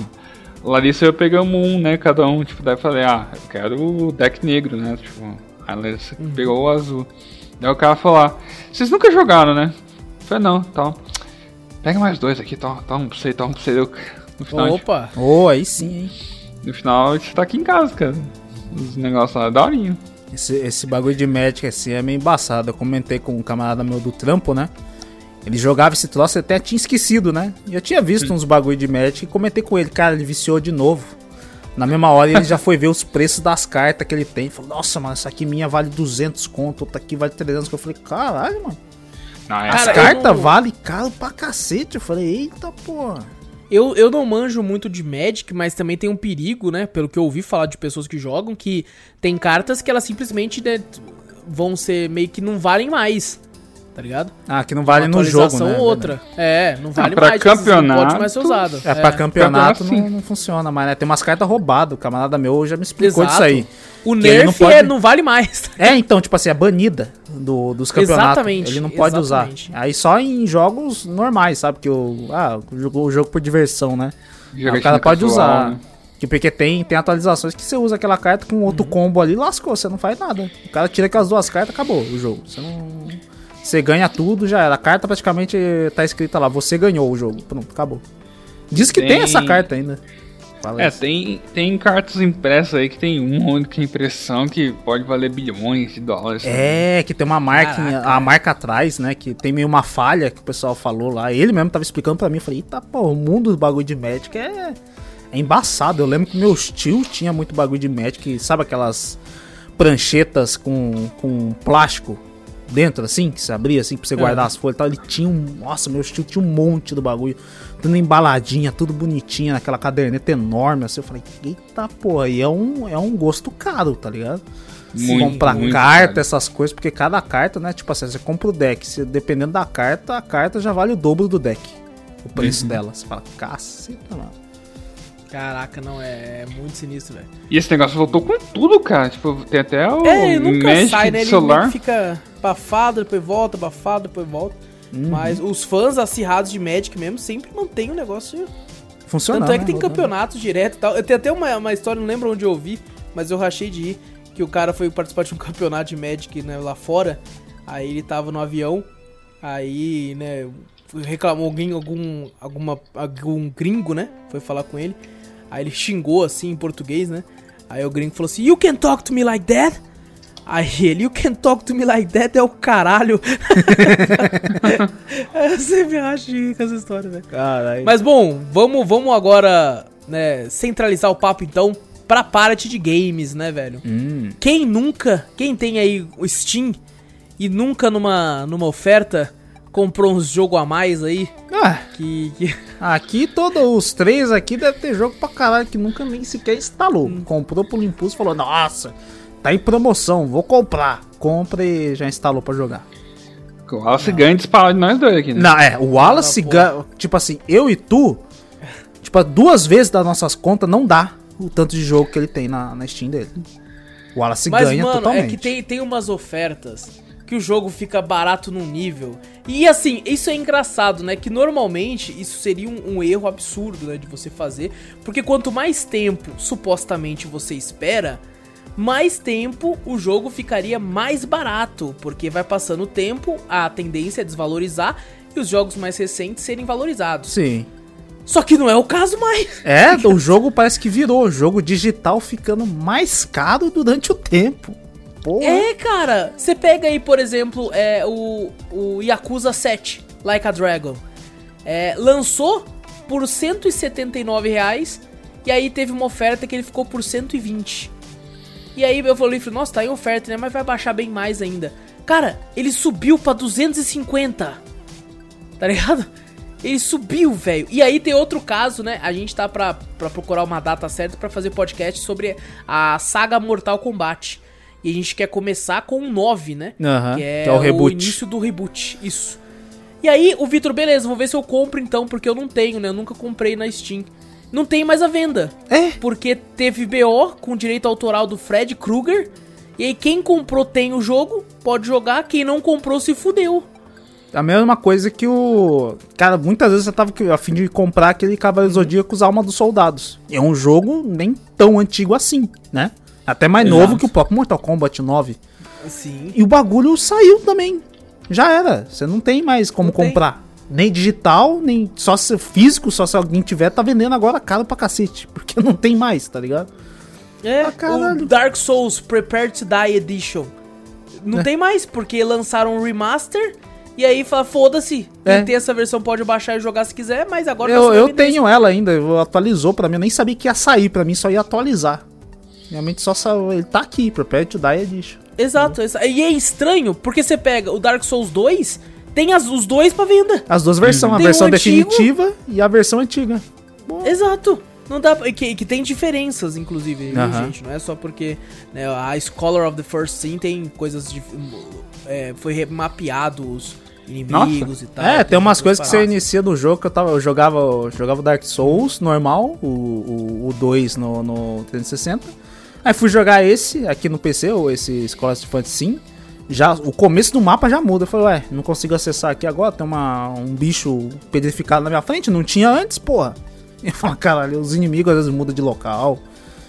Larissa e eu pegamos um, né? Cada um, tipo, daí eu falei, ah, eu quero o deck negro, né? Tipo, a Larissa pegou o azul. Daí o cara falou, ah, vocês nunca jogaram, né? Eu falei, não, tal. Pega mais dois aqui, toma, toma pra você, toma pra você. Eu- No final, a gente- Opa. Oh, aí sim, hein? no final a gente tá aqui em casa, cara. Os negócios lá, daorinho. Esse, esse bagulho de Magic assim é meio embaçado. Eu comentei com um camarada meu do trampo, né? Ele jogava esse troço, eu até tinha esquecido, né? E eu tinha visto uns bagulho de Magic e comentei com ele, cara, ele viciou de novo. Na mesma hora ele já foi ver os preços das cartas que ele tem. Falou, nossa, mano, essa aqui minha vale 200 conto, outra aqui vale 300. Eu falei, caralho, mano. Não, é As cartas não- valem caro pra cacete. Eu falei, eita porra. Eu, eu não manjo muito de Magic, mas também tem um perigo, né? Pelo que eu ouvi falar de pessoas que jogam, que tem cartas que elas simplesmente né, vão ser meio que não valem mais. Tá ligado? Ah, que não vale Uma no jogo, né? ou outra. É, não vale pra mais. tipo, não campeonato, pode mais ser usado. É, pra campeonato campeonato, não, não funciona, mas né, tem umas cartas roubadas. O camarada meu já me explicou Exato. disso aí. O Nerf não pode- é, não vale mais. É, então, tipo assim, é banida do, dos campeonatos. Exatamente, Ele não pode exatamente. usar. Aí só em jogos normais, sabe? Que o, ah, o jogo, o jogo por diversão, né? Aí o cara pode casual, usar. né? Que porque tem, tem atualizações que você usa aquela carta com Uhum. outro combo ali, lascou, você não faz nada. O cara tira aquelas duas cartas, acabou o jogo. Você não. Você ganha tudo, já era. A carta praticamente tá escrita lá, você ganhou o jogo. Pronto, acabou. Diz que tem, Tem- essa carta ainda. Fala É, isso. tem, tem cartas impressas aí que tem uma única impressão que pode valer bilhões de dólares. É, que tem uma marca, Caraca. a marca atrás, né? Que tem meio uma falha que o pessoal falou lá. Ele mesmo tava explicando pra mim. Eu falei, eita, pô, o mundo do bagulho de Magic é, é embaçado. Eu lembro que meus tios tinha muito bagulho de Magic. Sabe aquelas pranchetas com, com plástico dentro, assim? Que se abria, assim, pra você guardar Aham. as folhas e tal. Ele tinha um... Nossa, meus tios tinha um monte do bagulho. Tudo embaladinha, tudo bonitinha, naquela caderneta enorme, assim. Eu falei, eita, pô, e é um, é um gosto caro, tá ligado? Muito, comprar muito carta, caro. essas coisas, porque cada carta, né? Tipo assim, você compra o deck, se, dependendo da carta, a carta já vale o dobro do deck. O preço Uhum. dela. Você fala, caceta, mano. Caraca, não, é, é muito sinistro, velho. E esse negócio voltou com tudo, cara. Tipo, tem até o É, ele nunca Magic sai, né? Ele celular. fica abafado, depois volta, abafado, depois volta. Uhum. Mas os fãs acirrados de Magic mesmo sempre mantêm o negócio. Funciona. Tanto é que né? tem campeonatos direto e tal. Eu tenho até uma, uma história, não lembro onde eu ouvi, mas eu rachei de ir. Que o cara foi participar de um campeonato de Magic né, lá fora. Aí ele tava no avião. Aí, né, reclamou alguém, algum, alguma, algum gringo, né? Foi falar com ele. Aí ele xingou assim em português, né? Aí o gringo falou assim: You can talk to me like that? Aí ele, You can talk to me like that é o caralho. eu sempre acho com essa história, velho. Caralho. Mas bom, vamos, vamos agora, né, centralizar o papo então pra parte de games, né, velho? Hum. Quem nunca, quem tem aí o Steam e nunca numa, numa oferta comprou uns jogo a mais aí Ah, que, que- aqui todos os três aqui devem ter jogo pra caralho que nunca nem sequer instalou. Hum. Comprou por impulso e falou, nossa, tá em promoção, vou comprar. Compra e já instalou pra jogar. O Wallace ganha disparado de nós dois aqui, né? Não, é, o Wallace Ah, ganha. Tipo assim, eu e tu, tipo, duas vezes das nossas contas não dá o tanto de jogo que ele tem na, na Steam dele. O Wallace Mas ganha mano, totalmente. é que tem, tem umas ofertas que o jogo fica barato num nível. E assim, isso é engraçado, né? Que normalmente isso seria um, um erro absurdo, né? De você fazer. Porque quanto mais tempo supostamente você espera, mais tempo o jogo ficaria mais barato, porque vai passando o tempo, a tendência é desvalorizar e os jogos mais recentes serem valorizados. Sim. Só que não é o caso mais. É, o jogo parece que virou. O jogo digital ficando mais caro durante o tempo. Porra. É, cara. Você pega aí, por exemplo, é, o, o Yakuza 7, Like a Dragon. É, lançou por 179 reais, e aí teve uma oferta que ele ficou por 120. E aí eu falei, nossa, tá em oferta, né? Mas vai baixar bem mais ainda. Cara, ele subiu pra 250. Tá ligado? Ele subiu, velho. E aí tem outro caso, né? A gente tá pra, pra procurar uma data certa pra fazer podcast sobre a saga Mortal Kombat. E a gente quer começar com o 9, né? Aham, que é, que é o o, reboot. início do reboot. Isso. E aí, o Vitor, beleza, vou ver se eu compro então, porque eu não tenho, né? Eu nunca comprei na Steam. Não tem mais à venda. É. Porque teve BO com direito autoral do Fred Krueger. E aí, quem comprou tem o jogo, pode jogar. Quem não comprou se fudeu. A mesma coisa que o. Cara, muitas vezes eu tava a fim de comprar aquele Cavaleiro Zodíacos Alma dos Soldados. É um jogo nem tão antigo assim, né? Até mais Exato. novo que o próprio Mortal Kombat 9. Sim. E o bagulho saiu também. Já era. Você não tem mais como Não tem. comprar. Nem digital, nem só se físico, só se alguém tiver, tá vendendo agora caro pra cacete. Porque não tem mais, tá ligado? É, Ah, o Dark Souls Prepare to Die Edition. Não É. tem mais, porque lançaram um remaster. E aí fala, foda-se. Quem É. tem essa versão pode baixar e jogar se quiser, mas agora tá Eu, eu tenho ela ainda, eu- atualizou pra mim, eu nem sabia que ia sair, pra mim só ia atualizar. Realmente só saiu, ele tá aqui, to Die Edition. Exato, exa- e é estranho, porque você pega o Dark Souls 2, tem as- os dois pra venda. As duas versões, a Tem versão o antigo- definitiva e a versão antiga. Exato. Não dá que, que tem diferenças, inclusive, Aham. gente. Não é só porque né, a Scholar of the First Sin tem coisas de. é, foi remapeado os inimigos e tal. é, tem umas coisas que você inicia no jogo que eu tava. Eu jogava, eu jogava Dark Souls normal, o, o, 2 no, no 360. Aí fui jogar esse aqui no PC, ou esse Scholar of Fantasy Sim. Já, o começo do mapa já muda. Eu falei, ué, não consigo acessar aqui agora. Tem uma, um bicho pedrificado na minha frente. Não tinha antes, porra. E eu falo, caralho, os inimigos às vezes mudam de local.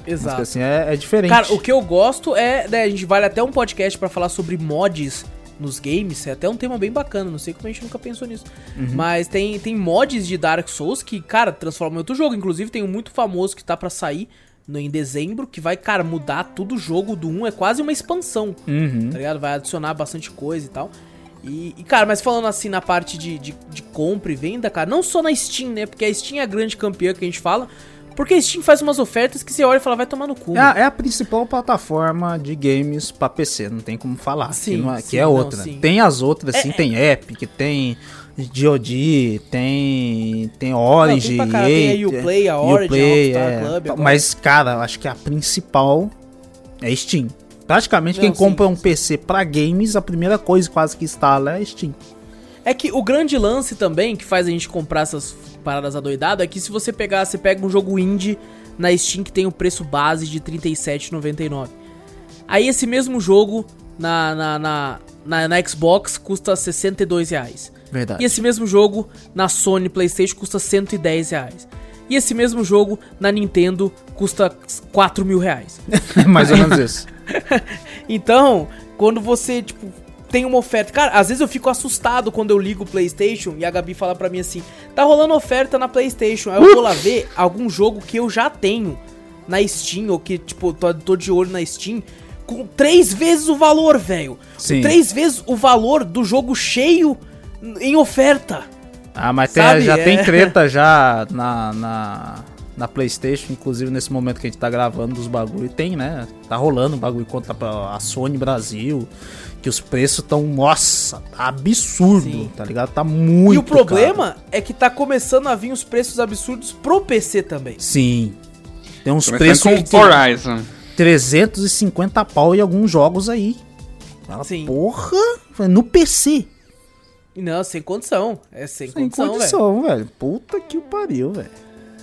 Mas Exato. assim, é, é diferente. Cara, o que eu gosto é. Né, a gente vale até um podcast pra falar sobre mods nos games. É até um tema bem bacana. Não sei como a gente nunca pensou nisso. Uhum. Mas tem, tem mods de Dark Souls que, cara, transformam em outro jogo. Inclusive, tem um muito famoso que tá pra sair no, em dezembro. Que vai, cara, mudar tudo o jogo do 1. É quase uma expansão. Uhum. Tá ligado? Vai adicionar bastante coisa e tal. E, e, cara, mas falando assim na parte de, de, de compra e venda, cara, não só na Steam, né? Porque a Steam é a grande campeã que a gente fala. Porque a Steam faz umas ofertas que você olha e fala, vai tomar no cu. É, a- é a principal plataforma de games pra PC, não tem como falar. Sim, que, não é, sim, que é não, outra. sim. Tem as outras, É, sim, é. tem Epic, tem GOG, tem, tem Orange, Não, tem caralho, tem a Uplay, a Origin, a Rockstar Club, agora. Mas, cara, eu acho que a principal é Steam. Praticamente quem Não, sim, compra um sim. PC pra games, a primeira coisa quase que instala é Steam. É que o grande lance também, que faz a gente comprar essas paradas adoidadas, é que se você pegar, você pega um jogo indie na Steam que tem o preço base de R$ 37,99. Aí esse mesmo jogo na, na, na, na, na Xbox custa 62 reais. Verdade. E esse mesmo jogo na Sony PlayStation custa 110 reais. E esse mesmo jogo na Nintendo custa 4 mil reais. Mais ou menos isso. Então, quando você, tipo, tem uma oferta. Cara, às vezes eu fico assustado quando eu ligo o PlayStation e a Gabi fala pra mim assim: tá rolando oferta na PlayStation. Aí eu vou lá ver algum jogo que eu já tenho na Steam, ou que, tipo, tô, tô de olho na Steam, com três vezes o valor, velho. Três vezes o valor do jogo cheio em oferta. Ah, mas tem- já é. tem treta já na, na, na PlayStation, inclusive nesse momento que a gente tá gravando dos bagulho. Tem, né? Tá rolando bagulho contra a Sony Brasil. Que os preços tão, nossa, tá absurdo, Sim. tá ligado? Tá muito. e o problema caro. é que tá começando a vir os preços absurdos pro PC também. Sim. Tem uns Começando preços com de Horizon. 350 pau em alguns jogos aí. Fala, Sim. Porra! No PC. Não, sem condição. É sem, Sem condição, velho. condição, velho. Puta que o pariu, velho.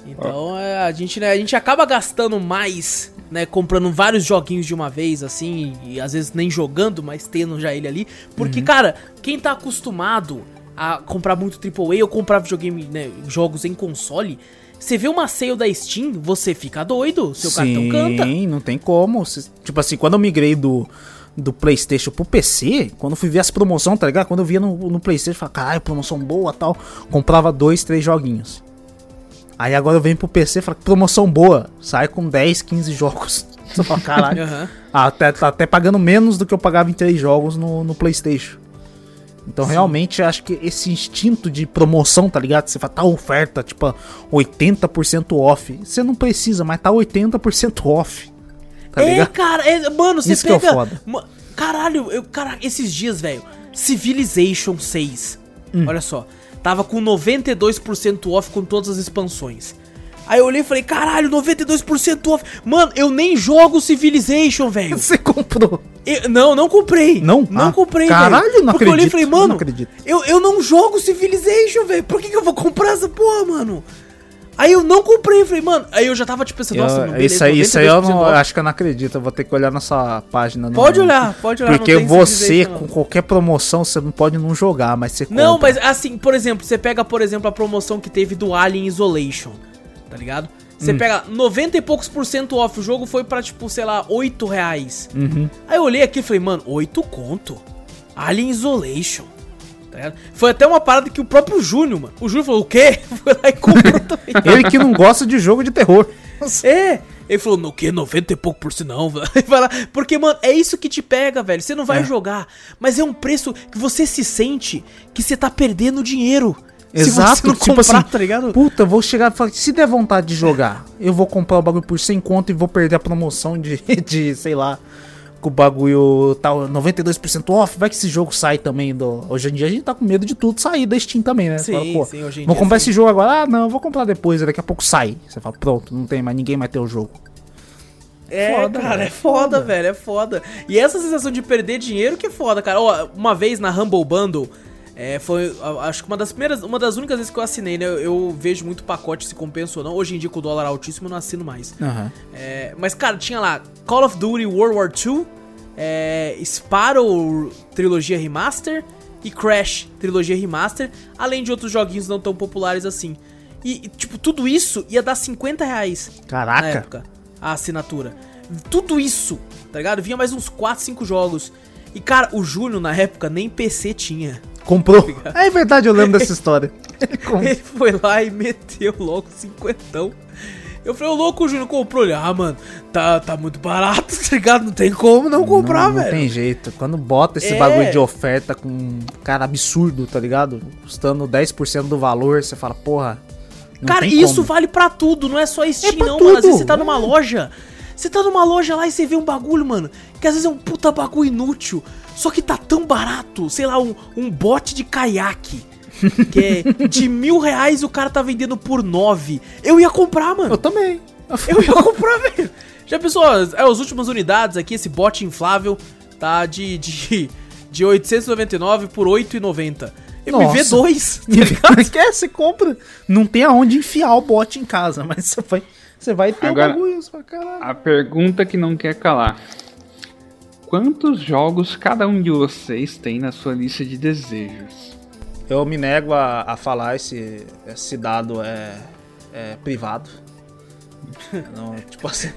Então é, a gente, né, a gente acaba gastando mais, né, comprando vários joguinhos de uma vez, assim, e, às vezes nem jogando, mas tendo já ele ali. Porque, Uhum. cara, quem tá acostumado a comprar muito AAA ou comprar videogame, né, jogos em console, você vê uma sale da Steam, você fica doido, seu cartão canta. Sim, não tem como. Tipo assim, quando eu migrei do, do Playstation pro PC, quando eu fui ver as promoções, tá ligado? Quando eu via no, no Playstation, eu falava, caralho, promoção boa tal. Comprava dois, três joguinhos. Aí agora eu venho pro PC e falo, promoção boa. Sai com 10, 15 jogos. Você fala, caralho. Ah, até, tá até pagando menos do que eu pagava em três jogos no, no Playstation. Então, realmente, eu acho que esse instinto de promoção, tá ligado? Você fala, tá oferta, tipo, 80% off. Você não precisa, mas tá 80% off. Tá é, ligado? cara, é- mano, você Isso que é pega. foda. Caralho, eu, cara, esses dias, velho. Civilization 6. Hum. Olha só. Tava com 92% off com todas as expansões. Aí eu olhei e falei, caralho, 92% off. Mano, eu nem jogo Civilization, velho. Você comprou. Eu- não, não comprei. Não? Não Ah, comprei, caralho, velho. não Porque eu olhei e acredito, falei, não mano, acredito. eu, eu não jogo Civilization, velho. Por que, que eu vou comprar essa porra, mano? Aí eu não comprei, falei, mano. Aí eu já tava tipo pensando, nossa, Eu- mano, beleza, isso aí, isso aí eu 92% não, acho que eu não acredito. Eu vou ter que olhar nessa página. Pode olhar, pode olhar. Porque não você, não. com qualquer promoção, você não pode não jogar, mas você Não, compra. mas assim, por exemplo, você pega, por exemplo, a promoção que teve do Alien Isolation, tá ligado? Hum. Você pega 90 e poucos por cento off, o jogo foi pra, tipo, sei lá, 8 reais. Uhum. Aí eu olhei aqui e falei, mano, 8 conto? Alien Isolation. Tá ligado? Foi até uma parada que o próprio Júnior, mano. O Júnior falou, o quê? Foi lá e comprou também. Ele que não gosta de jogo de terror. É. Ele falou, no que? 90 e pouco por cento não, Porque, mano, é isso que te pega, velho. Você não vai jogar, mas é um preço que você se sente que você tá perdendo dinheiro. Exato, Se você não tipo comprar, assim, tá ligado? Puta, vou chegar e falar, se der vontade de jogar, eu vou comprar o bagulho por 100 conto e vou perder a promoção de, de sei lá, que o bagulho tá 92% off, vai que esse jogo sai também do... Hoje em dia a gente tá com medo de tudo sair da Steam também, né? Sim, Fala, sim, hoje em Vou dia comprar sim. esse jogo agora, ah não, eu vou comprar depois, daqui a pouco sai. Você fala, pronto, não tem mais, ninguém vai ter o jogo. É, Foda, cara, velho, é foda, velho, é foda. E essa sensação de perder dinheiro que é foda, cara. Ó, uma vez na Humble Bundle, é, foi, acho que uma das primeiras, uma das únicas vezes que eu assinei, né? Eu, eu vejo muito pacote se compensa ou não. Hoje em dia com o dólar altíssimo eu não assino mais. Aham. É, mas, cara, tinha lá Call of Duty World War II, é, Sparrow Trilogia Remaster e Crash Trilogia Remaster, além de outros joguinhos não tão populares assim. E, tipo, tudo isso ia dar 50 reais Caraca. na época, a assinatura. Tudo isso, tá ligado? Vinha mais uns 4, 5 jogos. E, cara, o Júnior, na época, nem PC tinha. Comprou. É verdade, eu lembro dessa história. Ele. Ele foi lá e meteu logo cinquentão. Eu falei, ô louco, o Júnior comprou. Ele, ah, mano, tá, tá muito barato, tá ligado? Não tem como não comprar, não, não velho. tem jeito. Quando bota esse É. bagulho de oferta com um cara absurdo, tá ligado? Custando 10% do valor, você fala, porra. não Cara, tem isso como. vale pra tudo, não é só Steam, pra não, mano. Às vezes tudo. você tá numa loja. Você tá numa loja lá e você vê um bagulho, mano, que às vezes é um puta bagulho inútil. Só que tá tão barato. Sei lá, um, um bote de caiaque. Que é de mil reais o cara tá vendendo por nove. Eu ia comprar, mano. Eu também. Eu ia comprar, velho. Já pensou, é, as últimas unidades aqui, esse bote inflável, tá de, de, de 899 por 8,90. Eu me vê Nossa. dois, tá ligado? Você compra. Não tem aonde enfiar o bot em casa, mas você vai, você vai ter Agora- o bagulho. Caralho. A pergunta que não quer calar. Quantos jogos cada um de vocês tem na sua lista de desejos? Eu me nego a, a falar esse, esse dado é, é privado. Não, tipo assim,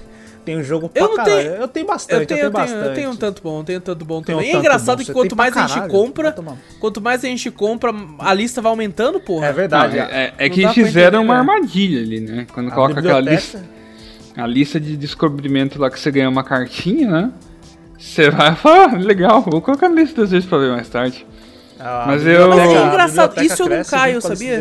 tem um jogo pra Eu não caralho. tenho- Eu tenho bastante, Eu tenho, eu, tenho, bastante. eu tenho um tanto bom, eu tenho um tanto bom Tenho um também. E é engraçado bom, que quanto mais a gente caralho. compra, quanto mais a gente compra, a lista vai aumentando, porra. É verdade. Não, é, é- é que pra fizeram uma né? armadilha ali, né? Quando A coloca aquela biblioteca- lista, a lista de descobrimento lá que você ganha uma cartinha, né? Você vai falar, ah, legal, vou colocar na lista de desejos pra ver mais tarde. a Mas eu- Mas é a engraçado, isso eu não caio, sabia?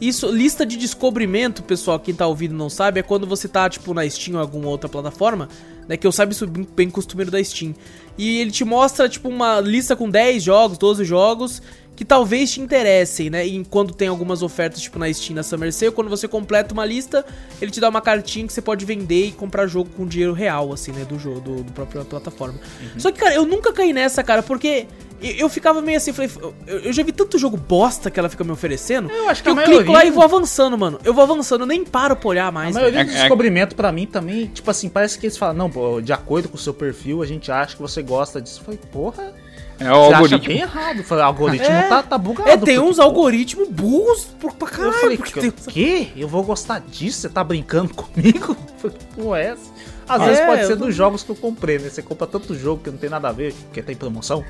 Isso, lista de descobrimento, pessoal, quem tá ouvindo não sabe, é quando você tá, tipo, na Steam ou alguma outra plataforma, né, que eu saiba isso bem, bem costumeiro da Steam. E ele te mostra, tipo, uma lista com 10 jogos, 12 jogos, que talvez te interessem, né, e quando tem algumas ofertas, tipo, na Steam, na Summer Sale, quando você completa uma lista, ele te dá uma cartinha que você pode vender e comprar jogo com dinheiro real, assim, né, do jogo, do, do próprio plataforma. Só que, cara, eu nunca caí nessa, cara, porque... Eu eu ficava meio assim, falei, eu, eu já vi tanto jogo bosta que ela fica me oferecendo. Eu acho que eu a clico lá e vou avançando, mano. Eu vou avançando, eu nem paro pra olhar A mais. maioria velho. dos É- é- descobrimentos pra mim também, tipo assim, parece que eles falam, não, pô, de acordo com o seu perfil, a gente acha que você gosta disso. Foi, porra. É o Você acha algoritmo. bem errado. Eu falei, o algoritmo É. tá, tá bugado. É, tem porque, uns algoritmos burros pra pra Eu caralho. falei, porque que, tem o uns- quê? Eu vou gostar disso? Você tá brincando comigo? Eu porra é essa? Às É, vezes pode eu ser não- dos jogos que eu comprei, né? Você compra tanto jogo que não tem nada a ver, porque tem promoção.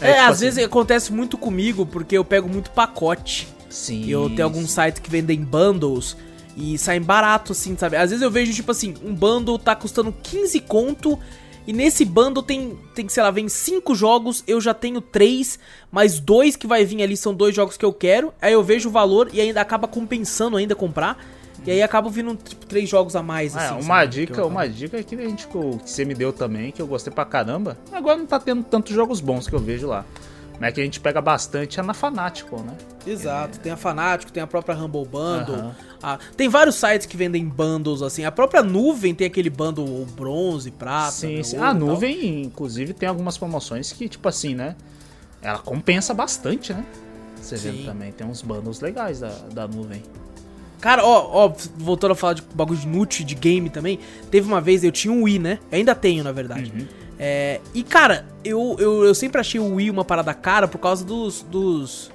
É, tipo às assim, vezes acontece muito comigo porque eu pego muito pacote. Sim. E eu tenho alguns sites que vendem bundles e saem barato, assim, sabe? Às vezes eu vejo, tipo assim, um bundle tá custando 15 conto. E nesse bundle tem, tem, sei lá, vem cinco jogos, eu já tenho três, mas dois que vai vir ali são dois jogos que eu quero. Aí eu vejo o valor e ainda acaba compensando ainda comprar. E aí acaba vindo, tipo, três jogos a mais, É, assim. uma sabe? Dica, eu uma dica que, a gente, que você me deu também, que eu gostei pra caramba. Agora não tá tendo tantos jogos bons que eu vejo lá. Mas que a gente pega bastante é na Fanatical, né? Exato, tem a Fanático, tem a própria Humble Bundle. Aham. a- tem vários sites que vendem bundles, assim. A própria nuvem tem aquele bundle bronze, prata. sim, né, sim. A nuvem, inclusive, tem algumas promoções que, tipo assim, né? Ela compensa bastante, né? Você vê também, tem uns bundles legais da, da nuvem. Cara, ó, ó, voltando a falar de bagulho de inútil de game também, teve uma vez, eu tinha um Wii, né? Ainda tenho, na verdade. Uhum. É, e, cara, eu, eu, eu sempre achei o Wii uma parada cara por causa dos. dos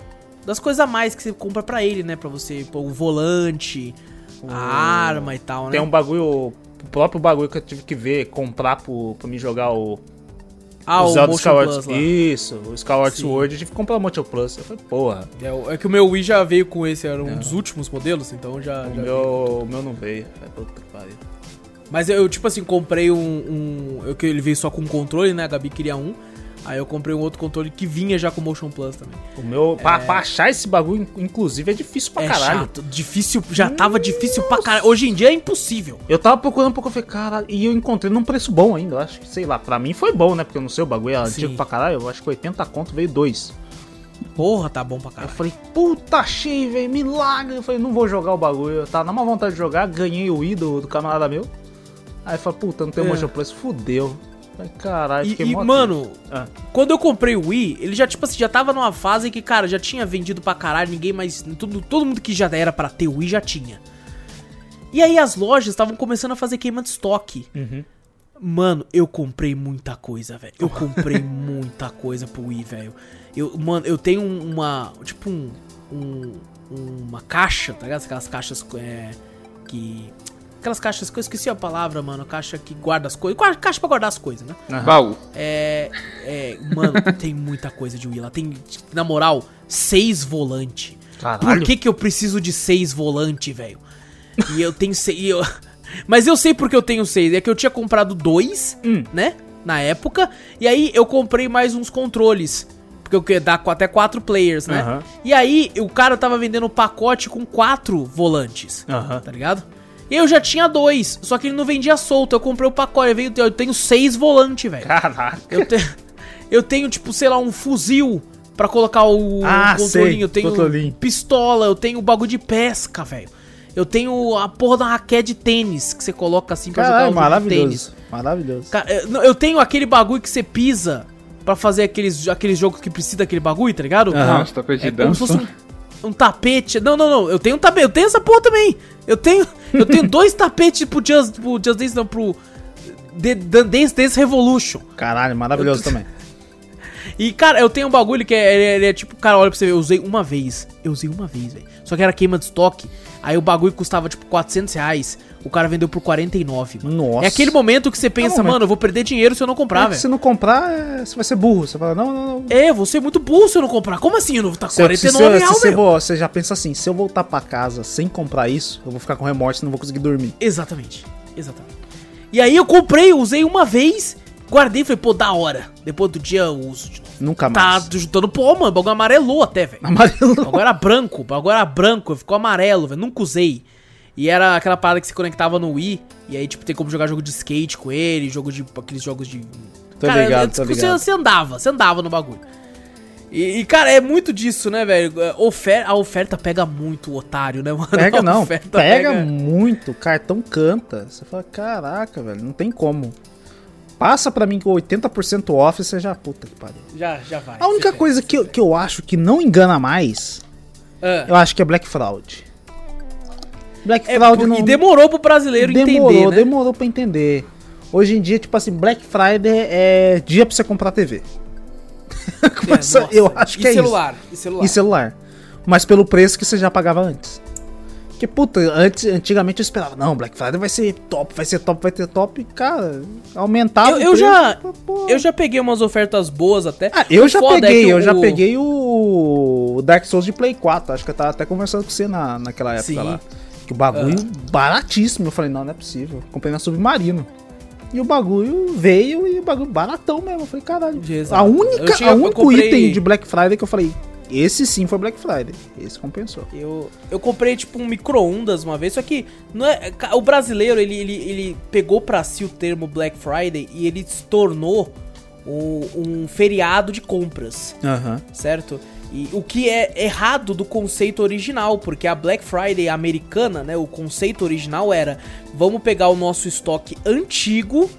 das coisas a mais que você compra pra ele, né? Pra você pôr o volante, a arma e tal, né? Tem um bagulho, o próprio bagulho que eu tive que ver, comprar pro, pra me jogar o, ah, o o Zelda Motion Skyward Plus lá. Isso, o Skyward Sim. Sword, eu tive que comprar o Motion Plus. Eu falei, porra, É, é que o meu Wii já veio com esse, era um dos últimos modelos, então já. o já meu, o meu não veio. Falei, puta que pariu. Mas eu, tipo assim, comprei um. um eu que ele veio só com controle, né? A Gabi queria um. Aí eu comprei um outro controle que vinha já com Motion Plus também. O meu, pra, pra achar esse bagulho, inclusive, é difícil pra é caralho. chato, difícil, já tava difícil pra caralho. Hoje em dia é impossível. Eu tava procurando porque eu falei, caralho, e eu encontrei num preço bom ainda. Eu acho que, sei lá, pra mim foi bom, né? Porque eu não sei, o bagulho é Sim. antigo pra caralho. Eu acho que 80 conto veio dois. Porra, tá bom pra Aí eu caralho. falei, puta, achei, velho, milagre. Eu falei, não vou jogar o bagulho. Eu tava na má vontade de jogar, ganhei o i do, do camarada meu. Aí falei, puta, não tem É. motion plus, fudeu. Caralho, E, e, mano. Ah, quando eu comprei o Wii, ele já, tipo assim, já tava numa fase que, cara, já tinha vendido pra caralho, ninguém mais. Todo, todo mundo que já era pra ter o Wii já tinha. E aí as lojas estavam começando a fazer queima de estoque. Uhum. Mano, eu comprei muita coisa, velho. Eu comprei muita coisa pro Wii, velho. Eu, mano, eu tenho um- uma. Tipo um. um- uma caixa, tá ligado? Aquelas caixas é, que. Aquelas caixas que eu esqueci a palavra, mano. Caixa que guarda as coisas. Caixa pra guardar as coisas, né? aham. Baú. É. É. Mano, tem muita coisa de Wii lá. Tem, na moral, seis volantes. Caralho. Por que, que eu preciso de seis volantes, velho? E eu tenho seis. Eu... Mas eu sei porque eu tenho seis. É que eu tinha comprado dois, Hum. né? Na época. E aí eu comprei mais uns controles. Porque eu queria dar com até quatro players, né? Aham. E aí o cara tava vendendo um pacote com quatro volantes. Aham. Tá ligado? Eu já tinha dois. Só que ele não vendia solto. Eu comprei o pacote. Eu, veio- eu tenho seis volantes, velho. Caraca. Eu, te- eu tenho, tipo, sei lá, um fuzil pra colocar o Ah, controlinho. sei, eu tenho controlinho. pistola, eu tenho bagulho de pesca, velho. Eu tenho a porra da raquete de tênis que você coloca assim pra Caralho, jogar o de tênis. maravilhoso. Maravilhoso. Cara, eu, não, eu tenho aquele bagulho que você pisa pra fazer aqueles, aqueles jogos que precisa daquele bagulho, tá ligado? Aham. Nossa, tapete de É como se fosse um, um tapete. Não, não, não. Eu tenho um tapete. Eu tenho essa porra também. Eu tenho, eu tenho dois tapetes pro Just, pro Just Dance, não, pro The- The Dance Dance Revolution. Caralho, maravilhoso Eu também. E, cara, eu tenho um bagulho que é, ele é, ele é tipo, cara, olha pra você ver, eu usei uma vez. Eu usei uma vez, velho. Só que era queima de estoque. Aí o bagulho custava, tipo, 400 reais. O cara vendeu por 49, mano. Nossa. É aquele momento que você pensa, momento. mano, eu vou perder dinheiro se eu não comprar, É velho. se não comprar, é, você vai ser burro. Você fala, não, não, não. É, eu vou ser muito burro se eu não comprar. Como assim? Eu não tá Se, se, 49 se, reais, se você, já pensa assim, se eu voltar pra casa sem comprar isso, eu vou ficar com remorso e não vou conseguir dormir. Exatamente. Exatamente. E aí eu comprei, usei uma vez, guardei e falei, pô, da hora. Depois do dia eu uso de novo. Nunca Tá mais. juntando pó, mano. O bagulho amarelou até, velho. Amarelo. Agora era branco, agora era branco, ficou amarelo, velho. Nunca usei. E era aquela parada que se conectava no Wii. E aí, tipo, tem como jogar jogo de skate com ele, jogo de. aqueles jogos de. Tô ligado, tô você, ligado. você andava, você andava no bagulho. E, e, cara, é muito disso, né, velho? É, Ofer a oferta pega muito o otário, né, mano? Pega não, oferta pega, muito, o cartão canta. Você fala, caraca, velho, não tem como. Passa pra mim com 80% off, você já, puta que pariu. Já, já vai. A única coisa que eu, que eu acho que não engana mais, pega. eu acho que é Black Fraud. Black É, Fraud por- não... E demorou pro brasileiro demorou, entender, né? demorou pra entender. Hoje em dia, tipo assim, Black Friday é dia pra você comprar TV. Mas nossa. eu acho que e é celular, E celular. E celular. Mas pelo preço que você já pagava antes. Porque, puta, antes, antigamente eu esperava, não, Black Friday vai ser top, vai ser top, vai ter top. E, cara, aumentava Eu, o eu já, pô. eu já peguei umas ofertas boas até. Ah, eu O já é peguei, que eu já o- peguei o Dark Souls de Play 4. Acho que eu tava até conversando com você na, naquela época Sim. lá. Que o bagulho baratíssimo. Eu falei, não, não é possível. Comprei na Submarino. E o bagulho veio e o bagulho baratão mesmo. Eu falei, caralho. Exato. A única, a eu único comprei- item de Black Friday que eu falei, esse sim foi Black Friday. Esse compensou. Eu, eu comprei tipo um micro-ondas uma vez, só que não é, o brasileiro ele, ele, ele pegou pra si o termo Black Friday e ele se tornou um, um feriado de compras, Aham. certo? E o que é errado do conceito original, porque a Black Friday americana, né, o conceito original era vamos pegar o nosso estoque antigo,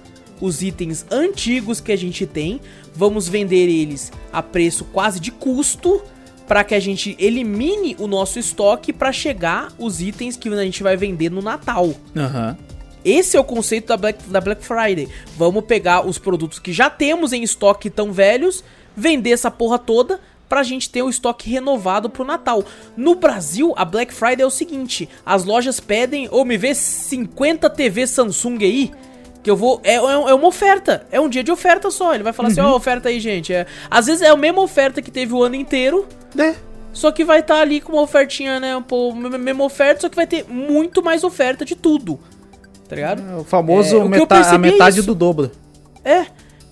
os itens antigos que a gente tem, vamos vender eles a preço quase de custo para que a gente elimine o nosso estoque para chegar os itens que a gente vai vender no Natal. Aham. Esse é o conceito da Black, da Black Friday. Vamos pegar os produtos que já temos em estoque tão velhos, vender essa porra toda pra gente ter o estoque renovado pro Natal. No Brasil, a Black Friday é o seguinte: as lojas pedem, ou me vê 50 TV Samsung aí. Que eu vou. É, é, é uma oferta. É um dia de oferta só. Ele vai falar assim: ó, oferta aí, gente. É, às vezes é a mesma oferta que teve o ano inteiro. É. Só que vai estar ali com uma ofertinha, né? Um pouco, mesma oferta, só que vai ter muito mais oferta de tudo. Tá ligado? É o famoso É, o meta- a percebi é metade isso. do dobro. É.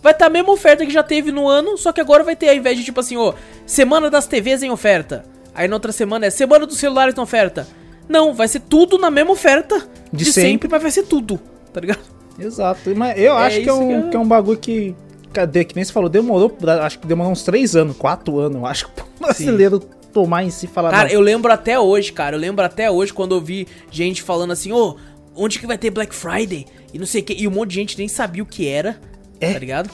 Vai estar a mesma oferta que já teve no ano, só que agora vai ter, ao invés de tipo assim, ó, semana das TVs em oferta. Aí na outra semana é semana dos celulares em oferta. Não, vai ser tudo na mesma oferta De de, sempre. sempre. mas vai ser tudo, tá ligado? Exato. Mas eu É acho que é, um, que é- que é um bagulho que. Cadê? Que nem você falou, demorou. Acho que demorou uns 3 anos, 4 anos, eu acho, brasileiro tomar em si e falar. Cara, não, eu lembro até hoje, cara, eu lembro até hoje quando eu vi gente falando assim, ô, onde que vai ter Black Friday? E não sei o que, e um monte de gente nem sabia o que era, É. tá ligado?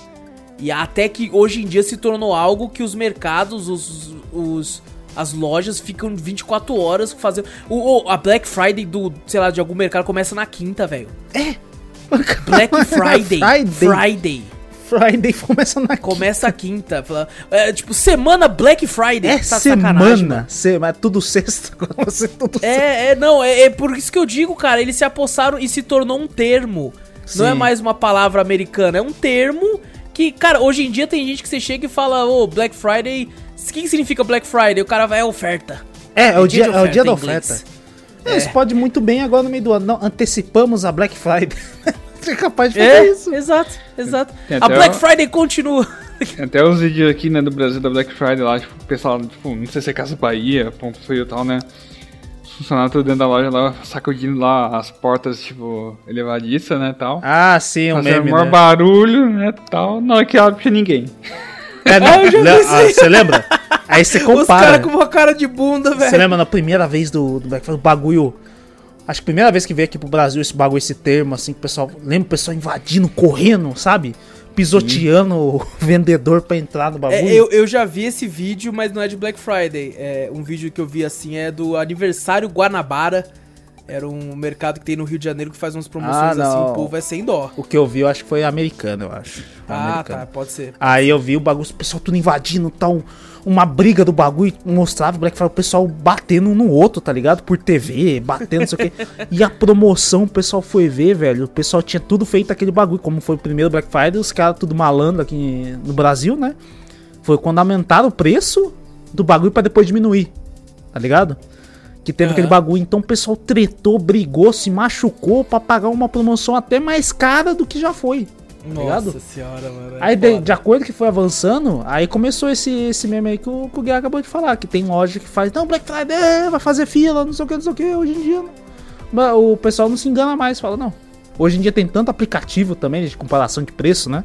E até que hoje em dia se tornou algo que os mercados, os, os as lojas ficam 24 horas fazendo. O, o- a Black Friday do, sei lá, de algum mercado começa na quinta, velho. Black Friday. Friday. Friday. Friday começa na Começa a quinta. É, tipo, semana Black Friday. É Tá semana. Se, mas é tudo sexta. ser tudo sexta. É, é, não, é, é por isso que eu digo, cara, eles se apossaram e se tornou um termo. Não é Sim. mais uma palavra americana, é um termo que, cara, hoje em dia tem gente que você chega e fala, ô, Black Friday, o que significa Black Friday? O cara vai, é oferta. É, é o dia, de é o dia da oferta. É, Isso pode muito bem agora no meio do ano. Não, antecipamos a Black Friday. Você é capaz de fazer É, isso. exato, exato. Tem A Black o- Friday continua. Tem até os vídeos aqui, né, do Brasil da Black Friday lá, tipo, o pessoal, tipo, não sei se é Casa Bahia, ponto frio e tal, né? Os funcionários tudo dentro da loja lá, sacudindo lá as portas, tipo, elevadiças, né, tal. Ah, sim, um meme, maior né? barulho, né, tal. Na hora que abre, tinha ninguém. É, não, Ah, eu já le- ah. Você lembra? Aí você Os compara. caras com uma cara de bunda, Você velho. lembra na primeira vez do, do Black Friday, o bagulho. Acho que a primeira vez que veio aqui pro Brasil esse bagulho, esse termo, assim, que o pessoal. Lembra o pessoal invadindo, correndo, sabe? Pisoteando o vendedor pra entrar no bagulho. É, eu, eu já vi esse vídeo, mas não é de Black Friday. É, um vídeo que eu vi assim é do aniversário Guanabara. Era um mercado que tem no Rio de Janeiro que faz umas promoções Ah, assim, o povo é sem dó. O que eu vi, eu acho que foi americano, eu acho. Foi Ah, americano. tá, pode ser. Aí eu vi o bagulho, o pessoal tudo invadindo, tal, uma briga do bagulho, mostrava o Black Friday, o pessoal batendo um no outro, tá ligado? Por TV, batendo, não sei o quê. E a promoção, o pessoal foi ver, velho, o pessoal tinha tudo feito aquele bagulho, como foi o primeiro Black Friday, os caras tudo malandro aqui no Brasil, né? Foi quando aumentaram o preço do bagulho pra depois diminuir, tá ligado? Que teve Aham. aquele bagulho, então o pessoal tretou, brigou, se machucou pra pagar uma promoção até mais cara do que já foi. Nossa ligado? senhora, mano. é Aí, de, de acordo que foi avançando, aí começou esse, esse meme aí que o, que o Guilherme acabou de falar, que tem loja que faz, não, Black Friday, é, vai fazer fila, não sei o que, não sei o que, hoje em dia, não. O pessoal não se engana mais, fala, não. Hoje em dia tem tanto aplicativo também de comparação de preço, né?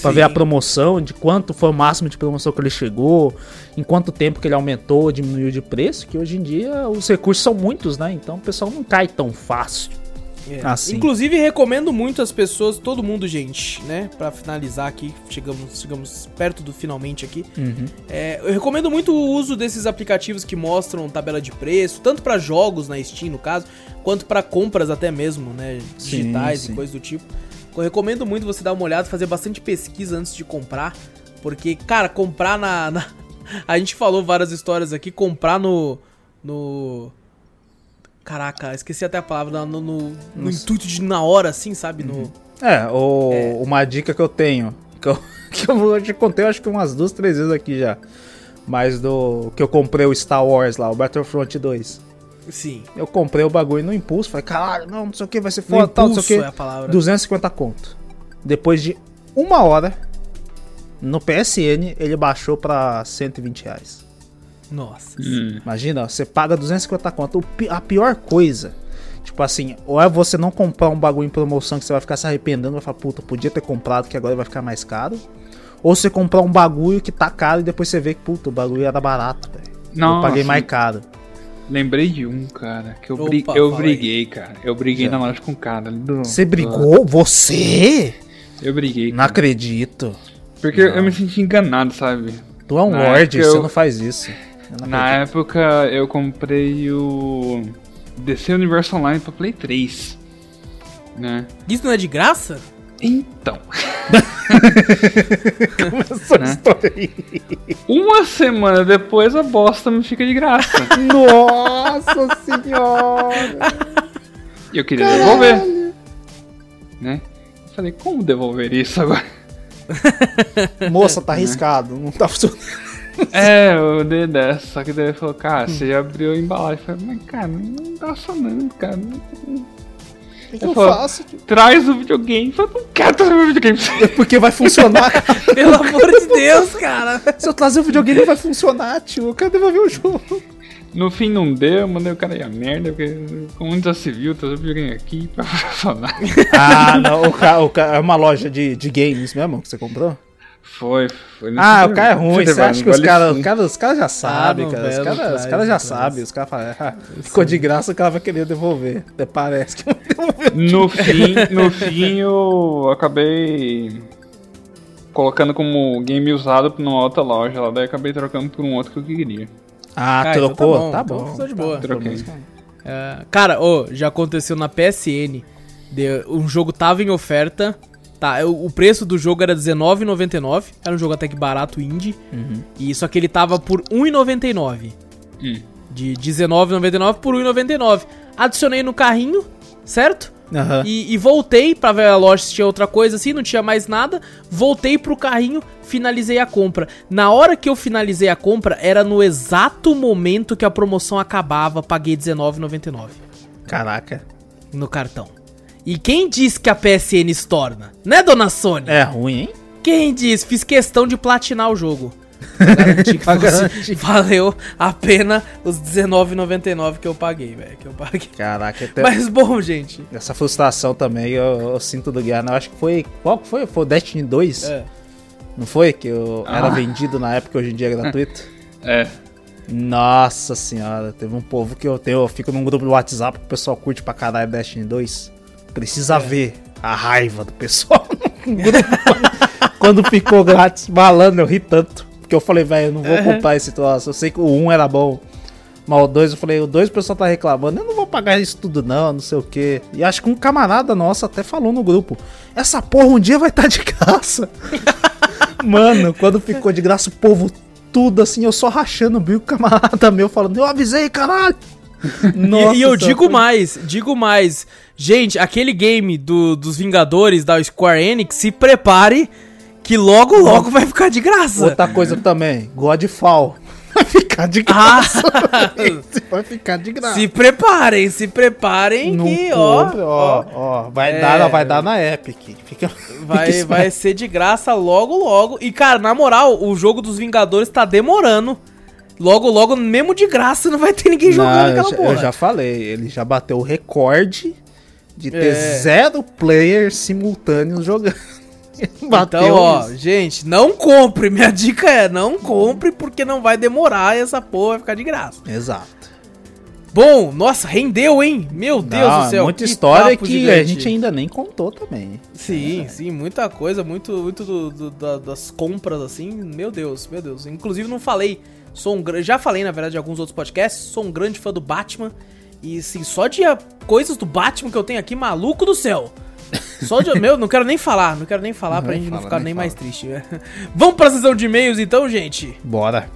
Pra Sim. ver a promoção, de quanto foi o máximo de promoção que ele chegou, em quanto tempo que ele aumentou, diminuiu de preço, que hoje em dia os recursos são muitos, né? Então o pessoal não cai tão fácil. É. assim. Inclusive, recomendo muito as pessoas, todo mundo, gente, né? Pra finalizar aqui, chegamos, chegamos perto do finalmente aqui. Uhum. É, eu recomendo muito o uso desses aplicativos que mostram tabela de preço, tanto pra jogos na Steam, no caso, quanto pra compras até mesmo, né? Sim, Digitais sim. e coisas do tipo. Eu recomendo muito você dar uma olhada, fazer bastante pesquisa antes de comprar, Porque, cara, comprar na, na- A gente falou várias histórias aqui, comprar no. No. Caraca, esqueci até a palavra. No, no, no intuito de na hora, assim, sabe? No. É, o, uma dica que eu tenho, que eu, que eu já contei acho que umas duas, três vezes aqui já. Mas do que eu comprei o Star Wars lá, o Battlefront 2. Sim. Eu comprei o bagulho no impulso, falei, caralho, não, não sei o que, vai ser foda, tal, não sei o que. é a palavra. 250 conto. Depois de uma hora, no PSN, ele baixou pra 120 reais. Nossa. Hum. Imagina, você paga 250 conto. A pior coisa, tipo assim, ou é você não comprar um bagulho em promoção que você vai ficar se arrependendo, vai falar, puta, podia ter comprado que agora vai ficar mais caro. Ou você comprar um bagulho que tá caro e depois você vê que, puta, o bagulho era barato, velho. Eu paguei mais caro. Lembrei de um, cara, que eu, Opa, bri- eu briguei, cara. Eu briguei Já. na loja com o cara. do- Você brigou? Você? Eu briguei. Não cara. acredito. Porque eu me senti enganado, sabe? Tu é um Na época você eu- não faz isso. Eu Na época eu comprei o DC Universe Online pra Play 3. Né? Isso não é de graça? Então, Começou a né? história aí. uma semana depois a bosta me fica de graça. Nossa senhora! E eu queria devolver. Né? Eu falei, como devolver isso agora? Moça, tá arriscado, não tá funcionando. É, eu dei dessa, só que daí ele falou, cara, você já abriu a embalagem. Eu falei, mas cara, não tá funcionando, cara. O que, que Eu eu falo- faço? tio? Traz o videogame. Eu falei, não quero trazer o videogame. É porque vai funcionar, cara. Pelo amor de Deus, cara. Se eu trazer o videogame, vai funcionar, tio. Eu quero devolver o jogo. No fim não deu, eu mandei o cara ir a merda, porque como já se viu, trazer o videogame aqui pra funcionar. Ah, não. O cara, o cara- é uma loja de, de games mesmo que você comprou? Foi, foi. nesse Ah, o cara é ruim. Você acha que os caras cara, os cara já sabem, não, cara. Os caras os já sabem. Os caras falam, ah, ficou de graça, o cara vai querer devolver. Até parece que. No fim, no fim eu acabei colocando como game usado numa outra loja lá, daí eu acabei trocando por um outro que eu queria. Ah, Ah, então trocou? tá Tá bom, bom. então tá de boa. Troquei. É, cara, ô, já aconteceu na PSN. de- um jogo tava em oferta. Tá, o o preço do jogo era R$19,99. Era um jogo até que barato, indie. E só que ele tava por R$1,99. Hum. De R$19,99 por R$1,99. Adicionei no carrinho, certo? Aham. E, e voltei pra ver a loja se tinha outra coisa assim, não tinha mais nada. Voltei pro carrinho, finalizei a compra. Na hora que eu finalizei a compra, era no exato momento que a promoção acabava, paguei R$19,99 Caraca. no cartão. E quem disse que a PSN estorna? Né, dona Sônia? É ruim, hein? Quem disse? Fiz questão de platinar o jogo. Pra garantir que Pra fosse- valeu a pena os R$19,99 que eu paguei, velho. Que eu paguei. Caraca, até Mas bom, gente. essa frustração também eu, eu sinto do Guiana. Eu acho que foi. Qual que foi? Foi o Destiny 2? É. Não foi? Que eu, era Ah. vendido na época, hoje em dia é gratuito? É. Nossa senhora, teve um povo que eu tenho. Eu fico num grupo do WhatsApp que o pessoal curte pra caralho Destiny 2. Precisa ver a raiva do pessoal. Quando ficou grátis, malandro, eu ri tanto. Porque eu falei, velho, eu não vou comprar esse troço. Eu sei que o 1 era bom. Mas o 2, eu falei, o 2 o pessoal tá reclamando. Eu não vou pagar isso tudo, não, não sei o que. E acho que um camarada nosso até falou no grupo: Essa porra um dia vai estar de graça. Mano, quando ficou de graça, o povo tudo assim, eu só rachando o bico, camarada meu falando, eu avisei, caralho. E- e, eu digo foi- mais, digo mais. Gente, aquele game do- dos Vingadores da Square Enix, se prepare que logo, logo vai ficar de graça. Outra coisa também, Godfall. Vai ficar de Ah, graça. Esse vai ficar de graça. se preparem, se preparem Não que, ó, ó, ó, vai, É. dar, vai dar na Epic. Fica, vai, vai ser de graça logo, logo. E, cara, na moral, o jogo dos Vingadores tá demorando. Logo, logo, mesmo de graça, não vai ter ninguém jogando Não, eu, aquela já, porra. eu já falei, ele já bateu o recorde de ter É. zero players simultâneos jogando. bateu Então, ó, isso. gente, não compre. Minha dica é, não compre porque não vai demorar e essa porra vai ficar de graça. Exato. Bom, nossa, rendeu, hein? Meu Deus Não, do céu. Muita história que a gigante. gente ainda nem contou também. Sim, sim, muita coisa, muito, muito do- do- da- das compras, assim. Meu Deus, meu Deus. Inclusive, não falei. Sou um Já falei, na verdade, em alguns outros podcasts. Sou um grande fã do Batman. E, assim, só de coisas do Batman que eu tenho aqui, maluco do céu. Só de, meu, não quero nem falar, não quero nem falar pra Não gente não fala, ficar nem nem mais triste. né? Vamos pra sessão de e-mails então, gente? Bora.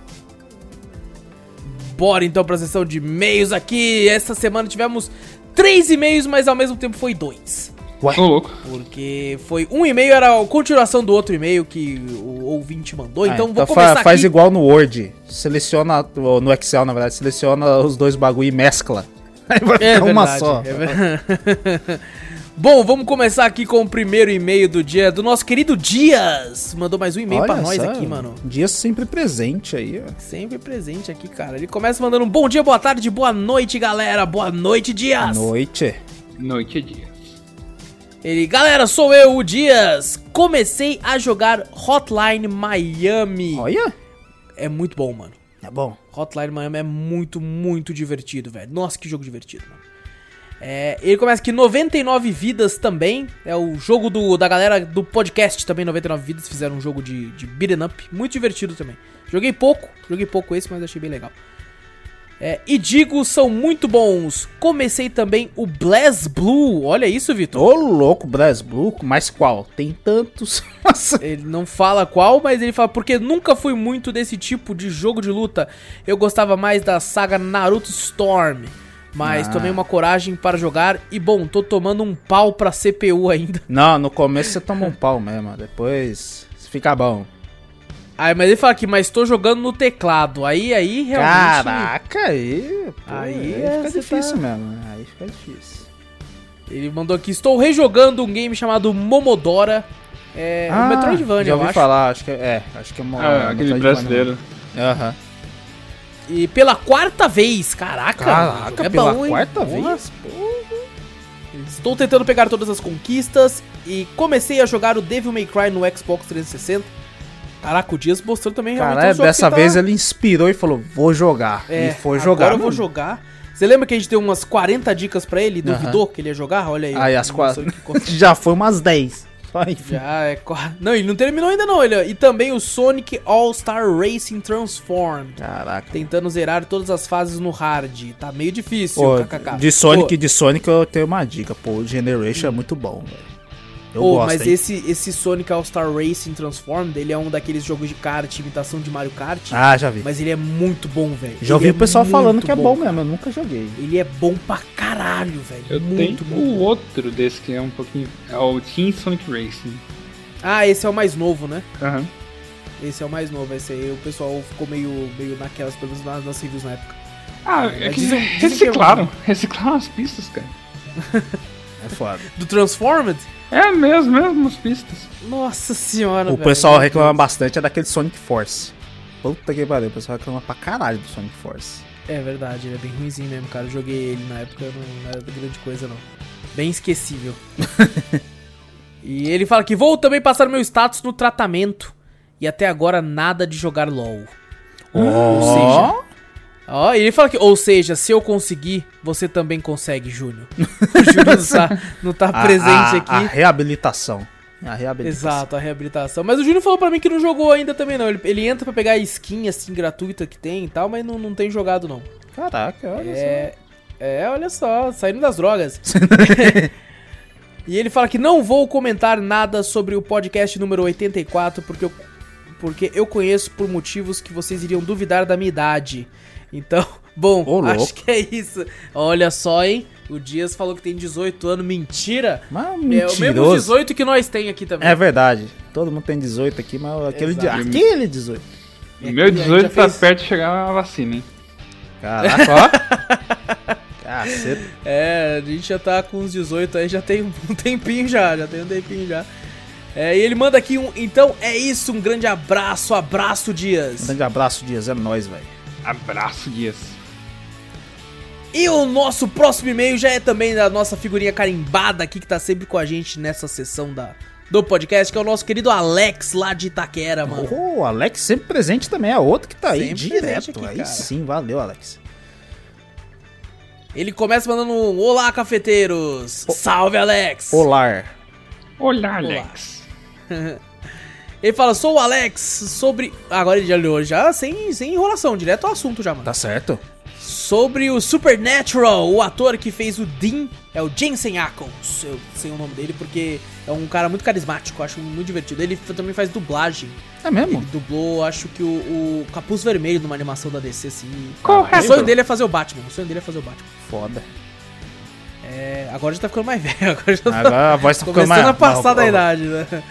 Bora então pra sessão de e-mails aqui. Essa semana tivemos três e-mails, mas ao mesmo tempo foi dois. Ué, Ô, louco. Porque foi um e-mail, era a continuação do outro e-mail que o ouvinte mandou. ah, então vou fa- começar faz aqui. igual no Word. Seleciona, ou no Excel, na verdade, seleciona os dois bagulho e mescla. Aí vai É ficar uma verdade, só. é verdade. Bom, vamos começar aqui com o primeiro e-mail do dia do nosso querido Dias. Mandou mais um e-mail pra Olha nós aqui, mano. Dia sempre presente aí, ó. Sempre presente aqui, cara. Ele começa mandando um bom dia, boa tarde, boa noite, galera. Boa noite, Dias. Noite. Noite é dia. Ele, galera, sou eu, o Dias. Comecei a jogar Hotline Miami. Olha. É muito bom, mano. É bom. Hotline Miami é muito, muito divertido, velho. Nossa, que jogo divertido, mano. É, ele começa aqui 99 vidas também. É o jogo do, da galera do podcast também, 99 vidas. Fizeram um jogo de, de beat'em up. Muito divertido também. Joguei pouco, joguei pouco esse, mas achei bem legal. É, e digo, são muito bons. Comecei também o Blaz Blue. Olha isso, Vitor. Ô, louco, Blast Blue, mas qual? Tem tantos. Nossa. Ele não fala qual, mas ele fala porque nunca fui muito desse tipo de jogo de luta. Eu gostava mais da saga Naruto Storm. Mas Ah. tomei uma coragem para jogar e bom, tô tomando um pau pra CPU ainda. Não, no começo você toma um pau mesmo, depois fica bom. Aí, mas ele fala aqui, mas tô jogando no teclado. Aí, aí realmente. Caraca, aí. pô, Aí aí, é, fica você difícil tá- mesmo. né? Aí fica difícil. Ele mandou aqui, estou rejogando um game chamado Momodora. É Ah, o Metroidvania, já eu ouvi acho. falar, acho que é. é, acho que é uma. Ah, aquele Metroidvania brasileiro. Aham. E pela quarta vez, caraca. Caraca, é pela bom, hein? quarta Porra. vez? Estou tentando pegar todas as conquistas e comecei a jogar o Devil May Cry no Xbox 360. Caraca, o Dias mostrou também realmente Cara, os jogos dessa tá- vez ele inspirou e falou: vou jogar. É, e foi jogar. Agora eu vou jogar. Você lembra que a gente deu umas 40 dicas pra ele? Duvidou que ele ia jogar? Olha aí. Aí as quatro. Já foi umas 10. Só enfim. Já é qua- Não, ele não terminou ainda não. Ele... E também o Sonic All-Star Racing Transformed. Caraca. Tentando zerar todas as fases no hard. Tá meio difícil, Pô, de Sonic, Pô, de Sonic eu tenho uma dica, pô, o Generation é muito bom, velho. Eu Pô, gosto, mas hein? esse, esse Sonic All-Star Racing Transformed, ele é um daqueles jogos de kart, imitação de Mario Kart. Ah, já vi. Mas ele é muito bom, velho. Já ouvi é o pessoal falando que é bom mesmo, eu nunca joguei. Ele é bom pra caralho, velho. Eu muito, tenho muito. o outro desse que é um pouquinho. É o Team Sonic Racing. Ah, esse é o mais novo, né? Aham. Esse é o mais novo. Esse aí o pessoal ficou meio, meio naquelas, pelo menos nas, nas reviews na época. Ah, É, é que dizem- dizem que é reciclaram. Reciclaram as pistas, cara. É foda. Do Transformed? É mesmo, mesmo as pistas. Nossa senhora, O velho. pessoal reclama bastante é daquele Sonic Force. Puta que pariu, o pessoal reclama pra caralho do Sonic Force. É verdade, ele é bem ruimzinho mesmo, cara. Eu joguei ele na época, não, não era grande coisa, não. Bem esquecível. e ele fala que vou também passar meu status no tratamento. E até agora nada de jogar LOL. Ou seja, Ó, e ele fala que, ou seja, se eu conseguir, você também consegue, Júnior. o Júnior não tá, não tá A- presente a, aqui. A reabilitação. A reabilitação. Exato, a reabilitação. Mas o Júnior falou pra mim que não jogou ainda também, não. Ele, ele entra pra pegar a skin, assim, gratuita que tem e tal, mas não, não tem jogado, não. Caraca, olha É, é, olha só, saindo das drogas. e ele fala que não vou comentar nada sobre o podcast número 84, porque eu, porque eu conheço por motivos que vocês iriam duvidar da minha idade. Então, bom, Ô, acho que é isso. Olha só, hein? O Dias falou que tem 18 anos. Mentira! Mas É o mesmo mentiroso. 18 que nós tem aqui também. É verdade. Todo mundo tem 18 aqui, mas aquele, de, aquele 18. O É, meu a gente 18 já tá fez- perto de chegar a vacina, hein? Caraca, ó. Caceta. É, a gente já tá com uns 18 aí, já tem um tempinho já, já tem um tempinho já. É, e ele manda aqui um. Então é isso, um grande abraço, abraço, Dias. Grande abraço, Dias. É nóis, velho. Abraço, Dias. E o nosso próximo e-mail já é também da nossa figurinha carimbada aqui, que tá sempre com a gente nessa sessão da, do podcast, que é o nosso querido Alex lá de Itaquera, mano. O Alex sempre presente também, é outro que tá aí Sempre direto. aqui, aí cara. sim, valeu, Alex. Ele começa mandando um Olá, cafeteiros! Salve, Alex! Olá. Olá, Alex. Ele fala, sou o Alex, sobre... Agora ele já olhou, já sem, sem enrolação, direto ao assunto já, mano. Tá certo? sobre o Supernatural, o ator que fez o Dean é o Jensen Ackles. Eu sei o nome dele porque é um cara muito carismático, acho muito divertido. Ele também faz dublagem. É mesmo? Ele dublou, acho que o, o Capuz Vermelho numa animação da DC, assim. Correto. O sonho dele é fazer o Batman. O sonho dele é fazer o Batman. Foda. É, agora já tá ficando mais velho. Agora já tá Agora a voz tá ficando começando mais... a passar da mais- idade, né?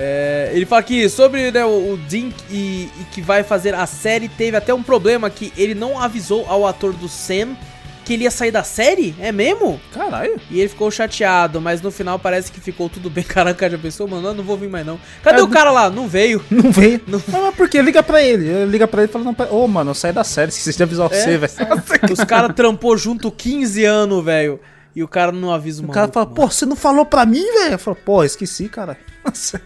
É, ele fala aqui sobre né, o, o Dink e, e que vai fazer a série. Teve até um problema que ele não avisou ao ator do Sam que ele ia sair da série. É mesmo? Caralho. E ele ficou chateado, mas no final parece que ficou tudo bem. Caraca, já pensou, mano? Eu não vou vir mais não. Cadê É, o cara lá? Não veio. Não veio. Não- Não. Mas por quê? Liga pra ele. Liga pra ele e fala, ô, mano, eu saí da série, esqueci de avisar É, você, velho. Os caras trampou junto 15 anos, velho. E o cara não avisa o O cara maluco, fala, pô, você não falou pra mim, velho? Eu falo, pô, esqueci, cara. Nossa.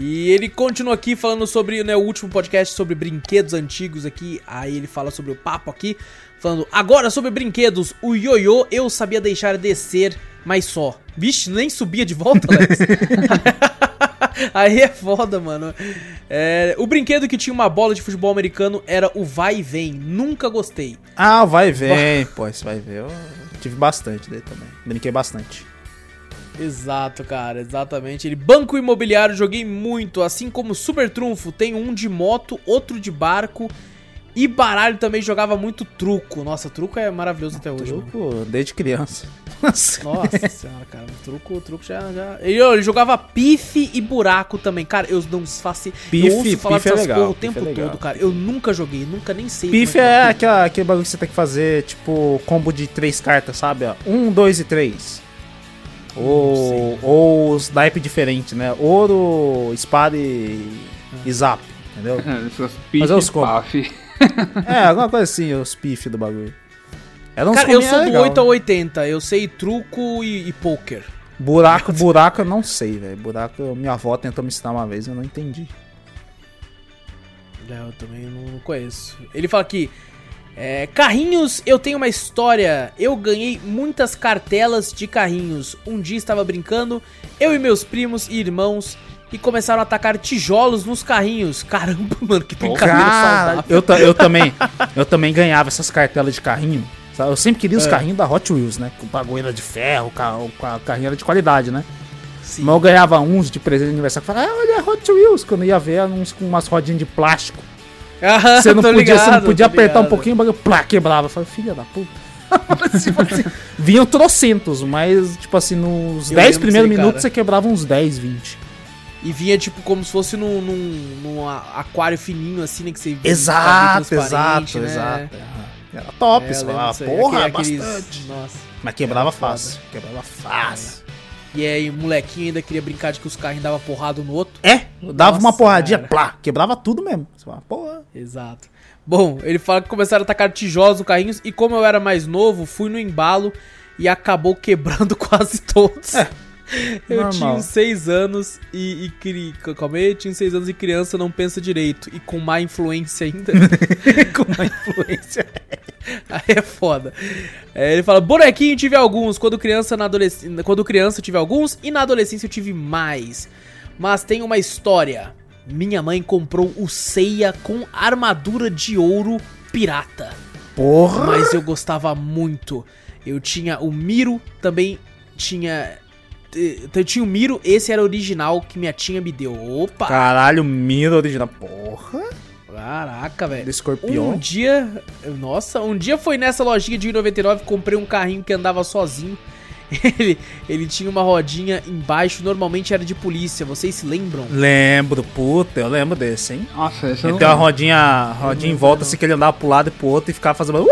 E ele continua aqui falando sobre né, o último podcast sobre brinquedos antigos aqui. Aí ele fala sobre o papo aqui. Falando, agora sobre brinquedos, o ioiô eu sabia deixar descer, mas só. Vixe, nem subia de volta, Alex. Aí é foda, mano. É, o brinquedo que tinha uma bola de futebol americano era o vai e vem. Nunca gostei. Ah, vai e vem, pô, esse vai e vem. Eu tive bastante dele também. Brinquei bastante. Exato, cara, exatamente. Ele banco imobiliário, joguei muito, assim como Super Trunfo, tem um de moto, outro de barco e baralho também jogava muito truco. Nossa, truco é maravilhoso até hoje. mano. Truco desde criança. Nossa. Nossa senhora, cara, truco, truco já já. Ele, ele jogava pife e buraco também, cara. Eu não faço. Pife- eu ouço falar pife é dessas legal, porra o tempo é todo, cara. Eu nunca joguei, nunca nem sei. Pife como é que aquela, aquele bagulho que você tem que fazer, tipo, combo de três cartas, sabe? Um, dois e três. Ou, ou os naipe diferente, né? Ouro, espada e, e zap, entendeu? Mas é os pique combos. paf. É, alguma coisa assim, os pif do bagulho. Era uns Cara, eu sou do legal, 8 ao né? 80, eu sei truco e, e poker. Buraco, buraco eu não sei, velho. Buraco, minha avó tentou me ensinar uma vez, eu não entendi. É, eu também não conheço. Ele fala aqui. É, carrinhos, eu tenho uma história. Eu ganhei muitas cartelas de carrinhos. Um dia estava brincando, eu e meus primos e irmãos, e começaram a atacar tijolos nos carrinhos. Caramba, mano, que brincadeira Cara, saudável. eu, eu também, eu também ganhava essas cartelas de carrinho. sabe? Eu sempre queria os É. carrinhos da Hot Wheels, né? Com bagulho de ferro, o ca- o ca- o carrinho era de qualidade, né? Sim. Mas eu ganhava uns de presente de aniversário. Falava, ah, olha Hot Wheels. Quando eu ia ver, uns com umas rodinhas de plástico. Ah, Você não podia, você não ligado, podia apertar um ligado. pouquinho, o bagulho plá, quebrava. Eu falei, filha da puta. Tipo assim, Vinham trocentos, mas, tipo assim, nos Eu 10 lembro primeiros aí, minutos cara. você quebrava uns 10, 20. E vinha tipo como se fosse num, num, num aquário fininho assim, né? Que você Exato, transparente, exato, né? exato. Era top, É, você falava, porra, Aquele- aqueles- bastante. Nossa. Mas quebrava fácil. Quebrava fácil. E aí, o molequinho ainda queria brincar de que os carrinhos davam porrada no outro. É, dava Nossa, uma porradinha, cara. plá, quebrava tudo mesmo. Você fala, porra. Exato. Bom, ele fala que começaram a atacar tijolos no carrinhos e como eu era mais novo, fui no embalo e acabou quebrando quase todos. É, eu normal. tinha 6 anos e, e calma aí, eu tinha uns 6 anos e criança não pensa direito e com má influência ainda. Com uma influência. Aí é foda. É, ele fala: bonequinho tive alguns. Quando criança, na adolescência. Quando criança tive alguns e na adolescência eu tive mais. Mas tem uma história. Minha mãe comprou o Seiya com armadura de ouro pirata. Porra. Mas eu gostava muito. Eu tinha o Miro, também tinha. Eu tinha o Miro, esse era o original que minha tia me deu. Opa! Caralho, mira original. Porra. Caraca, velho. Do escorpião. Um dia, nossa, um dia foi nessa lojinha de 1,99, comprei um carrinho que andava sozinho. Ele, ele tinha uma rodinha embaixo, normalmente era de polícia, vocês se lembram? Lembro, puta, eu lembro desse, hein? Nossa, esse Ele tem uma rodinha, rodinha em volta, assim, que ele andava pro lado e pro outro e ficava fazendo.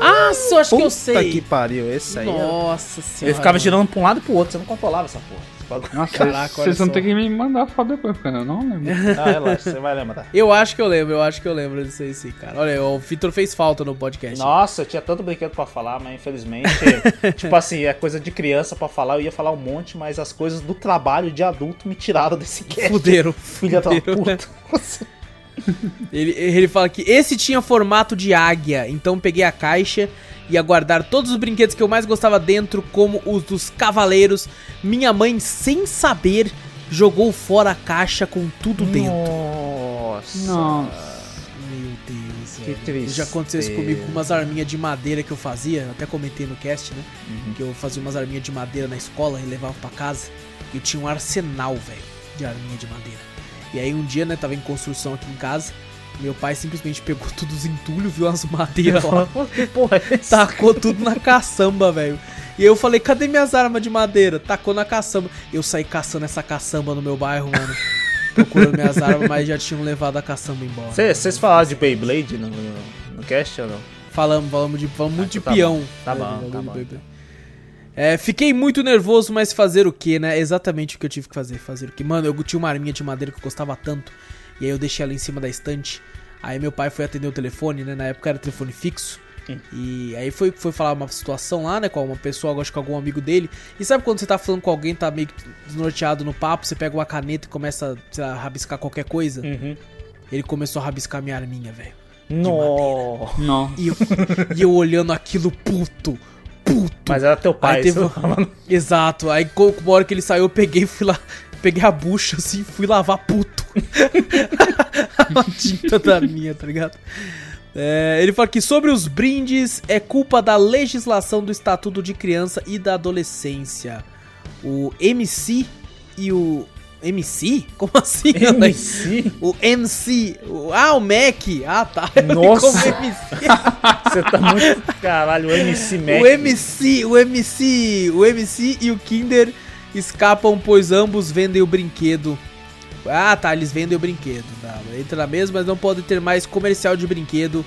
Ah, eu acho que eu Puta sei. que pariu, esse aí. era- Nossa senhora. Ele ficava girando pra um lado e pro outro, você não controlava essa porra. Nossa, Caraca, vocês vão só. ter que me mandar foto depois, porque eu não lembro. Ah, relaxa, você vai lembrar. Eu acho que eu lembro, eu acho que eu lembro disso aí sim, cara. Olha, o Vitor fez falta no podcast. Nossa, eu tinha tanto brinquedo pra falar, mas infelizmente, tipo assim, é coisa de criança pra falar, eu ia falar um monte, mas as coisas do trabalho de adulto me tiraram desse cast. Fuderam. Filha da puta. Ele, ele fala que esse tinha formato de águia, então peguei a caixa e ia guardar todos os brinquedos que eu mais gostava dentro, como os dos cavaleiros. Minha mãe, sem saber, jogou fora a caixa com tudo dentro. Nossa. Nossa. Meu Deus, Que triste. Já aconteceu isso comigo com umas arminhas de madeira que eu fazia, eu até comentei no cast, né? Uhum. Que eu fazia umas arminhas de madeira na escola e levava pra casa. E eu tinha um arsenal, velho, de arminha de madeira. E aí um dia, né, tava em construção aqui em casa. Meu pai simplesmente pegou tudo os entulhos, viu as madeiras lá, porra é tacou tudo na caçamba, velho. E aí eu falei, cadê minhas armas de madeira? Tacou na caçamba. Eu saí caçando essa caçamba no meu bairro, mano. Procurando minhas armas, mas já tinham levado a caçamba embora. Vocês falaram de Beyblade no, no, no cast ou não? Falamos, falamos, de, falamos muito de tá peão. Tá né, bom, tá bom. É, fiquei muito nervoso, mas fazer o que, né? Exatamente o que eu tive que fazer. Fazer o que? Mano, eu tinha uma arminha de madeira que eu gostava tanto. E aí eu deixei ela em cima da estante. Aí meu pai foi atender o telefone, né? Na época era telefone fixo. Hum. E aí foi, foi falar uma situação lá, né? Com uma pessoa, acho que com algum amigo dele. E sabe quando você tá falando com alguém, tá meio que desnorteado no papo, você pega uma caneta e começa sei lá, a rabiscar qualquer coisa? Uhum. Ele começou a rabiscar minha arminha, velho. Não. E eu, e eu olhando aquilo puto, puto. Mas era teu pai. Aí teve-. Exato. Aí uma hora que ele saiu, eu peguei e fui lá. Peguei a bucha assim e fui lavar puto. a tinta da minha, tá ligado? É, ele fala que sobre os brindes é culpa da legislação do Estatuto de Criança e da Adolescência. O MC e o. MC? Como assim? MC? O MC. o- ah, o Mac. Ah, tá. Nossa. Como MC. Você tá muito. Caralho, o MC Mac. O MC, o MC, o MC e o Kinder escapam, pois ambos vendem o brinquedo. Ah, tá, eles vendem o brinquedo. Tá, entra na mesma, mas não pode ter mais comercial de brinquedo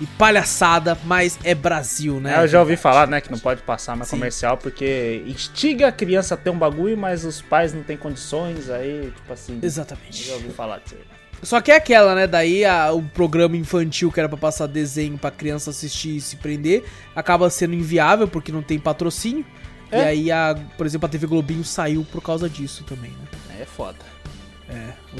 e palhaçada, mas é Brasil, né? Eu já ouvi falar, né, que não pode passar mais Sim. comercial porque instiga a criança a ter um bagulho, mas os pais não têm condições, aí, tipo assim. Eu Exatamente. já ouvi falar disso aí. Só que é aquela, né? Daí a- o programa infantil que era pra passar desenho pra criança assistir e se prender acaba sendo inviável porque não tem patrocínio. E É. aí, a, por exemplo, a TV Globinho saiu por causa disso também, né? É foda.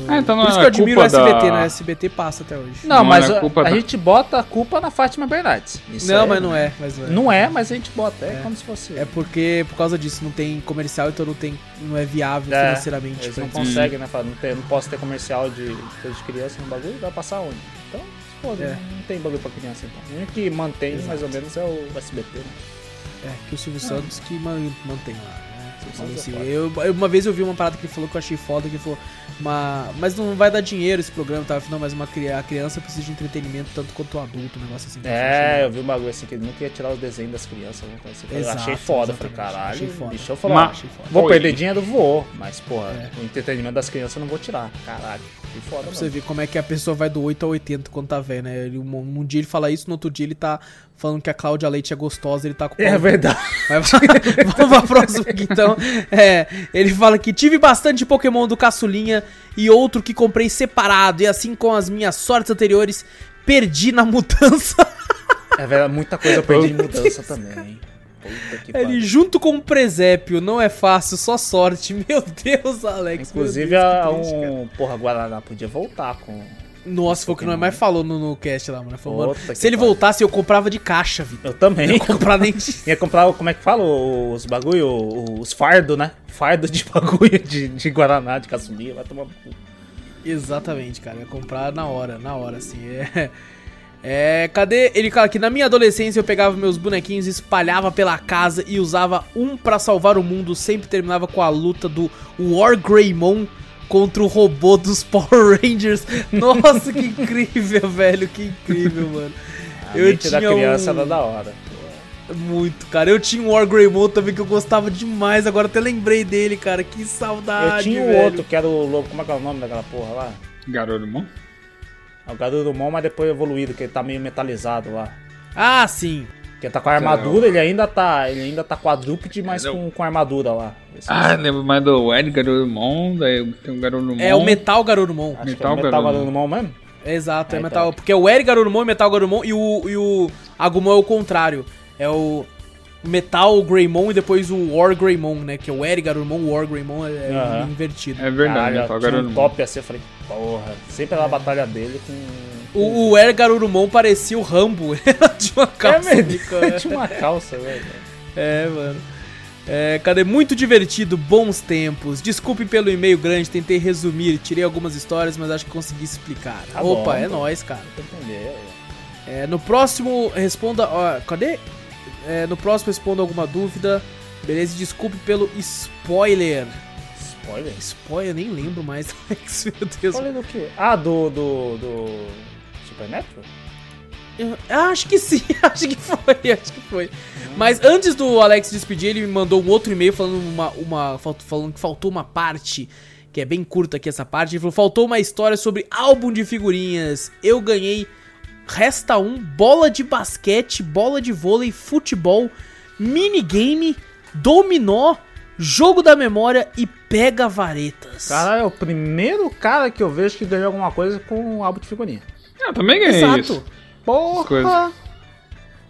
Ah, então não Por isso é que eu admiro o culpa SBT, da- né? O SBT passa até hoje. Não, Não mas é a, culpa a da- gente bota a culpa na Fátima Bernardes. Isso não, é- mas não é, mas não é. Não é, mas a gente bota. É, É. como se fosse. É porque por causa disso não tem comercial, então não tem, não é viável É, financeiramente. Eles não eles. conseguem, né? Fala, não, tem, não posso ter comercial de coisa de criança no bagulho, vai passar onde? Então, se foda, É. não tem bagulho pra criança então. O único que mantém mais ou menos é o SBT, né? É, que o Silvio Santos que man- mantém lá. Assim, eu, eu- uma vez eu vi uma parada que ele falou que eu achei foda, que ele falou, uma, mas não vai dar dinheiro esse programa, tá? Não, mas uma, a criança precisa de entretenimento tanto quanto o adulto, um negócio assim. É, eu vi um bagulho assim que ele não queria tirar os desenhos das crianças. alguma coisa assim. Eu Exato, achei foda, falei, caralho. Achei foda. Deixa eu falar. Mas- Achei foda. Vou perder dinheiro, vou. Mas, porra, É. o entretenimento das crianças eu não vou tirar. Caralho. Que foda, Pra você ver como é que a pessoa vai do 8 ao 80 quando tá velho, né? Ele, um, um dia ele fala isso, no outro dia ele tá falando que a Cláudia Leite é gostosa, ele tá com o É verdade. Mas vamos pra próxima aqui então. É, ele fala que tive bastante Pokémon do Caçulinha e outro que comprei separado. E assim com as minhas sortes anteriores, perdi na mudança. É verdade, muita coisa eu perdi em mudança também. Puta que Ele junto com o presépio, não é fácil, só sorte. Meu Deus, Alex. Inclusive, meu Deus, a, triste, um. Porra, Guaraná podia voltar com. Nossa, foi o que nós mais falou no, no cast lá, mano. Falou, mano, se ele voltasse, eu comprava de caixa, Vitor. Eu também. Não ia comprar nem de... Ia comprar, como é que fala? Os bagulho, os fardos, né? Fardo de bagulho de, de Guaraná, de caçulinha, vai tomar. Exatamente, cara. Ia comprar na hora, na hora, assim. É. É, cadê? Ele fala que na minha adolescência eu pegava meus bonequinhos, espalhava pela casa e usava um pra salvar o mundo. Sempre terminava com a luta do War Greymon contra o robô dos Power Rangers. Nossa, que incrível, velho. Que incrível, mano. A Eu mente da tinha criança um- era da hora. Muito, cara. Eu tinha um War Greymon também que eu gostava demais. Agora até lembrei dele, cara. Que saudade. Eu tinha o velho. outro, que era o lobo. Como é que é o nome daquela porra lá? Garurumon? É o Garurumon, mas depois evoluído, que ele tá meio metalizado lá. Ah, sim. Que ele tá com a armadura, ele ainda tá. Ele ainda tá quadrúpede, mas com, com armadura lá. Esse- Ah, lembro mais do Ed Garurumon, daí tem o Garurumon. É o Metal Garurumon. Acho que é Metal o Metal Garurumon. Garurumon mesmo? Exato, é Ah, então. Metal. Porque é o Eri Garurumon e Metal Garurumon e o, e o Agumon é o contrário. É o Metal Greymon e depois o War Greymon, né? Que é o Eri Garurumon, o War Greymon é, é Aham. invertido. É verdade, Caralho, Metal tinha um Garurumon. top assim, eu falei, porra. Sempre era a batalha dele com. O, o parecia o Rambo. Ele tinha uma É calça mesmo, bica, né? tinha uma calça, velho. É, mano. É, cadê? Muito divertido, bons tempos. Desculpe pelo e-mail grande, tentei resumir, tirei algumas histórias, mas acho que consegui explicar. Tá Opa, bom, é nóis, cara. É, no próximo, responda. Ó, cadê? É, no próximo, responda alguma dúvida. Beleza? Desculpe pelo spoiler. Spoiler? Spoiler, nem lembro mais. Meu Deus. Spoiler do quê? Ah, do. do. do. Supernatural? Eu- acho que sim, acho que foi, acho que foi. Mas antes do Alex despedir, ele me mandou um outro e-mail falando, uma, uma, falando que faltou uma parte, que é bem curta aqui essa parte. Ele falou: faltou uma história sobre álbum de figurinhas. Eu ganhei. Resta um, bola de basquete, bola de vôlei, futebol, minigame, dominó, jogo da memória e pega varetas. Cara, é o primeiro cara que eu vejo que ganhou alguma coisa com um álbum de figurinha. Eu também ganhei Exato. isso. Porra!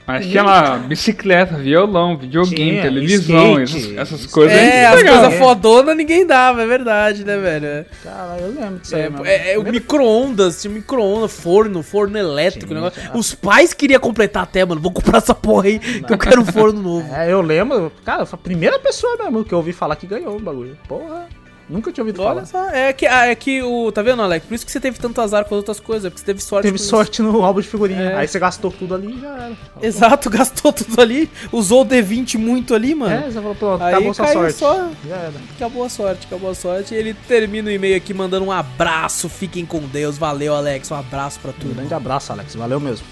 Mas tinha lá bicicleta, violão, videogame, Tinha, televisão, skate, essas, essas coisas. É, aí as coisas fodonas ninguém dava, é verdade, né, velho? Cara, eu lembro disso aí, É, mano. é, é o micro-ondas, tinha micro-ondas, forno, forno elétrico. Tinha, negócio. Os pais queriam completar até, mano. Vou comprar essa porra aí, que eu quero um forno novo. É, eu lembro. Cara, foi a primeira pessoa mesmo que eu ouvi falar que ganhou o bagulho. Porra, nunca tinha ouvido Olha falar. só, é que, ah, é que o. Tá vendo, Alex? Por isso que você teve tanto azar com as outras coisas, porque você teve sorte. Teve com isso. sorte no álbum de figurinha. É. Aí você gastou tudo ali e já era. Exato, gastou tudo ali, usou o D20 muito ali, mano. É, você falou, pronto, Aí acabou sua caiu sorte. só- Já era. Acabou a sorte, acabou a sorte. E ele termina o e-mail aqui mandando um abraço. Fiquem com Deus. Valeu, Alex. Um abraço pra Um tudo. grande abraço, Alex. Valeu mesmo.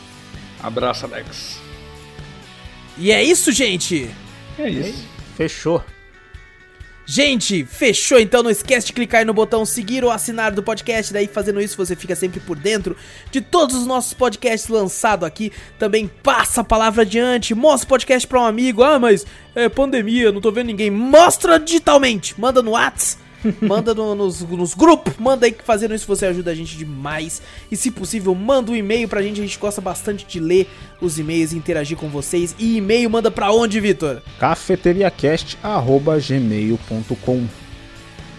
Abraço, Alex. E é isso, gente. É isso. Fechou. Gente, fechou então. Não esquece de clicar aí no botão seguir ou assinar do podcast. Daí, fazendo isso, você fica sempre por dentro de todos os nossos podcasts lançados aqui. Também passa a palavra adiante. Mostra o podcast pra um amigo. Ah, mas é pandemia, não tô vendo ninguém. Mostra digitalmente. Manda no WhatsApp. Manda no- nos, nos grupos, manda aí que fazendo isso você ajuda a gente demais. E se possível, manda um e-mail pra gente, a gente gosta bastante de ler os e-mails e interagir com vocês. E e-mail manda pra onde, Vitor? cafeteriacast.gmail.com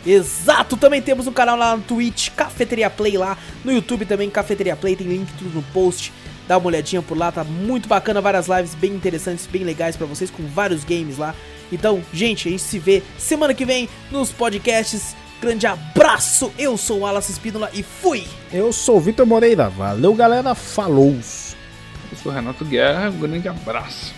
Exato, também temos um canal lá no Twitch, Cafeteria Play lá, no YouTube também, Cafeteria Play, tem link tudo no post. Dá uma olhadinha por lá, tá muito bacana, várias lives bem interessantes, bem legais pra vocês, com vários games lá. Então, gente, a gente se vê semana que vem nos podcasts. Grande abraço, eu sou o Wallace Espínola e fui! Eu sou o Vitor Moreira. Valeu, galera. Falou. Eu sou o Renato Guerra, um grande abraço.